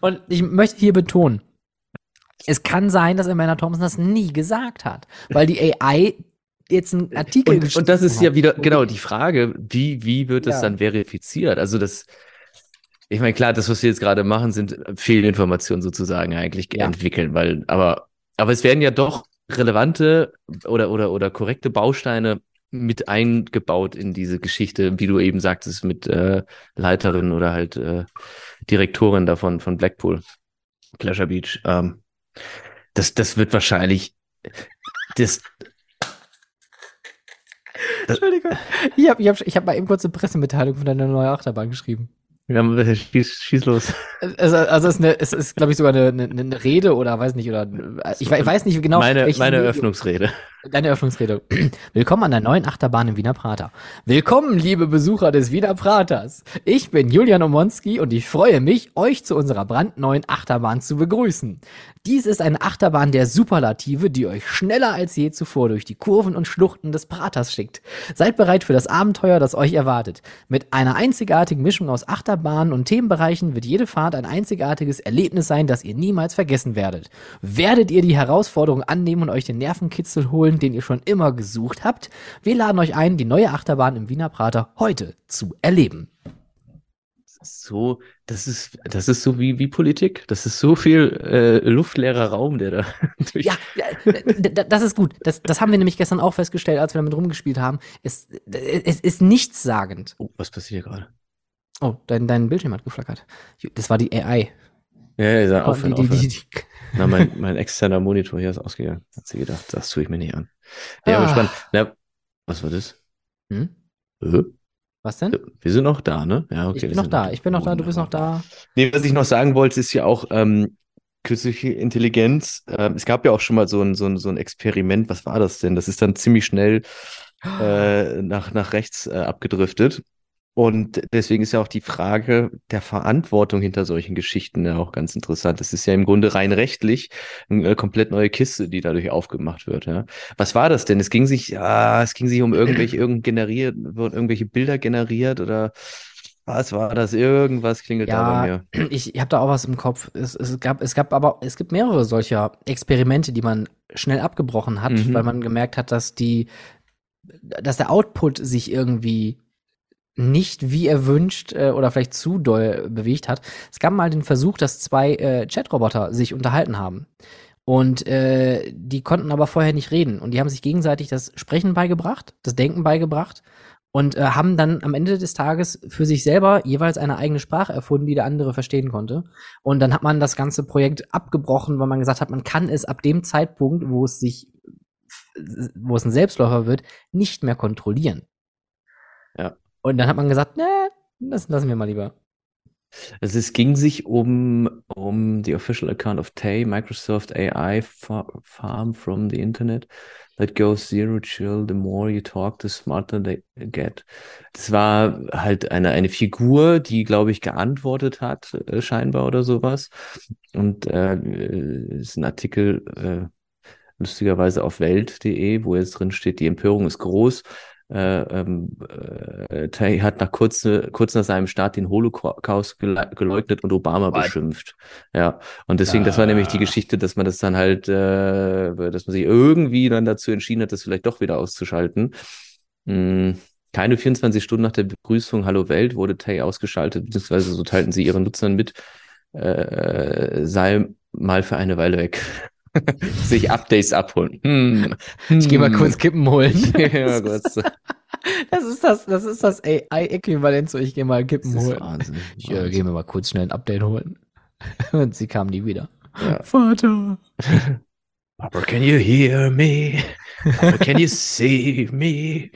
und ich möchte hier betonen, es kann sein, dass Amanda Thompson das nie gesagt hat, weil die AI jetzt einen Artikel und, geschrieben Und das ist ja wieder, genau, die Frage, wie, wie wird das ja. dann verifiziert? Also das, ich meine, klar, das, was wir jetzt gerade machen, sind Fehlinformationen sozusagen eigentlich ja. entwickeln, weil, aber, aber es werden ja doch relevante oder, oder, oder korrekte Bausteine mit eingebaut in diese Geschichte, wie du eben sagtest, mit äh, Leiterin oder halt äh, Direktorin davon von Blackpool, Pleasure Beach. Ähm, das, das wird wahrscheinlich das, Entschuldigung. Ich habe ich hab, ich hab mal eben kurz eine Pressemitteilung von deiner neuen Achterbahn geschrieben. Ja, schieß, schieß los. Also, also es ist, eine, es ist glaube ich, sogar eine, eine, eine, Rede oder weiß nicht, oder ich, ich weiß nicht genau. Meine, meine Eröffnungsrede. Deine Eröffnungsrede. Willkommen an der neuen Achterbahn im Wiener Prater. Willkommen, liebe Besucher des Wiener Praters. Ich bin Julian Omonski und ich freue mich, euch zu unserer brandneuen Achterbahn zu begrüßen. Dies ist eine Achterbahn der Superlative, die euch schneller als je zuvor durch die Kurven und Schluchten des Praters schickt. Seid bereit für das Abenteuer, das euch erwartet. Mit einer einzigartigen Mischung aus Achterbahnen und Themenbereichen wird jede Fahrt ein einzigartiges Erlebnis sein, das ihr niemals vergessen werdet. Werdet ihr die Herausforderung annehmen und euch den Nervenkitzel holen, den ihr schon immer gesucht habt? Wir laden euch ein, die neue Achterbahn im Wiener Prater heute zu erleben so, das ist, das ist so wie, wie Politik. Das ist so viel äh, luftleerer Raum, der da durch. Ja, das ist gut. Das, das haben wir nämlich gestern auch festgestellt, als wir damit rumgespielt haben. Es, es ist nichtssagend. Oh, was passiert hier gerade? Oh, dein, dein Bildschirm hat geflackert. Das war die AI. Ja, ja, aufhören. Die, die, Na, mein, mein externer Monitor hier ist ausgegangen. Hat sie gedacht, das tue ich mir nicht an. Ja, ah. aber spannend. Na, was war das? Hm? Äh? Was denn? Wir sind noch da, ne? Ja, okay. Ich bin noch da, ich bin noch da, du bist noch da. Nee, was ich noch sagen wollte, ist ja auch ähm, künstliche Intelligenz. Ähm, es gab ja auch schon mal so ein, so, ein, so ein Experiment, was war das denn? Das ist dann ziemlich schnell äh, nach, nach rechts äh, abgedriftet. Und deswegen ist ja auch die Frage der Verantwortung hinter solchen Geschichten ja auch ganz interessant. Das ist ja im Grunde rein rechtlich eine komplett neue Kiste, die dadurch aufgemacht wird. Ja. Was war das denn? Es ging sich, ja, es ging sich um irgendwelche, irgend generiert, wurden irgendwelche Bilder generiert oder was war das? Irgendwas klingelt ja, da bei mir. Ich, ich habe da auch was im Kopf. Es, es, gab, es gab aber, es gibt mehrere solcher Experimente, die man schnell abgebrochen hat, mhm. weil man gemerkt hat, dass die, dass der Output sich irgendwie nicht wie erwünscht äh, oder vielleicht zu doll bewegt hat. Es gab mal den Versuch, dass zwei äh, Chatroboter sich unterhalten haben. Und äh, die konnten aber vorher nicht reden. Und die haben sich gegenseitig das Sprechen beigebracht, das Denken beigebracht und äh, haben dann am Ende des Tages für sich selber jeweils eine eigene Sprache erfunden, die der andere verstehen konnte. Und dann hat man das ganze Projekt abgebrochen, weil man gesagt hat, man kann es ab dem Zeitpunkt, wo es sich, wo es ein Selbstläufer wird, nicht mehr kontrollieren. Ja. Und dann hat man gesagt, ne, das lassen wir mal lieber. Also es ging sich um, um the official account of Tay, Microsoft AI farm from the Internet that goes zero chill, the more you talk, the smarter they get. Das war halt eine, eine Figur, die, glaube ich, geantwortet hat, äh, scheinbar oder sowas. Und äh, ist ein Artikel, äh, lustigerweise auf welt.de, wo jetzt drin steht, die Empörung ist groß äh, ähm, äh, Tay hat nach kurz, kurz nach seinem Start den Holocaust geleugnet und Obama What? beschimpft. Ja, und deswegen, ah. das war nämlich die Geschichte, dass man das dann halt, äh, dass man sich irgendwie dann dazu entschieden hat, das vielleicht doch wieder auszuschalten. Hm. Keine 24 Stunden nach der Begrüßung Hallo Welt wurde Tay ausgeschaltet, beziehungsweise so teilten sie ihren Nutzern mit, äh, sei mal für eine Weile weg. sich Updates abholen. Hm. Ich gehe mal kurz hm. Kippen holen. ja, kurz. Das ist das, das ist das AI-Äquivalent, so ich gehe mal Kippen holen. Wahnsinn, ich äh, gehe mir mal kurz schnell ein Update holen. Und sie kam nie wieder. Ja. Vater. Papa, can you hear me? Papa, can you see me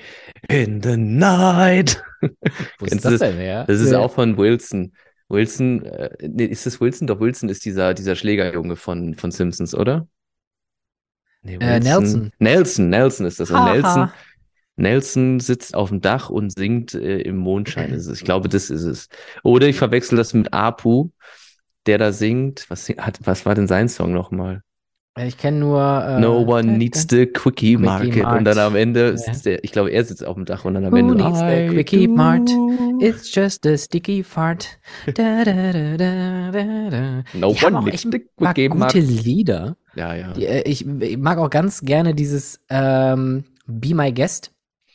in the night? Wo ist das denn her? Das ist ja. auch von Wilson. Wilson, äh, nee, ist das Wilson? Doch, Wilson ist dieser, dieser Schlägerjunge von, von Simpsons, oder? Nee, äh, Nelson. Nelson, Nelson ist das. Und Nelson, Nelson sitzt auf dem Dach und singt äh, im Mondschein. Ist es. Ich glaube, das ist es. Oder ich verwechsel das mit Apu, der da singt. Was, hat, was war denn sein Song nochmal? Ich kenne nur. Äh, no one needs the quickie, market. Und dann am Ende ja. sitzt der, ich glaube, er sitzt auf dem Dach und dann am Who Ende. needs the quickie mart? It's just a sticky fart. Da, da, da. No Die one needs the quickie mart. gute Lieder. Ja, ja. Die, äh, ich, ich, mag auch ganz gerne dieses ähm, Be My Guest.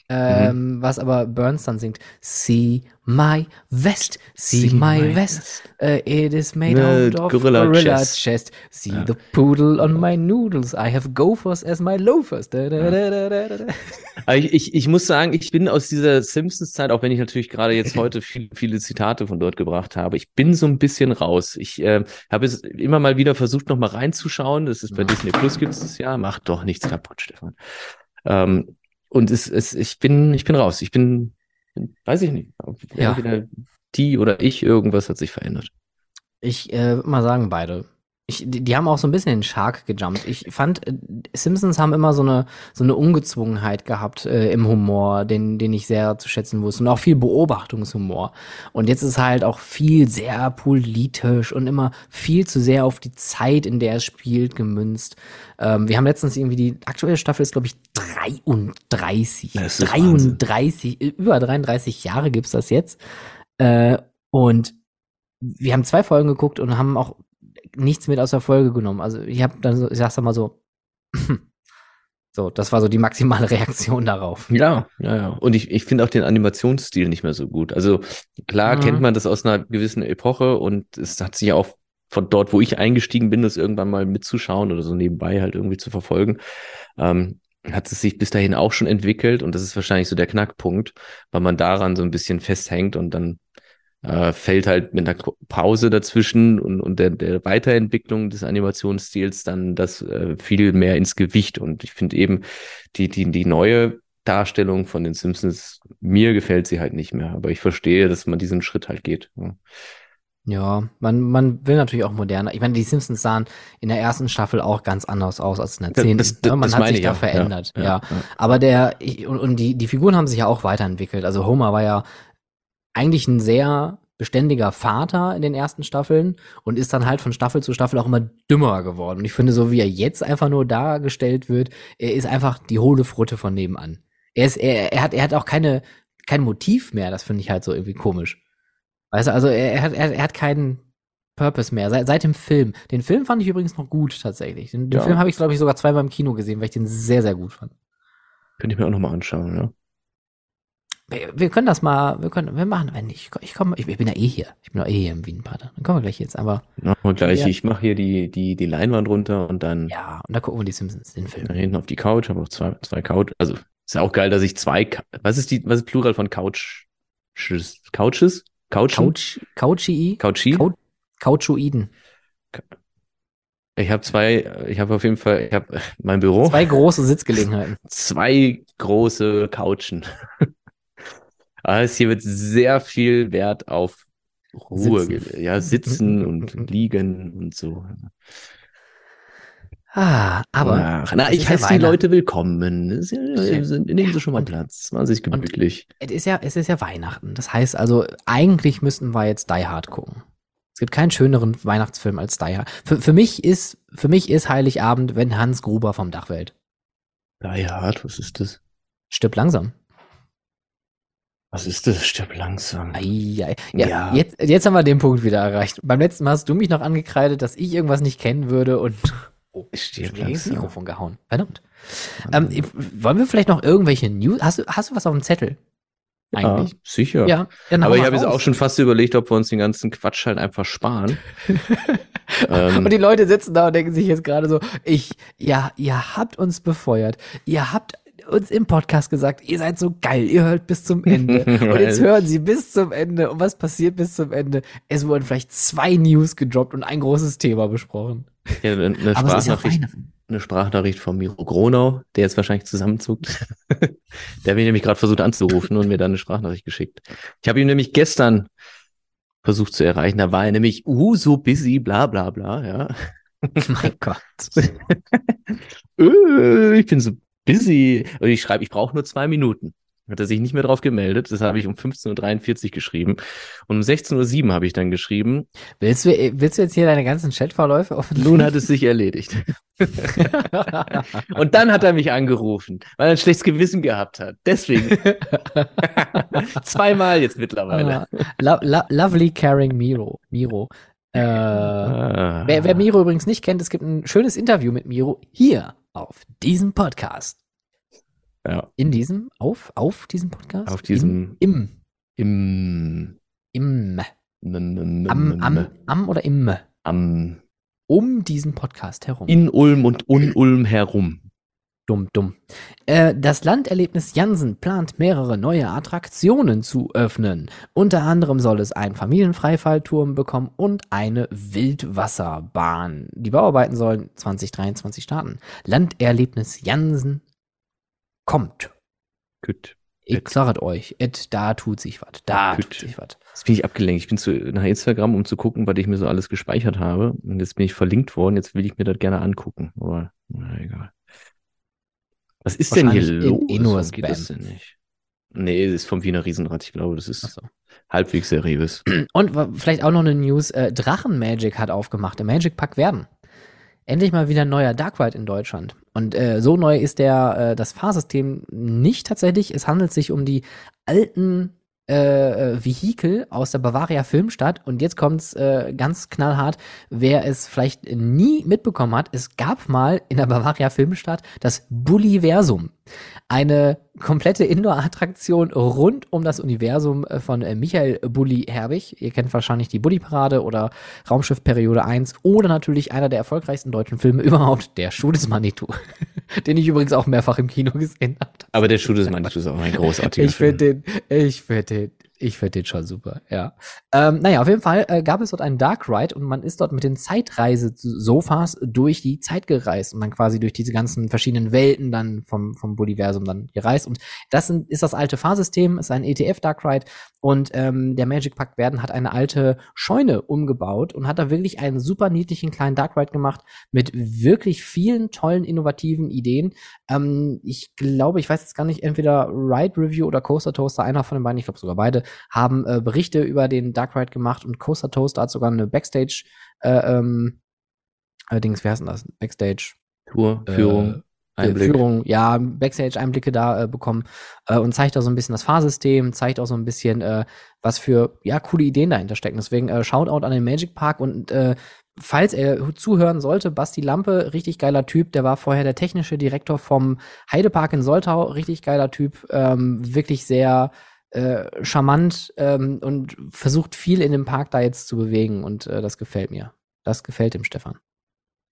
Ähm, mhm. Was aber Burns dann singt. See my vest, see, see my, my vest. Uh, it is made out of gorilla, gorilla chest. chest. See ja. the poodle on my noodles. I have gophers as my loafers. Da, da, da, ich, ich, ich muss sagen, ich bin aus dieser Simpsons-Zeit, auch wenn ich natürlich gerade jetzt heute viel, viele Zitate von dort gebracht habe, ich bin so ein bisschen raus. Ich äh, habe es immer mal wieder versucht, noch mal reinzuschauen. Das ist bei Disney Plus gibt es das ja. Macht doch nichts kaputt, Stefan. Ähm, und es, es, ich bin, ich bin raus. Ich bin, weiß ich nicht. Ja. Entweder die oder ich, irgendwas hat sich verändert. Ich äh, würde mal sagen, beide. Ich, die, die haben auch so ein bisschen den Shark gejumpt. Ich fand, äh, Simpsons haben immer so eine, so eine Ungezwungenheit gehabt äh, im Humor, den, den ich sehr zu schätzen wusste. Und auch viel Beobachtungshumor. Und jetzt ist halt auch viel sehr politisch und immer viel zu sehr auf die Zeit, in der es spielt, gemünzt. Ähm, wir haben letztens irgendwie die aktuelle Staffel ist, glaube ich, 33. 33, Wahnsinn. über 33 Jahre gibt's das jetzt. Äh, und wir haben zwei Folgen geguckt und haben auch nichts mit aus der Folge genommen. Also ich habe dann so, ich sag's mal so, so, das war so die maximale Reaktion darauf. Ja, ja, ja. Und ich, ich finde auch den Animationsstil nicht mehr so gut. Also klar mhm. kennt man das aus einer gewissen Epoche und es hat sich auch von dort, wo ich eingestiegen bin, das irgendwann mal mitzuschauen oder so nebenbei halt irgendwie zu verfolgen, ähm, hat es sich bis dahin auch schon entwickelt und das ist wahrscheinlich so der Knackpunkt, weil man daran so ein bisschen festhängt und dann äh, fällt halt mit einer Pause dazwischen und, und der, der Weiterentwicklung des Animationsstils dann das äh, viel mehr ins Gewicht. Und ich finde eben die, die, die neue Darstellung von den Simpsons, mir gefällt sie halt nicht mehr. Aber ich verstehe, dass man diesen Schritt halt geht. Ja. Ja, man, man will natürlich auch moderner. Ich meine, die Simpsons sahen in der ersten Staffel auch ganz anders aus als in der zehnten. Das, das, man hat sich da ja. verändert, ja, ja. ja. Aber der, ich, und, und die, die Figuren haben sich ja auch weiterentwickelt. Also Homer war ja eigentlich ein sehr beständiger Vater in den ersten Staffeln und ist dann halt von Staffel zu Staffel auch immer dümmer geworden. Und ich finde, so wie er jetzt einfach nur dargestellt wird, er ist einfach die hohle Frutte von nebenan. Er ist, er, er hat, er hat auch keine, kein Motiv mehr. Das finde ich halt so irgendwie komisch. Weißt du, also er, er hat, er, er hat keinen Purpose mehr. Seit, seit dem Film. Den Film fand ich übrigens noch gut, tatsächlich. Den, den ja. Film habe ich, glaube ich, sogar zweimal im Kino gesehen, weil ich den sehr, sehr gut fand. Könnte ich mir auch nochmal anschauen, ja. Wir, können das mal, wir können, wir machen, wenn ich, ich komme, ich, ich, bin ja eh hier. Ich bin ja eh hier im Wienpater. Dann kommen wir gleich jetzt, aber. Machen wir gleich. Ja. Ich mache hier die, die, die Leinwand runter und dann. Ja, und dann gucken wir die Simpsons, den Film. Dann hinten auf die Couch, habe auch zwei, zwei Couch. Also, ist ja auch geil, dass ich zwei, was ist die, was ist Plural von Couch? Couches? Couchen? Couch, Couchi? Couchi? Couchoiden. Ich habe zwei, ich habe auf jeden Fall, ich habe mein Büro. Zwei große Sitzgelegenheiten. Zwei große Couchen. Also hier wird sehr viel Wert auf Ruhe, sitzen. ja, sitzen und liegen und so. Ah, aber. Ach, na, ich heiße ja die Leute willkommen. Ist, nehmen Sie schon mal Platz, machen Sie sich gemütlich. Es ist ja, es ist ja Weihnachten. Das heißt also, eigentlich müssten wir jetzt Die Hard gucken. Es gibt keinen schöneren Weihnachtsfilm als Die Hard. Für, für mich ist, für mich ist Heiligabend, wenn Hans Gruber vom Dach fällt. Die Hard, was ist das? Stirb langsam. Was ist das? Stirb langsam. Ei, ei. Ja, ja. Jetzt, jetzt haben wir den Punkt wieder erreicht. Beim letzten Mal hast du mich noch angekreidet, dass ich irgendwas nicht kennen würde und oh, stirb ich ins Mikrofon gehauen. Verdammt. Ähm, wollen wir vielleicht noch irgendwelche News? Hast du, hast du was auf dem Zettel? Eigentlich. Ja, sicher. Ja, Aber ich habe jetzt auch schon fast überlegt, ob wir uns den ganzen Quatsch halt einfach sparen. ähm. Und die Leute sitzen da und denken sich jetzt gerade so, ich, ja, ihr habt uns befeuert. Ihr habt uns im Podcast gesagt, ihr seid so geil, ihr hört bis zum Ende. Und jetzt hören sie bis zum Ende. Und was passiert bis zum Ende? Es wurden vielleicht zwei News gedroppt und ein großes Thema besprochen. Ja, eine, Sprachnachricht, ja eine Sprachnachricht von Miro Gronau, der jetzt wahrscheinlich zusammenzuckt. der hat mich nämlich gerade versucht anzurufen und mir dann eine Sprachnachricht geschickt. Ich habe ihn nämlich gestern versucht zu erreichen. Da war er nämlich, uh, so busy, bla bla bla, ja. mein Gott. Äh, ich bin so busy. Und ich schreibe, ich brauche nur zwei Minuten. Hat er sich nicht mehr drauf gemeldet. Das habe ich um 15.43 Uhr geschrieben. Und um 16.07 Uhr habe ich dann geschrieben. Willst du, willst du jetzt hier deine ganzen Chatverläufe offen? Nun hat es sich erledigt. und dann hat er mich angerufen, weil er ein schlechtes Gewissen gehabt hat. Deswegen. Zweimal jetzt mittlerweile. Uh, lo lo lovely caring Miro. Miro. Äh, ah. wer, wer Miro übrigens nicht kennt, es gibt ein schönes Interview mit Miro hier auf diesem Podcast. Ja. In diesem, auf, auf diesem Podcast? Auf diesem. Im. Im. Im. Am, am, am oder im? Am. Um diesen Podcast herum. In Ulm und un Ulm herum. Dumm, dumm. Äh, das Landerlebnis Jansen plant mehrere neue Attraktionen zu öffnen. Unter anderem soll es einen Familienfreifallturm bekommen und eine Wildwasserbahn. Die Bauarbeiten sollen 2023 starten. Landerlebnis Jansen kommt. Gut. Ich sage euch, et, da tut sich was. Da Gut. tut sich was. Jetzt bin ich abgelenkt. Ich bin zu, nach Instagram, um zu gucken, was ich mir so alles gespeichert habe. Und jetzt bin ich verlinkt worden. Jetzt will ich mir das gerne angucken. Aber na egal. Was ist denn hier los? eh- nur Warum geht das denn nicht? Nee, das ist vom Wiener Riesenrad. Ich glaube, das ist Achso. halbwegs seriös. Und vielleicht auch noch eine News: äh, Drachen Magic hat aufgemacht. Der Magic Pack werden. Endlich mal wieder ein neuer Dark Ride in Deutschland. Und äh, so neu ist der äh, das Fahrsystem nicht tatsächlich. Es handelt sich um die alten äh, äh, Vehikel aus der Bavaria Filmstadt. Und jetzt kommt's äh, ganz knallhart. Wer es vielleicht nie mitbekommen hat, es gab mal in der Bavaria Filmstadt das Bulliversum. Eine komplette Indoor-Attraktion rund um das Universum äh, von äh, Michael Bulli Herbig. Ihr kennt wahrscheinlich die Bulli-Parade oder Raumschiff Periode 1 oder natürlich einer der erfolgreichsten deutschen Filme überhaupt, der Schuh des Manitou. Den ich übrigens auch mehrfach im Kino gesehen habe. Aber der Schuh des Manitou ist auch ein großartiger Ich Film. finde den, ich finde den, ich finde den schon super, ja. Ähm, naja, auf jeden Fall äh, gab es dort einen Dark Ride und man ist dort mit den Zeitreise-Sofas durch die Zeit gereist und dann quasi durch diese ganzen verschiedenen Welten dann vom, vom Bulliversum dann gereist. Und das sind, ist das alte Fahrsystem, ist ein ETF Dark Ride und ähm, der Magic Pack Werden hat eine alte Scheune umgebaut und hat da wirklich einen super niedlichen kleinen Dark Ride gemacht mit wirklich vielen tollen, innovativen Ideen. Ähm, ich glaube, ich weiß jetzt gar nicht, entweder Ride Review oder Coaster Toaster, einer von den beiden, ich glaube sogar beide, haben äh, Berichte über den Dark Ride gemacht und Coaster Toaster hat sogar eine Backstage, äh, ähm, allerdings, wie heißt denn das? Backstage Tour, äh, Führung, Einblick. Führung, ja, Backstage-Einblicke da äh, bekommen äh, und zeigt auch so ein bisschen das Fahrsystem, zeigt auch so ein bisschen, äh, was für ja coole Ideen dahinter stecken. Deswegen äh, Shoutout an den Magic Park und äh, falls er zuhören sollte, Basti Lampe, richtig geiler Typ, der war vorher der technische Direktor vom Heidepark in Soltau, richtig geiler Typ, ähm, wirklich sehr äh, charmant ähm, und versucht viel in dem Park da jetzt zu bewegen und äh, das gefällt mir. Das gefällt dem Stefan.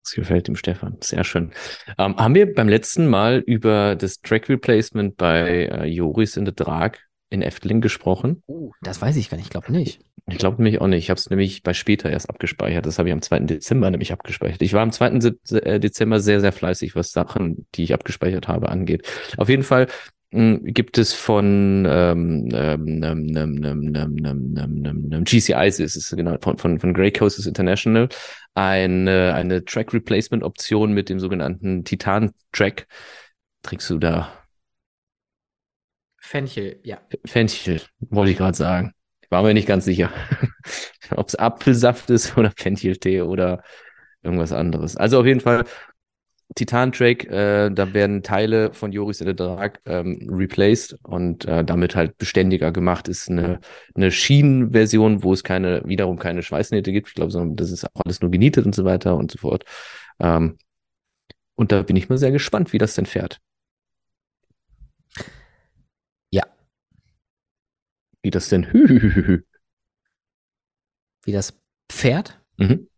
Das gefällt dem Stefan. Sehr schön. Ähm, haben wir beim letzten Mal über das Track Replacement bei äh, Joris in the Drag in Efteling gesprochen? Das weiß ich gar nicht, ich glaube nicht. Ich glaube nämlich auch nicht. Ich habe es nämlich bei später erst abgespeichert. Das habe ich am 2. Dezember nämlich abgespeichert. Ich war am 2. Se- äh, Dezember sehr, sehr fleißig, was Sachen, die ich abgespeichert habe, angeht. Auf jeden Fall gibt es von GCIs, ist es genau, von, von, von Grey Coasts International, eine, eine Track Replacement Option mit dem sogenannten Titan Track. Trinkst du da? Fenchel, ja. Fenchel, wollte ich gerade sagen. War mir nicht ganz sicher, ob es Apfelsaft ist oder Fencheltee oder irgendwas anderes. Also auf jeden Fall Titan Track, äh, da werden Teile von Joris in der Drag ähm, replaced und äh, damit halt beständiger gemacht. Ist eine, eine Schienenversion, wo es keine, wiederum keine Schweißnähte gibt. Ich glaube, sondern das ist auch alles nur genietet und so weiter und so fort. Ähm, und da bin ich mal sehr gespannt, wie das denn fährt. Ja. Wie das denn Wie das Pferd? Mhm.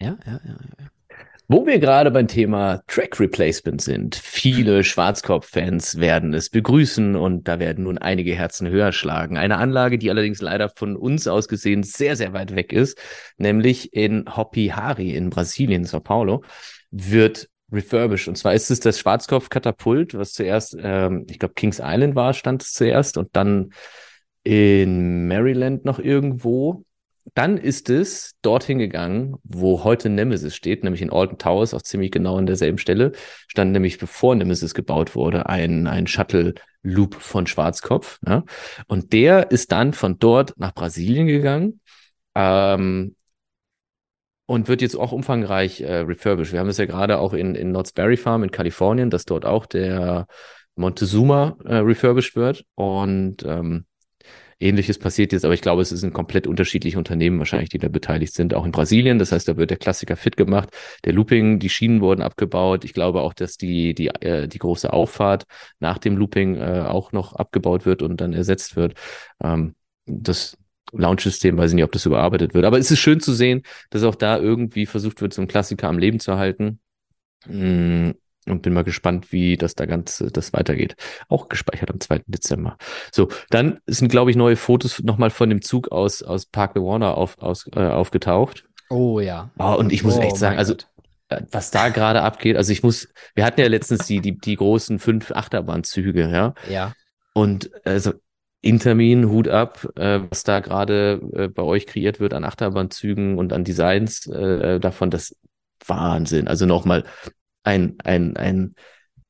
Ja, ja, ja. ja. Wo wir gerade beim Thema Track Replacement sind. Viele Schwarzkopf-Fans werden es begrüßen und da werden nun einige Herzen höher schlagen. Eine Anlage, die allerdings leider von uns aus gesehen sehr, sehr weit weg ist, nämlich in Hopi Hari in Brasilien, Sao Paulo, wird refurbished. Und zwar ist es das Schwarzkopf-Katapult, was zuerst, ähm, ich glaube, Kings Island war, stand es zuerst und dann in Maryland noch irgendwo. Dann ist es dorthin gegangen, wo heute Nemesis steht, nämlich in Alton Towers, auch ziemlich genau an derselben Stelle, stand nämlich bevor Nemesis gebaut wurde, ein, ein Shuttle-Loop von Schwarzkopf. Ja? Und der ist dann von dort nach Brasilien gegangen ähm, und wird jetzt auch umfangreich äh, refurbished. Wir haben es ja gerade auch in, in Knott's Berry Farm in Kalifornien, dass dort auch der Montezuma äh, refurbished wird und ähm, Ähnliches passiert jetzt, aber ich glaube, es sind komplett unterschiedliche Unternehmen wahrscheinlich, die da beteiligt sind, auch in Brasilien. Das heißt, da wird der Klassiker fit gemacht. Der Looping, die Schienen wurden abgebaut. Ich glaube auch, dass die, die, äh, die große Auffahrt nach dem Looping äh, auch noch abgebaut wird und dann ersetzt wird. Ähm, das Launch-System, weiß ich nicht, ob das überarbeitet wird. Aber es ist schön zu sehen, dass auch da irgendwie versucht wird, so einen Klassiker am Leben zu erhalten. Und bin mal gespannt, wie das da ganz das weitergeht. Auch gespeichert am 2. Dezember. So, dann sind, glaube ich, neue Fotos nochmal von dem Zug aus, aus Park Warner auf, aus, äh, aufgetaucht. Oh ja. Oh, und ich muss Oh echt sagen, also äh, was da gerade abgeht, also ich muss, wir hatten ja letztens die, die, die großen fünf Achterbahnzüge, ja. Ja. Und also Intermin, Hut ab, äh, was da gerade äh, bei euch kreiert wird an Achterbahnzügen und an Designs äh, davon, das Wahnsinn. Also nochmal ein, ein, ein,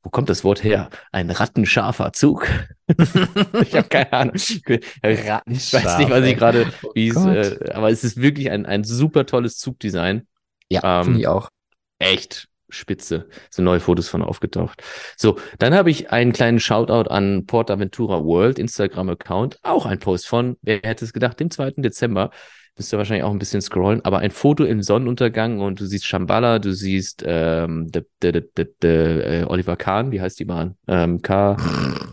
wo kommt das Wort her? Ein rattenscharfer Zug. ich habe keine Ahnung. Ich weiß nicht, was ich gerade, wie es, äh, aber es ist wirklich ein, ein super tolles Zugdesign. Ja, ähm, finde ich auch. Echt spitze. Sind neue Fotos von aufgetaucht. So, dann habe ich einen kleinen Shoutout an Portaventura World Instagram-Account. Auch ein Post von, wer hätte es gedacht, dem 2. Dezember. Müsst ihr wahrscheinlich auch ein bisschen scrollen, aber ein Foto im Sonnenuntergang und du siehst Shambhala, du siehst ähm, de, de, de, de, äh, Oliver Kahn, wie heißt die Bahn? Ähm, K,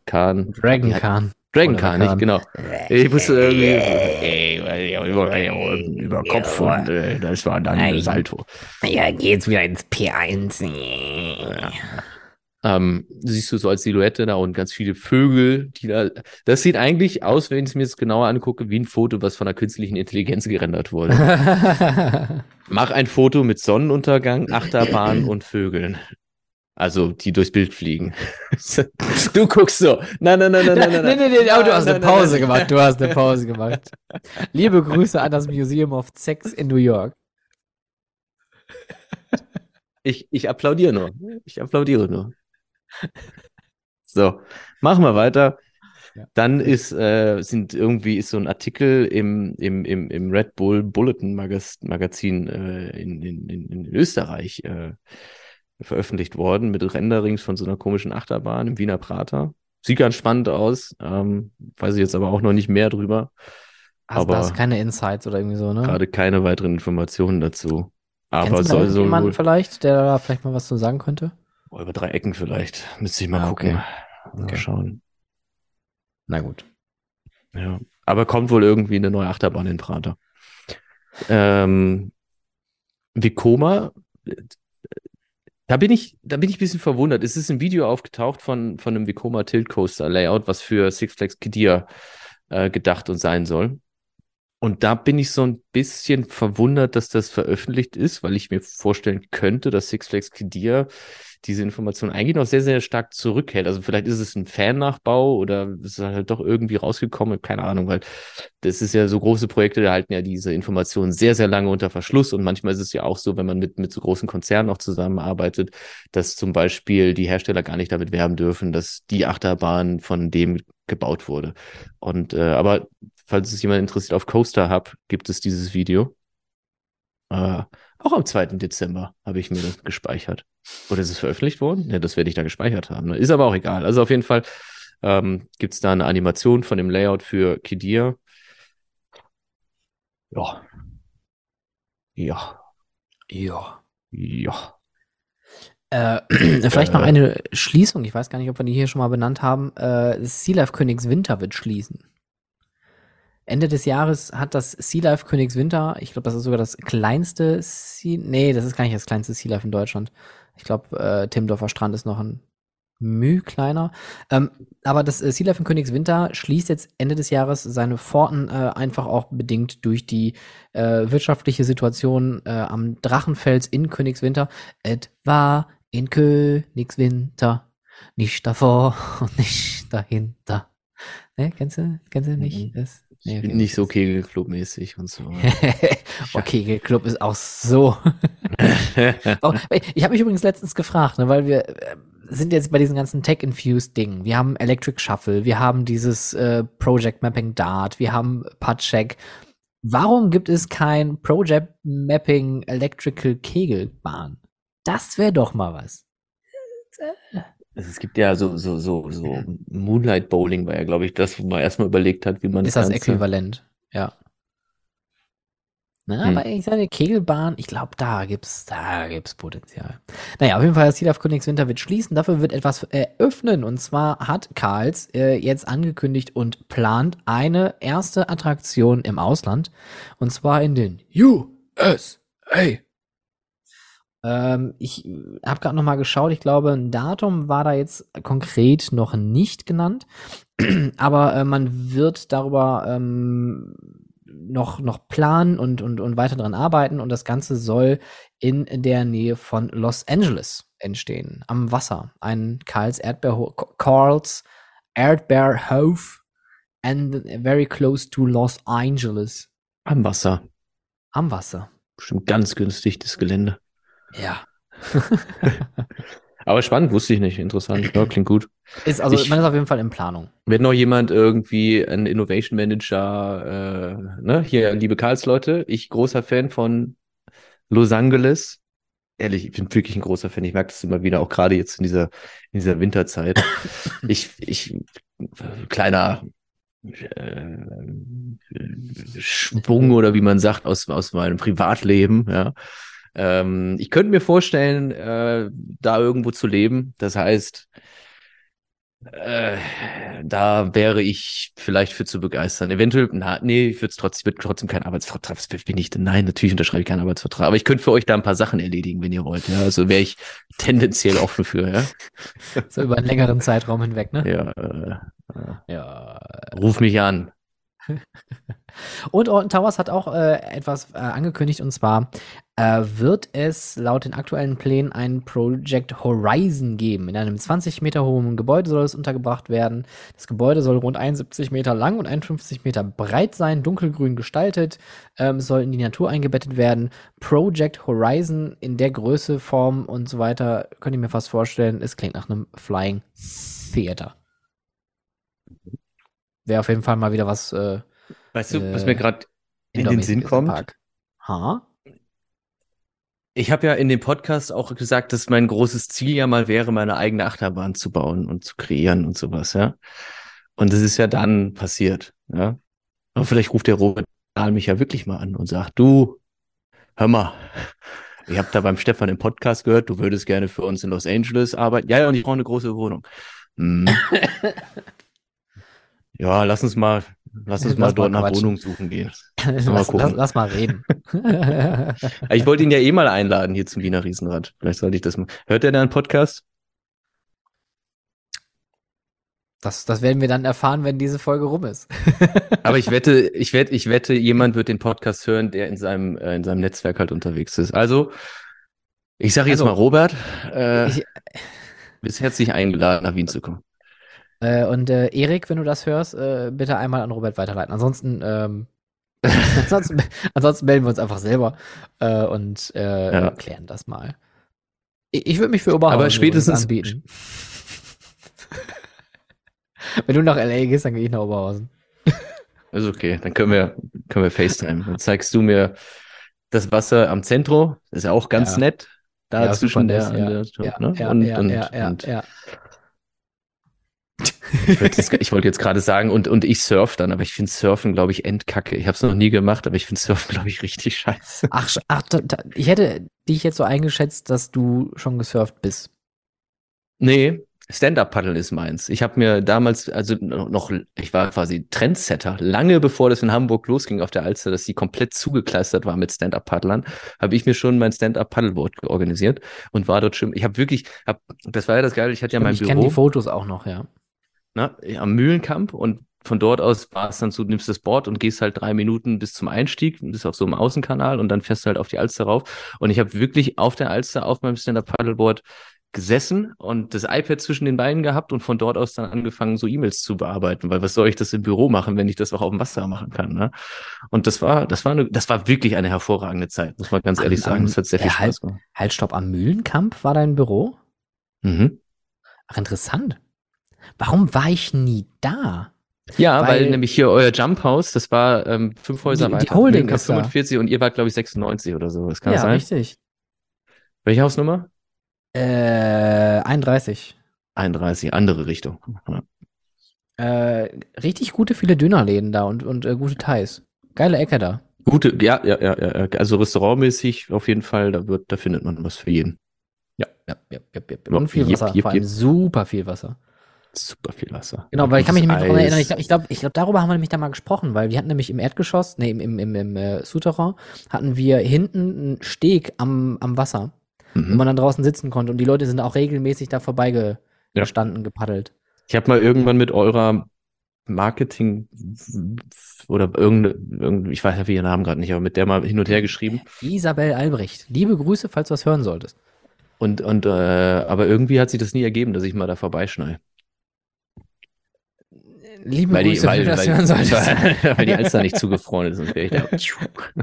Kahn. Dragon Kahn. Dragon Kahn, nicht, genau. Ich wusste irgendwie über, über Kopf und äh, das war dann Nein. Salto. Ja, geht's wieder ins P1. Ja. Ähm, siehst du so als Silhouette da und ganz viele Vögel, die da. Das sieht eigentlich aus, wenn ich es mir jetzt genauer angucke, wie ein Foto, was von einer künstlichen Intelligenz gerendert wurde. Mach ein Foto mit Sonnenuntergang, Achterbahn und Vögeln. Also, die durchs Bild fliegen. du guckst so. Nein, nein, nein, nein, nein, nein. Nee, nee, nee, aber du hast eine Pause gemacht. Du hast eine Pause gemacht. Liebe Grüße an das Museum of Sex in New York. Ich, ich applaudiere nur. Ich applaudiere nur. So, machen wir weiter. Dann ist, äh, sind irgendwie ist so ein Artikel im, im, im, im Red Bull Bulletin Magazin äh, in, in, in Österreich äh, veröffentlicht worden mit Renderings von so einer komischen Achterbahn im Wiener Prater. Sieht ganz spannend aus. Ähm, weiß ich jetzt aber auch noch nicht mehr drüber. Also aber da hast keine Insights oder irgendwie so, ne? Gerade keine weiteren Informationen dazu. Aber Kennst soll so jemanden vielleicht, der da vielleicht mal was zu sagen könnte? Oh, über drei Ecken vielleicht. Müsste ich mal ah, gucken. Okay. Mal schauen. Na gut. Ja. Aber kommt wohl irgendwie eine neue Achterbahn in Prater. Ähm, Vicoma da bin ich, da bin ich ein bisschen verwundert. Es ist ein Video aufgetaucht von, von einem Vekoma Tilt Coaster Layout, was für Six Flags Kidia äh, gedacht und sein soll. Und da bin ich so ein bisschen verwundert, dass das veröffentlicht ist, weil ich mir vorstellen könnte, dass Six Flags Kidia diese Information eigentlich noch sehr, sehr stark zurückhält. Also vielleicht ist es ein Fan-Nachbau oder ist es halt doch irgendwie rausgekommen, keine Ahnung, weil das ist ja so große Projekte, da halten ja diese Informationen sehr, sehr lange unter Verschluss und manchmal ist es ja auch so, wenn man mit, mit so großen Konzernen auch zusammenarbeitet, dass zum Beispiel die Hersteller gar nicht damit werben dürfen, dass die Achterbahn von dem gebaut wurde. Und äh, aber falls es jemand interessiert, auf Coaster Hub gibt es dieses Video. Äh, auch am 2. Dezember habe ich mir das gespeichert. Oder ist es veröffentlicht worden? Ja, das werde ich da gespeichert haben. Ne? Ist aber auch egal. Also auf jeden Fall ähm, gibt es da eine Animation von dem Layout für Kidir. Ja. Ja. Ja. Ja. Äh, vielleicht noch äh. eine Schließung. Ich weiß gar nicht, ob wir die hier schon mal benannt haben. Äh, Sea Life Königs Winter wird schließen. Ende des Jahres hat das Sea Life Königswinter, ich glaube, das ist sogar das kleinste Sea, nee, das ist gar nicht das kleinste Sea Life in Deutschland. Ich glaube, äh, Timdorfer Strand ist noch ein Müh kleiner. Ähm, aber das äh, Sea Life in Königswinter schließt jetzt Ende des Jahres seine Pforten äh, einfach auch bedingt durch die äh, wirtschaftliche Situation äh, am Drachenfels in Königswinter. Etwa in Königswinter, nicht davor und nicht dahinter. Ne, kennst du, kennst du nicht? Mhm. Das, ich bin nicht so Kegelclub-mäßig und so. oh, Kegelclub ist auch so. oh, ich habe mich übrigens letztens gefragt, ne, weil wir äh, sind jetzt bei diesen ganzen Tech-Infused-Dingen. Wir haben Electric Shuffle, wir haben dieses äh, Project Mapping Dart, wir haben Putcheck. Warum gibt es kein Project Mapping Electrical Kegelbahn? Das wäre doch mal was. Also es gibt ja so, so, so, so Moonlight Bowling war ja, glaube ich, das, wo man erstmal überlegt hat, wie man Ist das, das äquivalent, ja. Na, hm. aber ich sage, Kegelbahn, ich glaube, da gibt's, da gibt's Potenzial. Naja, auf jeden Fall, das Ziel auf Königswinter wird schließen. Dafür wird etwas eröffnen. Und zwar hat Karls äh, jetzt angekündigt und plant eine erste Attraktion im Ausland. Und zwar in den USA. Ähm, ich habe gerade noch mal geschaut. Ich glaube, ein Datum war da jetzt konkret noch nicht genannt, aber äh, man wird darüber ähm, noch noch planen und und und weiter dran arbeiten und das Ganze soll in der Nähe von Los Angeles entstehen, am Wasser. Ein Karls Erdbeerhof, Carls Erdbeer Hove and very close to Los Angeles. Am Wasser. Am Wasser. Bestimmt ganz günstig, das Gelände. Ja. Aber spannend, wusste ich nicht. Interessant. Ja, klingt gut. Ist also, Ich- man ist auf jeden Fall in Planung. Wenn noch jemand irgendwie ein Innovation Manager, äh, ne, hier, liebe Karlsleute, ich großer Fan von Los Angeles. Ehrlich, ich bin wirklich ein großer Fan. Ich merke das immer wieder, auch gerade jetzt in dieser, in dieser Winterzeit. ich, ich, kleiner äh, Schwung oder wie man sagt, aus, aus meinem Privatleben, ja. Ähm, ich könnte mir vorstellen, äh, da irgendwo zu leben. Das heißt, äh, da wäre ich vielleicht für zu begeistern. Eventuell, na, nee, ich würde trotzdem, ich würde trotzdem keinen Arbeitsvertrag, das bin ich denn? Nein, natürlich unterschreibe ich keinen Arbeitsvertrag, aber ich könnte für euch da ein paar Sachen erledigen, wenn ihr wollt. Ja, also wäre ich tendenziell offen für, ja. So über einen längeren Zeitraum hinweg, ne? Ja, äh, Ja. ruf mich an. Und Alton Towers hat auch äh, etwas äh, angekündigt und zwar äh, wird es laut den aktuellen Plänen ein Project Horizon geben. In einem 20 Meter hohen Gebäude soll es untergebracht werden. Das Gebäude soll rund 71 Meter lang und 51 Meter breit sein, dunkelgrün gestaltet, ähm, soll in die Natur eingebettet werden. Project Horizon in der Größe, Form und so weiter, könnt ihr mir fast vorstellen, es klingt nach einem Flying Theater. Wäre auf jeden Fall mal wieder was äh, Weißt du, was Äh, mir gerade in den Sinn kommt? Ha? Ich habe ja in dem Podcast auch gesagt, dass mein großes Ziel ja mal wäre, meine eigene Achterbahn zu bauen und zu kreieren und sowas, ja. Und das ist ja dann passiert, ja. Aber vielleicht ruft der Robert Dahl mich ja wirklich mal an und sagt, du, hör mal, ich habe da beim Stefan im Podcast gehört, du würdest gerne für uns in Los Angeles arbeiten. Ja, ja, und ich brauche eine große Wohnung. Hm. ja, lass uns mal, lass uns Lass mal mal dort nach quatschen. Wohnung suchen gehen. lass, Mal lass, gucken. lass mal reden. Ich wollte ihn ja eh mal einladen hier zum Wiener Riesenrad. Vielleicht sollte ich das mal. Hört er da einen Podcast? das, das werden wir dann erfahren, wenn diese Folge rum ist. Aber ich wette, ich wette, ich wette, jemand wird den Podcast hören, der in seinem, äh, in seinem Netzwerk halt unterwegs ist. Also, ich sage jetzt Also, mal Robert, äh, Ich, bist herzlich eingeladen, nach Wien zu kommen. Äh, und äh, Erik, wenn du das hörst, äh, bitte einmal an Robert weiterleiten. Ansonsten, ähm, ansonsten, ansonsten melden wir uns einfach selber äh, und äh, Ja. klären das mal. Ich, ich würde mich für Oberhausen Aber spätestens- anbieten. wenn du nach LA gehst, dann gehe ich nach Oberhausen. Ist okay, dann können wir, können wir FaceTime. Dann zeigst du mir das Wasser am Zentrum. Ist ja auch ganz Ja. nett. Da Ja, zwischen der, an ja. ne? und, und, und ja. Ich wollte jetzt, ich gerade sagen, und, und ich surf dann, aber ich finde Surfen, glaube ich, endkacke. Ich habe es noch nie gemacht, aber ich finde Surfen, glaube ich, richtig scheiße. Ach, ach da, da, ich hätte dich jetzt so eingeschätzt, dass du schon gesurft bist. Nee, Stand-Up-Paddeln ist meins. Ich habe mir damals, also noch, ich war quasi Trendsetter, lange bevor das in Hamburg losging auf der Alster, dass sie komplett zugekleistert war mit Stand-Up-Paddlern, habe ich mir schon mein Stand-Up-Paddleboard organisiert und war dort schon, ich habe wirklich, hab, das war ja das Geile, ich hatte ja mein ich kenne die Büro Fotos auch noch, ja. Ne, am Mühlenkamp und von dort aus war es dann so, du nimmst das Board und gehst halt drei Minuten bis zum Einstieg, bist auf so einem Außenkanal und dann fährst du halt auf die Alster rauf. Und ich habe wirklich auf der Alster auf meinem Stand-Up-Paddleboard gesessen und das iPad zwischen den Beinen gehabt und von dort aus dann angefangen, so E-Mails zu bearbeiten, weil was soll ich das im Büro machen, wenn ich das auch auf dem Wasser machen kann, ne? Und das war, das war eine, das war wirklich eine hervorragende Zeit, muss man ganz ehrlich Am- sagen. Das hat sehr viel Spaß gemacht. Halt, stopp, am Mühlenkamp war dein Büro? Mhm. Ach, interessant. Warum war ich nie da? Ja, weil, Weil- nämlich hier euer Jump House, das war ähm, fünf Häuser Die- die weiter. Holding Mühlenkamp ist da. 45 und ihr wart, glaube ich, 96 oder so. Das kann ja, sein. richtig. Welche Hausnummer? Äh, 31. 31, andere Richtung. Ja. Äh, richtig gute viele Dönerläden da und, und äh, gute Thais. Geile Ecke da. Gute, ja, ja, ja, ja. Also restaurantmäßig auf jeden Fall, da wird, da findet man was für jeden. Ja, ja, ja, ja, ja. Und viel Wasser, jep, vor allem super viel Wasser. Super viel Wasser. Genau, weil ich kann mich nämlich daran erinnern, ich glaube, ich glaub, ich glaub, darüber haben wir nämlich da mal gesprochen, weil wir hatten nämlich im Erdgeschoss, nee, im, im, im, im äh, Souterrain, hatten wir hinten einen Steg am, am Wasser, wo Mhm. man dann draußen sitzen konnte und die Leute sind auch regelmäßig da vorbeigestanden, gepaddelt. Ich habe mal irgendwann mit eurer Marketing oder irgendeine, irgendeine, ich weiß ja wie ihr Namen gerade nicht, aber mit der mal hin und her geschrieben. Isabel Albrecht, liebe Grüße, falls du was hören solltest. Und, und äh, aber irgendwie hat sich das nie ergeben, dass ich mal da vorbeischneide. Liebe weil die, Grüße, weil, wenn du das weil, hören solltest. weil, weil die Alster nicht zugefroren ist. Wäre ich da.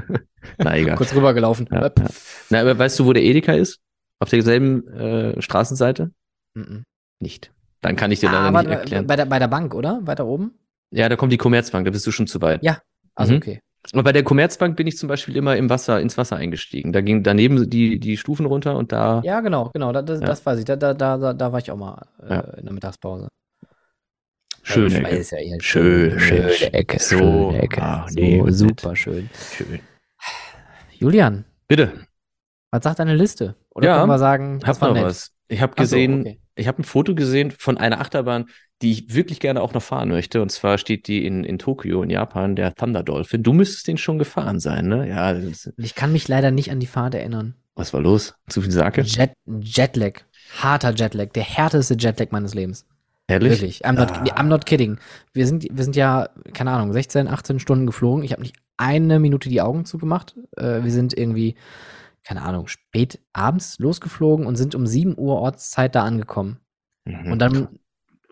Na egal. Kurz rübergelaufen. Ja. Na, aber weißt du, wo der Edeka ist? Auf derselben äh, Straßenseite? Mhm. Nicht. Dann kann ich dir leider Ah, nicht erklären. bei, der, bei der Bank, oder? Weiter oben? Ja, da kommt die Commerzbank, da bist du schon zu weit. Ja. Also Mhm. okay. Aber bei der Commerzbank bin ich zum Beispiel immer im Wasser, ins Wasser eingestiegen. Da ging daneben die, die Stufen runter und da. Ja, genau, genau. Da, das, Ja. das weiß ich. Da, da, da, da- da war ich auch mal äh, Ja. in der Mittagspause. Schöne Ecke. ja, hier Schön, schöne schön. Ecke. So, schöne Ecke. ach, so, nee, wird super schön. Schön. Julian, Bitte, was sagt deine Liste? Oder Ja, können wir sagen, hab noch nett? was. Ich habe Ach so, gesehen, okay. ich habe ein Foto gesehen von einer Achterbahn, die ich wirklich gerne auch noch fahren möchte. Und zwar steht die in, in Tokio, in Japan, der Thunder Dolphin. Du müsstest den schon gefahren sein, ne? Ja, ich kann mich leider nicht an die Fahrt erinnern. was war los? Zu viel Sake? Jet, Jetlag. Harter Jetlag. Der härteste Jetlag meines Lebens. Ehrlich? Wirklich. I'm not, Ah. I'm not kidding. Wir sind, wir sind ja, keine Ahnung, 16, 18 Stunden geflogen. Ich habe nicht eine Minute die Augen zugemacht. Äh, wir sind irgendwie, keine Ahnung, spät abends losgeflogen und sind um 7 Uhr Ortszeit da angekommen. Mhm. Und dann,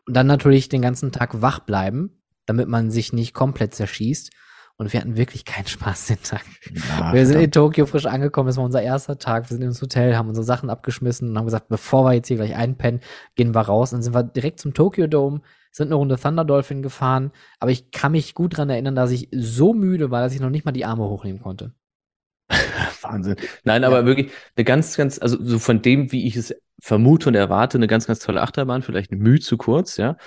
und dann natürlich den ganzen Tag wach bleiben, damit man sich nicht komplett zerschießt. Und wir hatten wirklich keinen Spaß den Tag. Ja, wir sind in verdammt. Tokio frisch angekommen, es war unser erster Tag. Wir sind ins Hotel, haben unsere Sachen abgeschmissen und haben gesagt, bevor wir jetzt hier gleich einpennen, gehen wir raus. Dann sind wir direkt zum Tokyo Dome, sind eine Runde Thunder Dolphin gefahren. Aber ich kann mich gut dran erinnern, dass ich so müde war, dass ich noch nicht mal die Arme hochnehmen konnte. Wahnsinn. Nein, aber wirklich eine ganz, ganz, also so von dem, wie ich es vermute und erwarte, eine ganz, ganz tolle Achterbahn, vielleicht eine Mühe zu kurz, ja.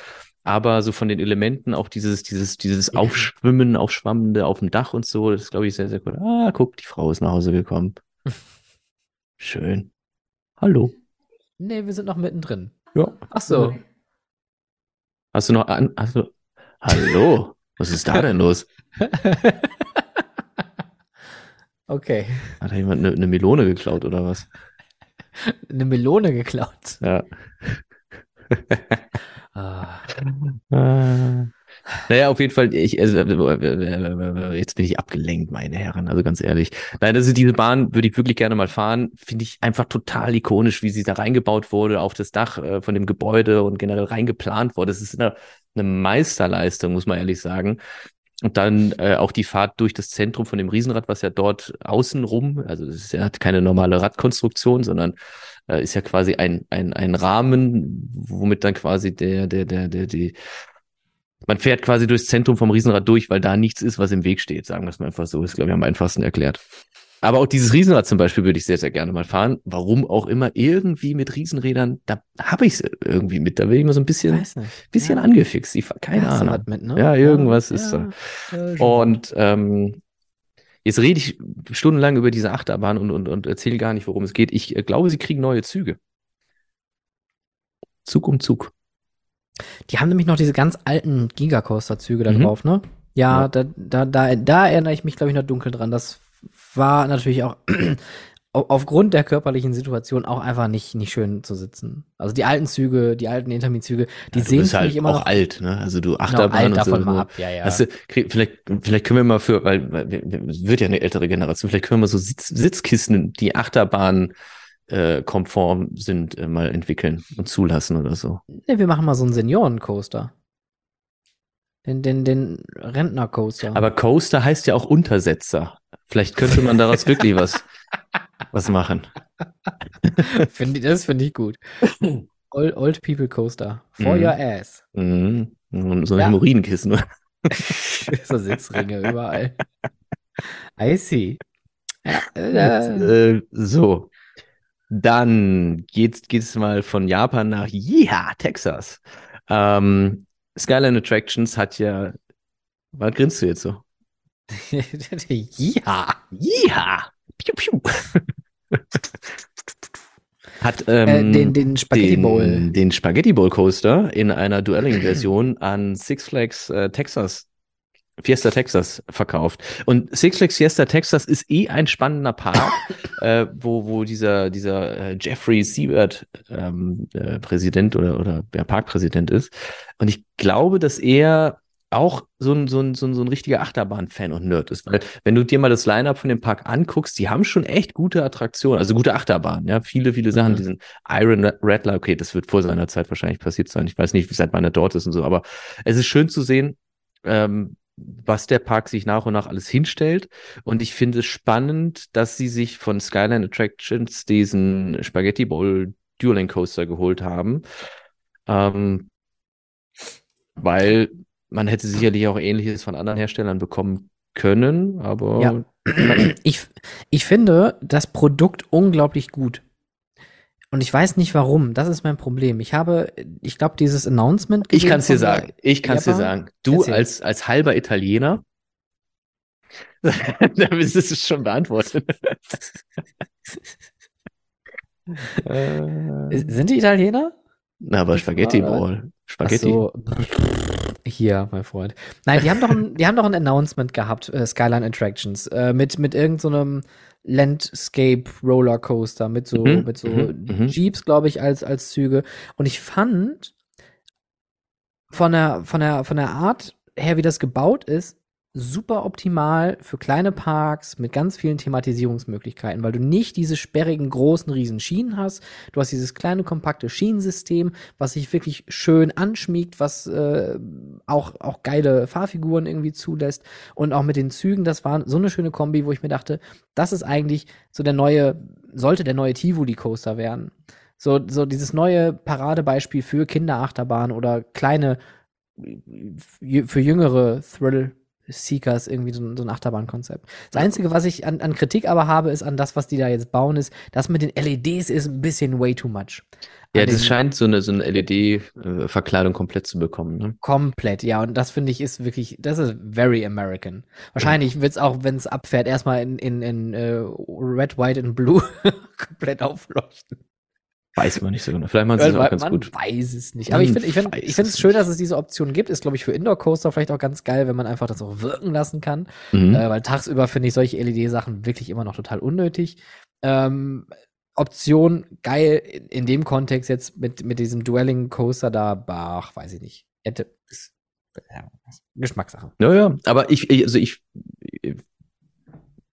Aber so von den Elementen auch dieses, dieses, dieses. Aufschwimmen, Aufschwammende auf dem Dach und so, das ist, glaube ich, sehr, sehr cool. Ah, guck, die Frau ist nach Hause gekommen. Schön. Hallo. Nee, wir sind noch mittendrin. Ja. Ach so. Hast du noch an, hast du, hallo? Was ist da denn los? okay. Hat da jemand eine, eine Melone geklaut oder was? Eine Melone geklaut. Ja. Ah. Äh, Naja, auf jeden Fall, ich, also, äh, jetzt bin ich abgelenkt, meine Herren, also ganz ehrlich. Nein, also diese Bahn würde ich wirklich gerne mal fahren. Finde ich einfach total ikonisch, wie sie da reingebaut wurde, auf das Dach äh, von dem Gebäude und generell reingeplant wurde. Das ist eine, eine Meisterleistung, muss man ehrlich sagen. Und dann äh, auch die Fahrt durch das Zentrum von dem Riesenrad, was ja dort außenrum, also es ja keine normale Radkonstruktion, sondern äh, ist ja quasi ein, ein, ein Rahmen, womit dann quasi der, der, der, der, die, man fährt quasi durchs Zentrum vom Riesenrad durch, weil da nichts ist, was im Weg steht, sagen wir es mal einfach so. Ist, glaube ich, am einfachsten erklärt. Aber auch dieses Riesenrad zum Beispiel würde ich sehr, sehr gerne mal fahren. Warum auch immer, irgendwie mit Riesenrädern, da habe ich es irgendwie mit. Da bin ich immer so ein bisschen, bisschen ja. angefixt. Ich, keine Ahnung. mit, ne? Ja, irgendwas ist ja. Äh, Und ähm, jetzt rede ich stundenlang über diese Achterbahn und, und, und erzähle gar nicht, worum es geht. Ich äh, glaube, sie kriegen neue Züge. Zug um Zug. Die haben nämlich noch diese ganz alten Gigacoaster-Züge da Mhm. drauf, ne? Ja, Ja. Da, da, da, da erinnere ich mich, glaube ich, noch dunkel dran. Das war natürlich auch au- aufgrund der körperlichen Situation auch einfach nicht, nicht schön zu sitzen. Also die alten Züge, die alten Intermi-Züge, die Ja, sehen bist halt immer auch noch alt, ne? Also du genau, Achterbahn alt und davon so. mal so. ab. Ja, ja. Weißt du, vielleicht, vielleicht können wir mal für, weil, weil es wird ja eine ältere Generation, vielleicht können wir mal so Sitz, Sitzkissen, die Achterbahn äh, konform sind, äh, mal entwickeln und zulassen oder so. Nee, wir machen mal so einen Senioren-Coaster. Den, den, den Rentner-Coaster. Aber Coaster heißt ja auch Untersetzer. Vielleicht könnte man daraus wirklich was, was machen. Find das finde ich gut. Old, old People Coaster. For Mhm. your ass. Mhm. Und So ein Ja. Hämorrhoidenkissen. so Sitzringe überall. I see. Ja, äh, äh, so. Dann geht's, geht's mal von Japan nach Yeehaw, Texas. Ähm, Skyline Attractions hat ja. Was grinst du jetzt so? ja. Yeehaw! Piu, piu. hat ähm, Äh, den, den Spaghetti den, Bowl. den Spaghetti Bowl Coaster in einer Duelling-Version an Six Flags äh, Texas, Fiesta Texas verkauft. Und Six Flags Fiesta Texas ist eh ein spannender Park, äh, wo, wo dieser, dieser äh, Jeffrey Siebert ähm, äh, Präsident oder, oder ja, Parkpräsident ist. Und ich glaube, dass er auch so ein, so ein, so ein, so ein richtiger Achterbahn-Fan und Nerd ist. Weil, wenn du dir mal das Line-Up von dem Park anguckst, die haben schon echt gute Attraktionen, also gute Achterbahnen, ja. Viele, viele Sachen, mhm. diesen Iron Rattler, okay, das wird vor seiner Zeit wahrscheinlich passiert sein. Ich weiß nicht, seit wann er dort ist und so, aber es ist schön zu sehen, ähm, was der Park sich nach und nach alles hinstellt. Und ich finde es spannend, dass sie sich von Skyline Attractions diesen Spaghetti Bowl Dueling Coaster geholt haben. Ähm, weil man hätte sicherlich auch ähnliches von anderen Herstellern bekommen können, aber. Ja. Ich, ich finde das Produkt unglaublich gut. Und ich weiß nicht warum. Das ist mein Problem. Ich habe, ich glaube, dieses Announcement. Ich kann es dir sagen. Ich kann es dir sagen. Du als, als halber Italiener. Damit ist es schon beantwortet. Sind die Italiener? Na, aber Spaghetti Ball. Spaghetti. So. Hier, mein Freund. Nein, die haben doch ein, die haben doch ein Announcement gehabt, äh, Skyline Attractions, äh, mit, mit irgendeinem so Landscape Rollercoaster, mit so, mhm, mit so mhm, mhm. Jeeps, glaube ich, als, als Züge. Und ich fand von der, von der, von der Art her, wie das gebaut ist, super optimal für kleine Parks mit ganz vielen Thematisierungsmöglichkeiten, weil du nicht diese sperrigen, großen, riesen Schienen hast. Du hast dieses kleine, kompakte Schienensystem, was sich wirklich schön anschmiegt, was äh, auch, auch geile Fahrfiguren irgendwie zulässt. Und auch mit den Zügen, das war so eine schöne Kombi, wo ich mir dachte, das ist eigentlich so der neue, sollte der neue Tivoli Coaster werden. So, so dieses neue Paradebeispiel für Kinderachterbahn oder kleine, für jüngere Thrill Seekers irgendwie so, so ein Achterbahnkonzept. Das Einzige, was ich an, an, Kritik aber habe, ist an das, was die da jetzt bauen, ist, das mit den LEDs ist ein bisschen way too much. Ja, das scheint so eine, so eine LED-Verkleidung komplett zu bekommen. Ne? Komplett, ja. Und das finde ich ist wirklich, das ist very American. Wahrscheinlich ja. wird es auch, wenn es abfährt, erstmal in, in, in uh, Red, White und Blue komplett aufleuchten. Weiß man nicht so genau. Vielleicht machen sie es auch ganz man gut. Man weiß es nicht. Aber ich finde ich find, ich find es schön, dass es diese Option gibt. Ist, glaube ich, für Indoor-Coaster vielleicht auch ganz geil, wenn man einfach das auch wirken lassen kann. Mhm. Äh, weil tagsüber finde ich solche LED-Sachen wirklich immer noch total unnötig. Ähm, Option geil in, in, dem Kontext jetzt mit, mit diesem Dwelling Coaster da, ach, weiß ich nicht. Hätte, ja, Geschmackssache. Naja, aber ich, also ich,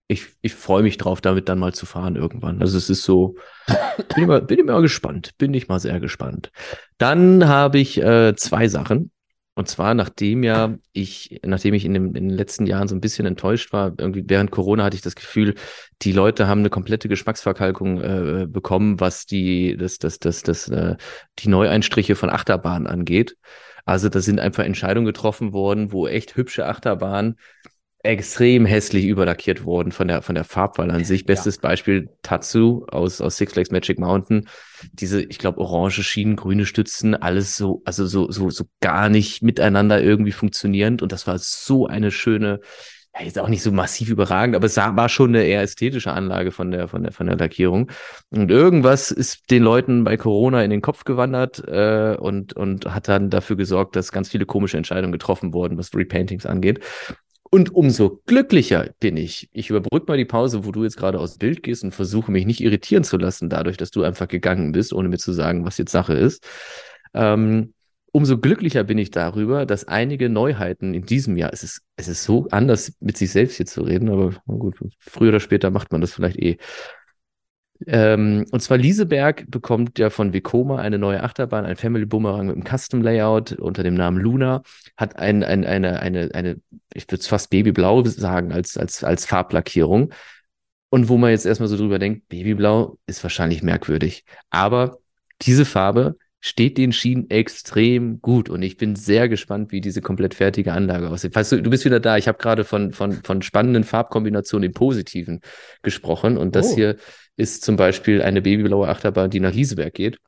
ich, ich freue mich drauf, damit dann mal zu fahren irgendwann. Also es ist so, bin ich mal, bin mal gespannt, bin ich mal sehr gespannt. Dann habe ich äh, zwei Sachen. Und zwar, nachdem ja ich, nachdem ich in, dem, in den letzten Jahren so ein bisschen enttäuscht war, irgendwie während Corona hatte ich das Gefühl, die Leute haben eine komplette Geschmacksverkalkung äh, bekommen, was die, das, das, das, das, äh, die Neueinstriche von Achterbahnen angeht. Also da sind einfach Entscheidungen getroffen worden, wo echt hübsche Achterbahnen extrem hässlich überlackiert worden von der, von der Farbwahl an sich. Bestes ja. Beispiel Tatsu aus, aus Six Flags Magic Mountain. Diese, ich glaube, orange Schienen, grüne Stützen, alles so, also so, so, so gar nicht miteinander irgendwie funktionierend. Und das war so eine schöne, ja, jetzt auch nicht so massiv überragend, aber es war schon eine eher ästhetische Anlage von der, von der, von der Lackierung. Und irgendwas ist den Leuten bei Corona in den Kopf gewandert äh, und, und hat dann dafür gesorgt, dass ganz viele komische Entscheidungen getroffen wurden, was Repaintings angeht. Und umso glücklicher bin ich. Ich überbrücke mal die Pause, wo du jetzt gerade aus Bild gehst und versuche mich nicht irritieren zu lassen, dadurch, dass du einfach gegangen bist, ohne mir zu sagen, was jetzt Sache ist. Ähm, umso glücklicher bin ich darüber, dass einige Neuheiten in diesem Jahr, es ist, es ist so anders, mit sich selbst hier zu reden, aber gut, früher oder später macht man das vielleicht eh. Ähm, und zwar Lieseberg bekommt ja von Vekoma eine neue Achterbahn, ein Family Boomerang mit einem Custom Layout unter dem Namen Luna, hat ein, ein, eine, eine, eine, ich würde es fast Babyblau sagen, als, als, als Farblackierung. Und wo man jetzt erstmal so drüber denkt, Babyblau ist wahrscheinlich merkwürdig. Aber diese Farbe steht den Schienen extrem gut und ich bin sehr gespannt, wie diese komplett fertige Anlage aussieht. Weißt du, du bist wieder da. Ich habe gerade von, von, von spannenden Farbkombinationen im Positiven gesprochen und das oh. hier ist zum Beispiel eine babyblaue Achterbahn, die nach Lieseberg geht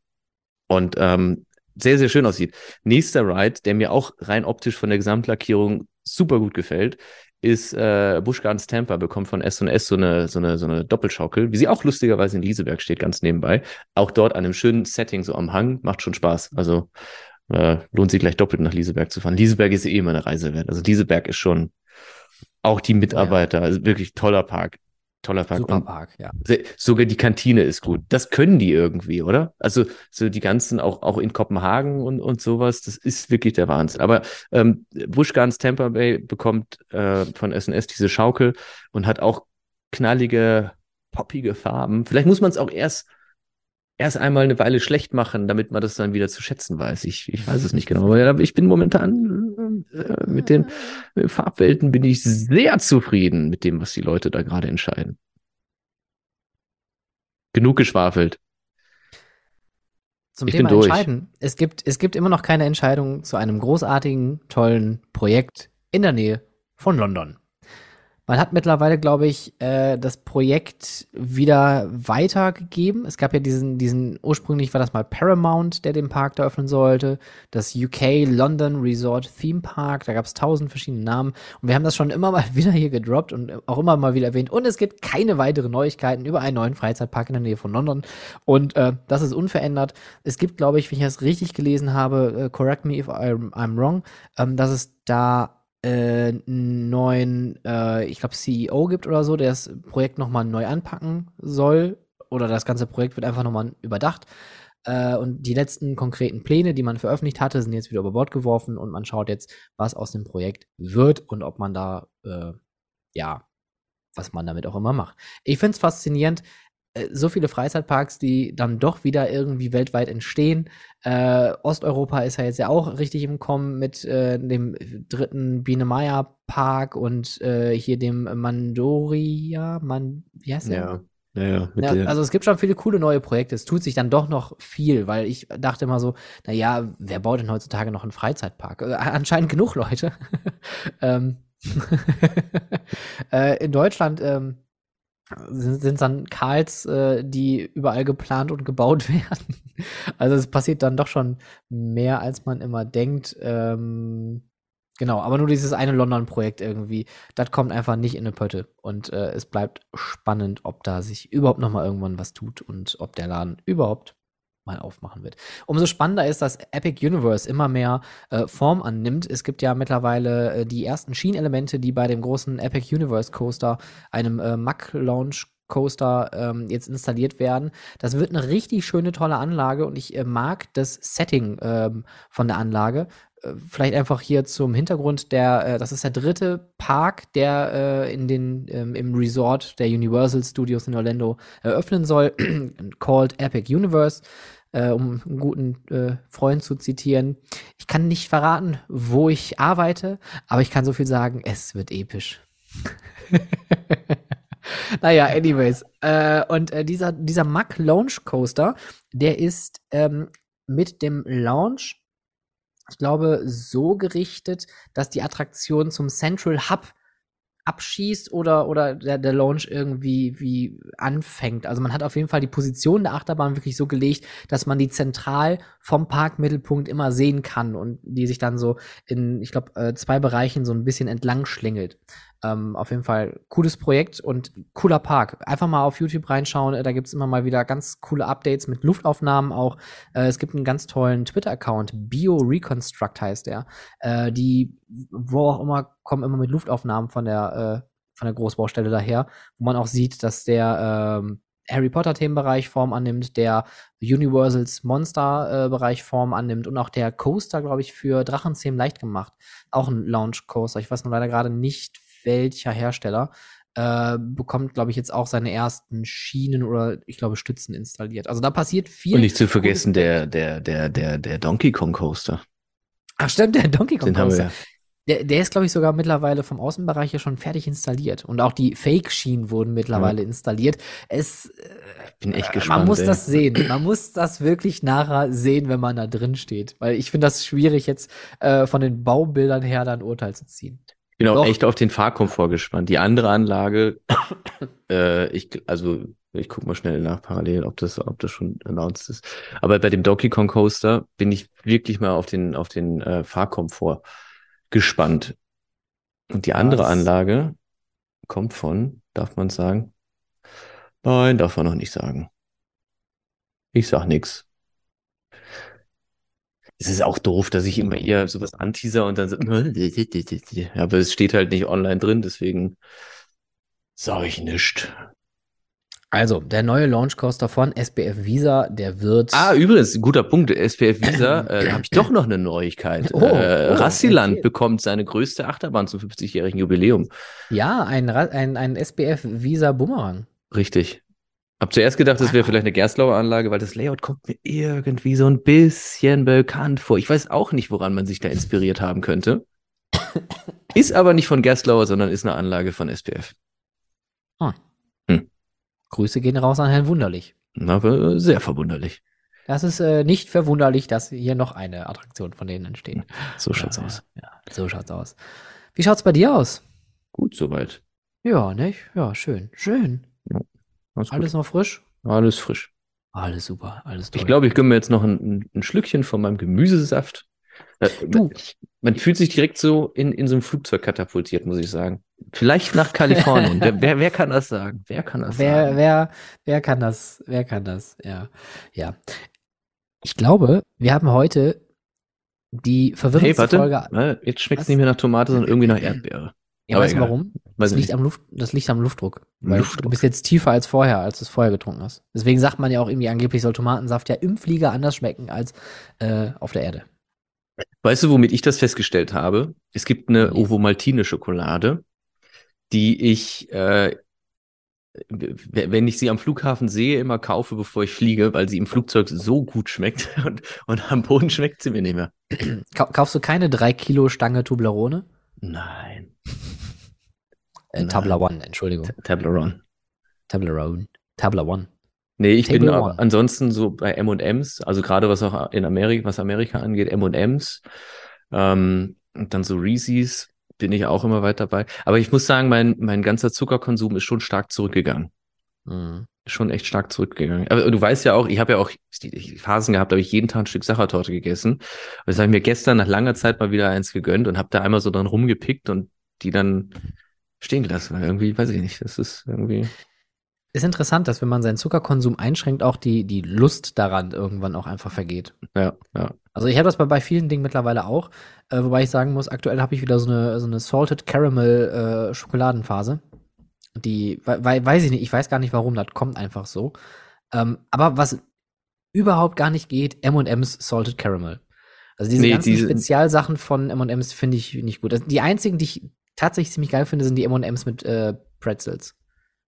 und ähm, sehr, sehr schön aussieht. Nächster Ride, der mir auch rein optisch von der Gesamtlackierung super gut gefällt, ist äh, Busch Gardens Tampa, bekommt von S&S so eine, so, eine, so eine Doppelschaukel, wie sie auch lustigerweise in Lieseberg steht, ganz nebenbei. Auch dort an einem schönen Setting, so am Hang, macht schon Spaß. Also äh, lohnt sich gleich doppelt nach Lieseberg zu fahren. Lieseberg ist eh immer eine Reise wert. Also Lieseberg ist schon auch die Mitarbeiter, ja. also wirklich toller Park Toller Park. Super Park, ja. Sogar die Kantine ist gut. Das können die irgendwie, oder? Also so die ganzen, auch, auch in Kopenhagen und, und sowas, das ist wirklich der Wahnsinn. Aber ähm, Busch Gardens Tampa Bay bekommt äh, von SNS diese Schaukel und hat auch knallige, poppige Farben. Vielleicht muss man es auch erst erst einmal eine Weile schlecht machen, damit man das dann wieder zu schätzen weiß. Ich, ich weiß es nicht genau. Aber ich bin momentan äh, mit den Farbwelten bin ich sehr zufrieden mit dem, was die Leute da gerade entscheiden. Genug geschwafelt. Zum ich Thema Entscheiden. Es gibt, es gibt immer noch keine Entscheidung zu einem großartigen, tollen Projekt in der Nähe von London. Man hat mittlerweile, glaube ich, äh, das Projekt wieder weitergegeben. Es gab ja diesen, diesen, ursprünglich war das mal Paramount, der den Park da öffnen sollte. Das UK London Resort Theme Park, da gab es tausend verschiedene Namen. Und wir haben das schon immer mal wieder hier gedroppt und auch immer mal wieder erwähnt. Und es gibt keine weiteren Neuigkeiten über einen neuen Freizeitpark in der Nähe von London. Und äh, das ist unverändert. Es gibt, glaube ich, wenn ich das richtig gelesen habe, äh, correct me if I'm, I'm wrong, ähm, dass es da äh, einen neuen, äh, ich glaube, CEO gibt oder so, der das Projekt nochmal neu anpacken soll. Oder das ganze Projekt wird einfach nochmal überdacht. Äh, und die letzten konkreten Pläne, die man veröffentlicht hatte, sind jetzt wieder über Bord geworfen und man schaut jetzt, was aus dem Projekt wird und ob man da, äh, ja, was man damit auch immer macht. Ich finde es faszinierend, äh, so viele Freizeitparks, die dann doch wieder irgendwie weltweit entstehen. Äh, Osteuropa ist ja jetzt ja auch richtig im Kommen mit äh, dem dritten Biene Meier Park und äh, hier dem Mandoria, man, wie heißt der? Ja. Ja, ja, also es gibt schon viele coole neue Projekte. Es tut sich dann doch noch viel, weil ich dachte immer so, naja, wer baut denn heutzutage noch einen Freizeitpark? Äh, anscheinend genug Leute. ähm, äh, in Deutschland ähm, sind, sind dann Karls, äh, die überall geplant und gebaut werden. Also es passiert dann doch schon mehr, als man immer denkt. Ähm, genau, aber nur dieses eine London-Projekt irgendwie, das kommt einfach nicht in eine Pötte. Und äh, es bleibt spannend, ob da sich überhaupt noch mal irgendwann was tut und ob der Laden überhaupt mal aufmachen wird. Umso spannender ist, dass Epic Universe immer mehr äh, Form annimmt. Es gibt ja mittlerweile äh, die ersten Schienelemente, die bei dem großen Epic Universe Coaster, einem äh, Mack Launch Coaster ähm, jetzt installiert werden. Das wird eine richtig schöne, tolle Anlage und ich äh, mag das Setting ähm, von der Anlage. Äh, vielleicht einfach hier zum Hintergrund, der, äh, das ist der dritte Park, der äh, in den, ähm, im Resort der Universal Studios in Orlando eröffnen soll, called Epic Universe äh, um einen guten äh, Freund zu zitieren. Ich kann nicht verraten, wo ich arbeite, aber ich kann so viel sagen, es wird episch. naja, anyways. Äh, und äh, dieser, dieser Mack Launch Coaster, der ist ähm, mit dem Launch, ich glaube, so gerichtet, dass die Attraktion zum Central Hub abschießt oder, oder der, der Launch irgendwie wie anfängt. Also man hat auf jeden Fall die Position der Achterbahn wirklich so gelegt, dass man die zentral vom Parkmittelpunkt immer sehen kann und die sich dann so in, ich glaube, äh, zwei Bereichen so ein bisschen entlang schlingelt. Ähm, auf jeden Fall cooles Projekt und cooler Park. Einfach mal auf YouTube reinschauen, äh, da gibt's immer mal wieder ganz coole Updates mit Luftaufnahmen auch. Äh, es gibt einen ganz tollen Twitter-Account, Bio Reconstruct heißt der. Äh, die, wo auch immer, kommen immer mit Luftaufnahmen von der, äh, von der Großbaustelle daher, wo man auch sieht, dass der ähm, Harry Potter Themenbereich Form annimmt, der Universals Monster äh, Bereich Form annimmt und auch der Coaster, glaube ich, für Drachenzähmen leicht gemacht. Auch ein Launch Coaster. Ich weiß nur leider gerade nicht, welcher Hersteller, äh, bekommt, glaube ich, jetzt auch seine ersten Schienen oder ich glaube Stützen installiert. Also da passiert viel. Und nicht zu vergessen der, der, der, der, der Donkey Kong Coaster. Ach stimmt, der Donkey Kong Den Coaster. Haben wir. Der, der ist, glaube ich, sogar mittlerweile vom Außenbereich ja schon fertig installiert. Und auch die Fake-Schienen wurden mittlerweile ja. installiert. Es, äh, bin echt gespannt. Man muss ey. das sehen. Man muss das wirklich nachher sehen, wenn man da drin steht. Weil ich finde das schwierig, jetzt äh, von den Baubildern her dann Urteil zu ziehen. Ich bin auch echt auf den Fahrkomfort gespannt. Die andere Anlage, äh, ich, also ich gucke mal schnell nach parallel, ob das, ob das schon announced ist. Aber bei dem Donkey Kong Coaster bin ich wirklich mal auf den, auf den äh, Fahrkomfort gespannt. Und die andere Was? Anlage kommt von, darf man sagen? Nein, darf man noch nicht sagen. Ich sag nix es ist auch doof, dass ich immer eher sowas anteaser und dann so, aber es steht halt nicht online drin, deswegen sage ich nichts. Also, der neue Launch Coaster von SBF Visa, der wird. Ah, übrigens, guter Punkt. SBF Visa, äh, habe ich doch noch eine Neuigkeit. Oh, äh, oh, Rassiland erzähl. bekommt seine größte Achterbahn zum 50-jährigen Jubiläum. Ja, ein, ein, ein SBF Visa Bumerang. Richtig. Hab zuerst gedacht, das wäre vielleicht eine Gerstlauer Anlage, weil das Layout kommt mir irgendwie so ein bisschen bekannt vor. Ich weiß auch nicht, woran man sich da inspiriert haben könnte. Ist aber nicht von Gerstlauer, sondern ist eine Anlage von SPF. Grüße gehen raus an Herrn Wunderlich. Na, aber sehr verwunderlich. Das ist äh, nicht verwunderlich, dass hier noch eine Attraktion von denen entsteht. So schaut's ja, aus. Ja, so schaut's aus. Wie schaut's bei dir aus? Gut soweit. Ja, nicht? Ja, schön. Schön. Alles, Alles noch frisch? alles frisch. Alles super, alles toll. Ich glaube, ich gönne mir jetzt noch ein, ein, Schlückchen von meinem Gemüsesaft. Äh, Du. Man fühlt sich direkt so in, in so ein Flugzeug katapultiert, muss ich sagen. Vielleicht nach Kalifornien. wer, wer, wer kann das sagen? Wer kann das Wer, sagen? wer, wer kann das? Wer kann das? Ja, ja. Ich glaube, wir haben heute die Hey, verwirrendste warte. Folge. Äh, Jetzt schmeckt es nicht mehr nach Tomate, sondern irgendwie nach Erdbeere. Ja, weißt du warum? Weiß Das liegt, nicht. am Luft, das liegt am Luftdruck. Luftdruck. Du bist jetzt tiefer als vorher, als du es vorher getrunken hast. Deswegen sagt man ja auch irgendwie, angeblich soll Tomatensaft ja im Flieger anders schmecken als äh, auf der Erde. Weißt du, womit ich das festgestellt habe? Es gibt eine. Ovomaltine-Schokolade, die ich, äh, wenn ich sie am Flughafen sehe, immer kaufe, bevor ich fliege, weil sie im Flugzeug so gut schmeckt und, und am Boden schmeckt sie mir nicht mehr. Kau kaufst du keine 3 Kilo Stange Toblerone? Nein. Äh, Nein. Tablerone, Entschuldigung. T- Tablerone. Tablerone. Tablerone. Nee, ich bin Table aber One. ansonsten so bei M&M's, also gerade was auch in Amerika, was Amerika angeht, M&M's, ähm, und dann so Reese's, bin ich auch immer weit dabei. Aber ich muss sagen, mein, mein ganzer Zuckerkonsum ist schon stark zurückgegangen. Mhm. Schon echt stark zurückgegangen. Aber du weißt ja auch, ich habe ja auch die, die Phasen gehabt, da habe ich jeden Tag ein Stück Sachertorte gegessen. Und das habe ich mir gestern nach langer Zeit mal wieder eins gegönnt und habe da einmal so dran rumgepickt und die dann stehen gelassen. Weil irgendwie, weiß ich nicht, das ist irgendwie. Ist interessant, dass wenn man seinen Zuckerkonsum einschränkt, auch die, die Lust daran irgendwann auch einfach vergeht. Ja, ja. Also ich habe das bei, bei vielen Dingen mittlerweile auch, äh, wobei ich sagen muss, aktuell habe ich wieder so eine, so eine Salted Caramel äh, Schokoladenphase. Die, wei- wei- weiß ich nicht, ich weiß gar nicht warum, das kommt einfach so. Ähm, aber was überhaupt gar nicht geht, M&M's Salted Caramel. Also diese Nee, ganzen diese- Spezialsachen von M&M's finde ich nicht gut. Also die einzigen, die ich tatsächlich ziemlich geil finde, sind die M&M's mit äh, Pretzels.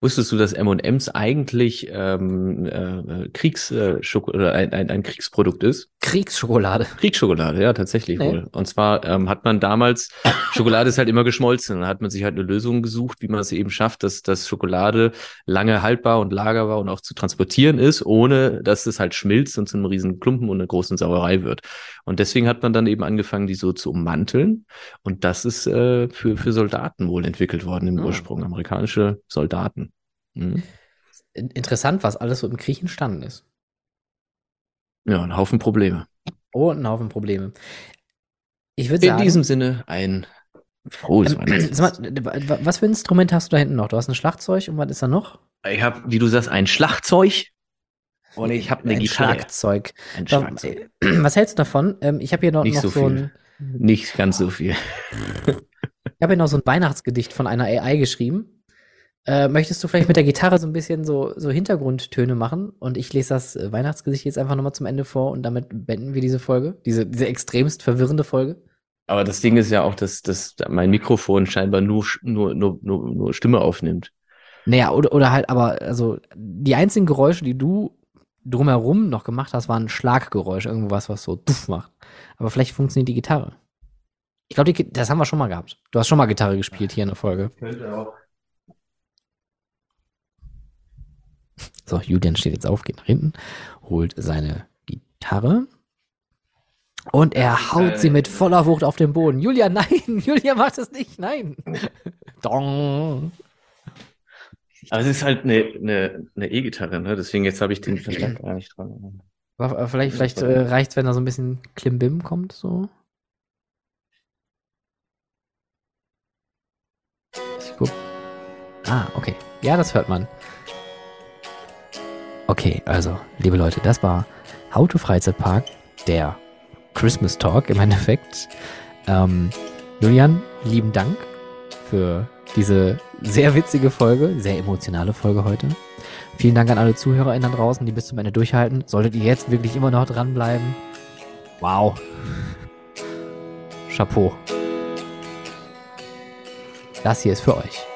Wusstest du, dass M&M's eigentlich ähm, äh, Kriegs, äh, oder ein, ein, ein Kriegsprodukt ist? Kriegsschokolade. Kriegsschokolade, ja, tatsächlich Nee. wohl. Und zwar ähm, hat man damals, Schokolade ist halt immer geschmolzen. Dann hat man sich halt eine Lösung gesucht, wie man es eben schafft, dass, dass Schokolade lange haltbar und lagerbar und auch zu transportieren ist, ohne dass es halt schmilzt und zu einem riesen Klumpen und einer großen Sauerei wird. Und deswegen hat man dann eben angefangen, die so zu ummanteln. Und das ist äh, für, für Soldaten wohl entwickelt worden im Ah. Ursprung, amerikanische Soldaten. Mhm. In- Interessant, was alles so im Krieg entstanden ist. Ja, ein Haufen Probleme. Oh, ein Haufen Probleme. Ich würde In sagen, diesem Sinne ein frohes ähm, Weihnachtsfest. sag mal, w- was für ein Instrument hast du da hinten noch? Du hast ein Schlagzeug und was ist da noch? Ich habe, wie du sagst, ein Schlagzeug und ich habe eine ein Gitarre. Schlagzeug. Ein Schlagzeug. Was hältst du davon? Ähm, ich habe hier noch, Nicht noch so so, viel. ein, Nicht ganz so viel. ich habe hier noch so ein Weihnachtsgedicht von einer AI geschrieben. Äh, möchtest du vielleicht mit der Gitarre so ein bisschen so, so Hintergrundtöne machen? Und ich lese das äh, Weihnachtsgedicht jetzt einfach nochmal zum Ende vor und damit beenden wir diese Folge, diese, diese extremst verwirrende Folge. Aber das Ding ist ja auch, dass, dass mein Mikrofon scheinbar nur, nur, nur, nur, nur Stimme aufnimmt. Naja, oder, oder halt, aber, also, die einzigen Geräusche, die du drumherum noch gemacht hast, waren Schlaggeräusche, irgendwas, was so duff macht. Aber vielleicht funktioniert die Gitarre. Ich glaube, das haben wir schon mal gehabt. Du hast schon mal Gitarre gespielt hier in der Folge. Könnte auch. So, Julian steht jetzt auf, geht nach hinten, holt seine Gitarre und er haut sie mit voller Wucht auf den Boden. Julian, nein, Julian macht das nicht, nein. Dong. Aber es ist halt eine, eine, eine E-Gitarre, ne? Deswegen jetzt habe ich den Verstärker gar nicht dran. Aber Vielleicht, vielleicht äh, reicht's, wenn da so ein bisschen Klimbim kommt, so. Ich guck. Ah, okay. Ja, das hört man. Okay, also, liebe Leute, das war How to Freizeitpark, der Christmas Talk im Endeffekt. Ähm, Julian, lieben Dank für diese sehr witzige Folge, sehr emotionale Folge heute. Vielen Dank an alle ZuhörerInnen draußen, die bis zum Ende durchhalten. Solltet ihr jetzt wirklich immer noch dranbleiben. Wow. Chapeau. Das hier ist für euch.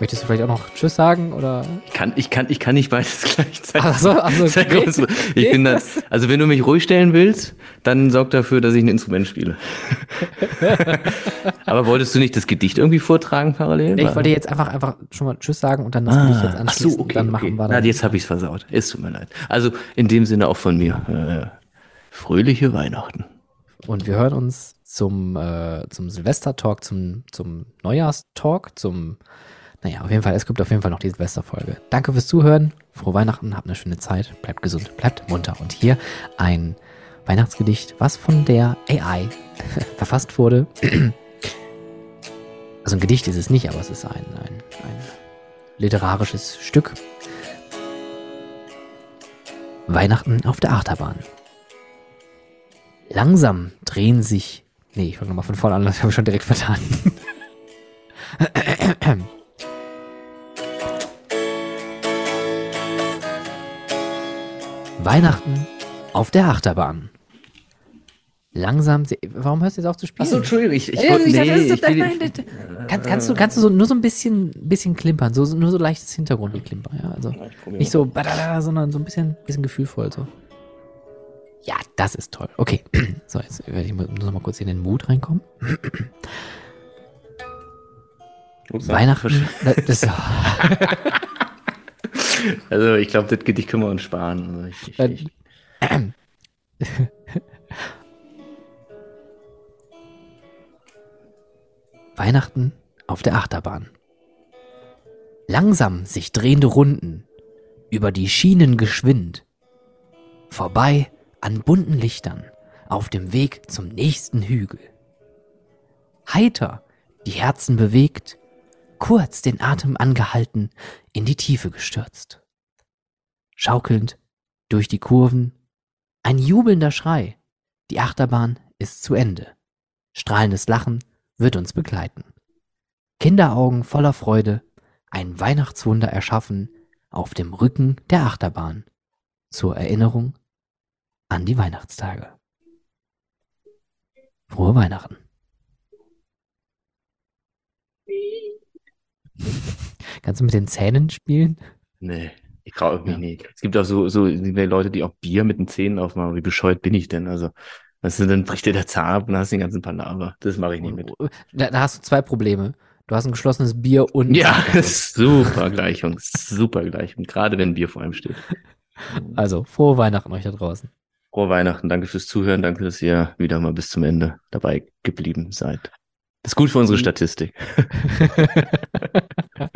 Möchtest du vielleicht auch noch Tschüss sagen oder? Ich kann, ich kann, ich kann nicht beides gleichzeitig. Ach so, ach so, okay. Ich bin das, also wenn du mich ruhig stellen willst, dann sorg dafür, dass ich ein Instrument spiele. Aber wolltest du nicht das Gedicht irgendwie vortragen parallel? Nee, ich wollte jetzt einfach, einfach schon mal Tschüss sagen und dann das ah, Gedicht jetzt anschließen. Ach so, okay, dann okay. machen wir dann. Na, jetzt habe ich es versaut. Es tut mir leid. Also in dem Sinne auch von mir. Äh, fröhliche Weihnachten. Und wir hören uns zum, äh, zum Silvester-Talk, zum, zum Neujahrstalk, zum naja, auf jeden Fall, es gibt auf jeden Fall noch die Silvesterfolge. Danke fürs Zuhören. Frohe Weihnachten, habt eine schöne Zeit, bleibt gesund, bleibt munter. Und hier ein Weihnachtsgedicht, was von der AI verfasst wurde. also ein Gedicht ist es nicht, aber es ist ein, ein, ein literarisches Stück. Weihnachten auf der Achterbahn. Langsam drehen sich. Nee, ich fange nochmal von vorne an, das habe ich schon direkt vertan. Weihnachten auf der Achterbahn. Langsam, warum hörst du jetzt auf zu spielen? Achso, Entschuldigung, ich, ich, äh, nee, ich, nein, nein, kann, kannst du, kannst du so, nur so ein bisschen, bisschen klimpern, so, nur so leichtes Hintergrundgeklimper, ja, also nicht so, sondern so ein bisschen, bisschen gefühlvoll, so. Ja, das ist toll. Okay, so, jetzt werde ich nur noch mal kurz in den Mut reinkommen. Weihnachten, das, Also ich glaube, das Gedicht können wir uns sparen. Also ich, ich, äh, Weihnachten auf der Achterbahn. Langsam sich drehende Runden, über die Schienen geschwind. Vorbei an bunten Lichtern, auf dem Weg zum nächsten Hügel. Heiter, die Herzen bewegt, kurz den Atem angehalten, in die Tiefe gestürzt. Schaukelnd durch die Kurven, ein jubelnder Schrei. Die Achterbahn ist zu Ende. Strahlendes Lachen wird uns begleiten. Kinderaugen voller Freude, ein Weihnachtswunder erschaffen auf dem Rücken der Achterbahn. Zur Erinnerung an die Weihnachtstage. Frohe Weihnachten. Kannst du mit den Zähnen spielen? Nee, ich traue mich ja. nicht. Es gibt auch so, so Leute, die auch Bier mit den Zähnen aufmachen. Wie bescheuert bin ich denn? Also, weißt du, dann bricht dir der Zahn ab und hast den ganzen Palaver. Das mache ich nicht mit. Da, da, hast du zwei Probleme. Du hast ein geschlossenes Bier und. Ja, super Gleichung. Super Gleichung. Gerade wenn Bier vor einem steht. Also, frohe Weihnachten euch da draußen. Frohe Weihnachten. Danke fürs Zuhören. Danke, dass ihr wieder mal bis zum Ende dabei geblieben seid. Das ist gut für unsere mhm. Statistik.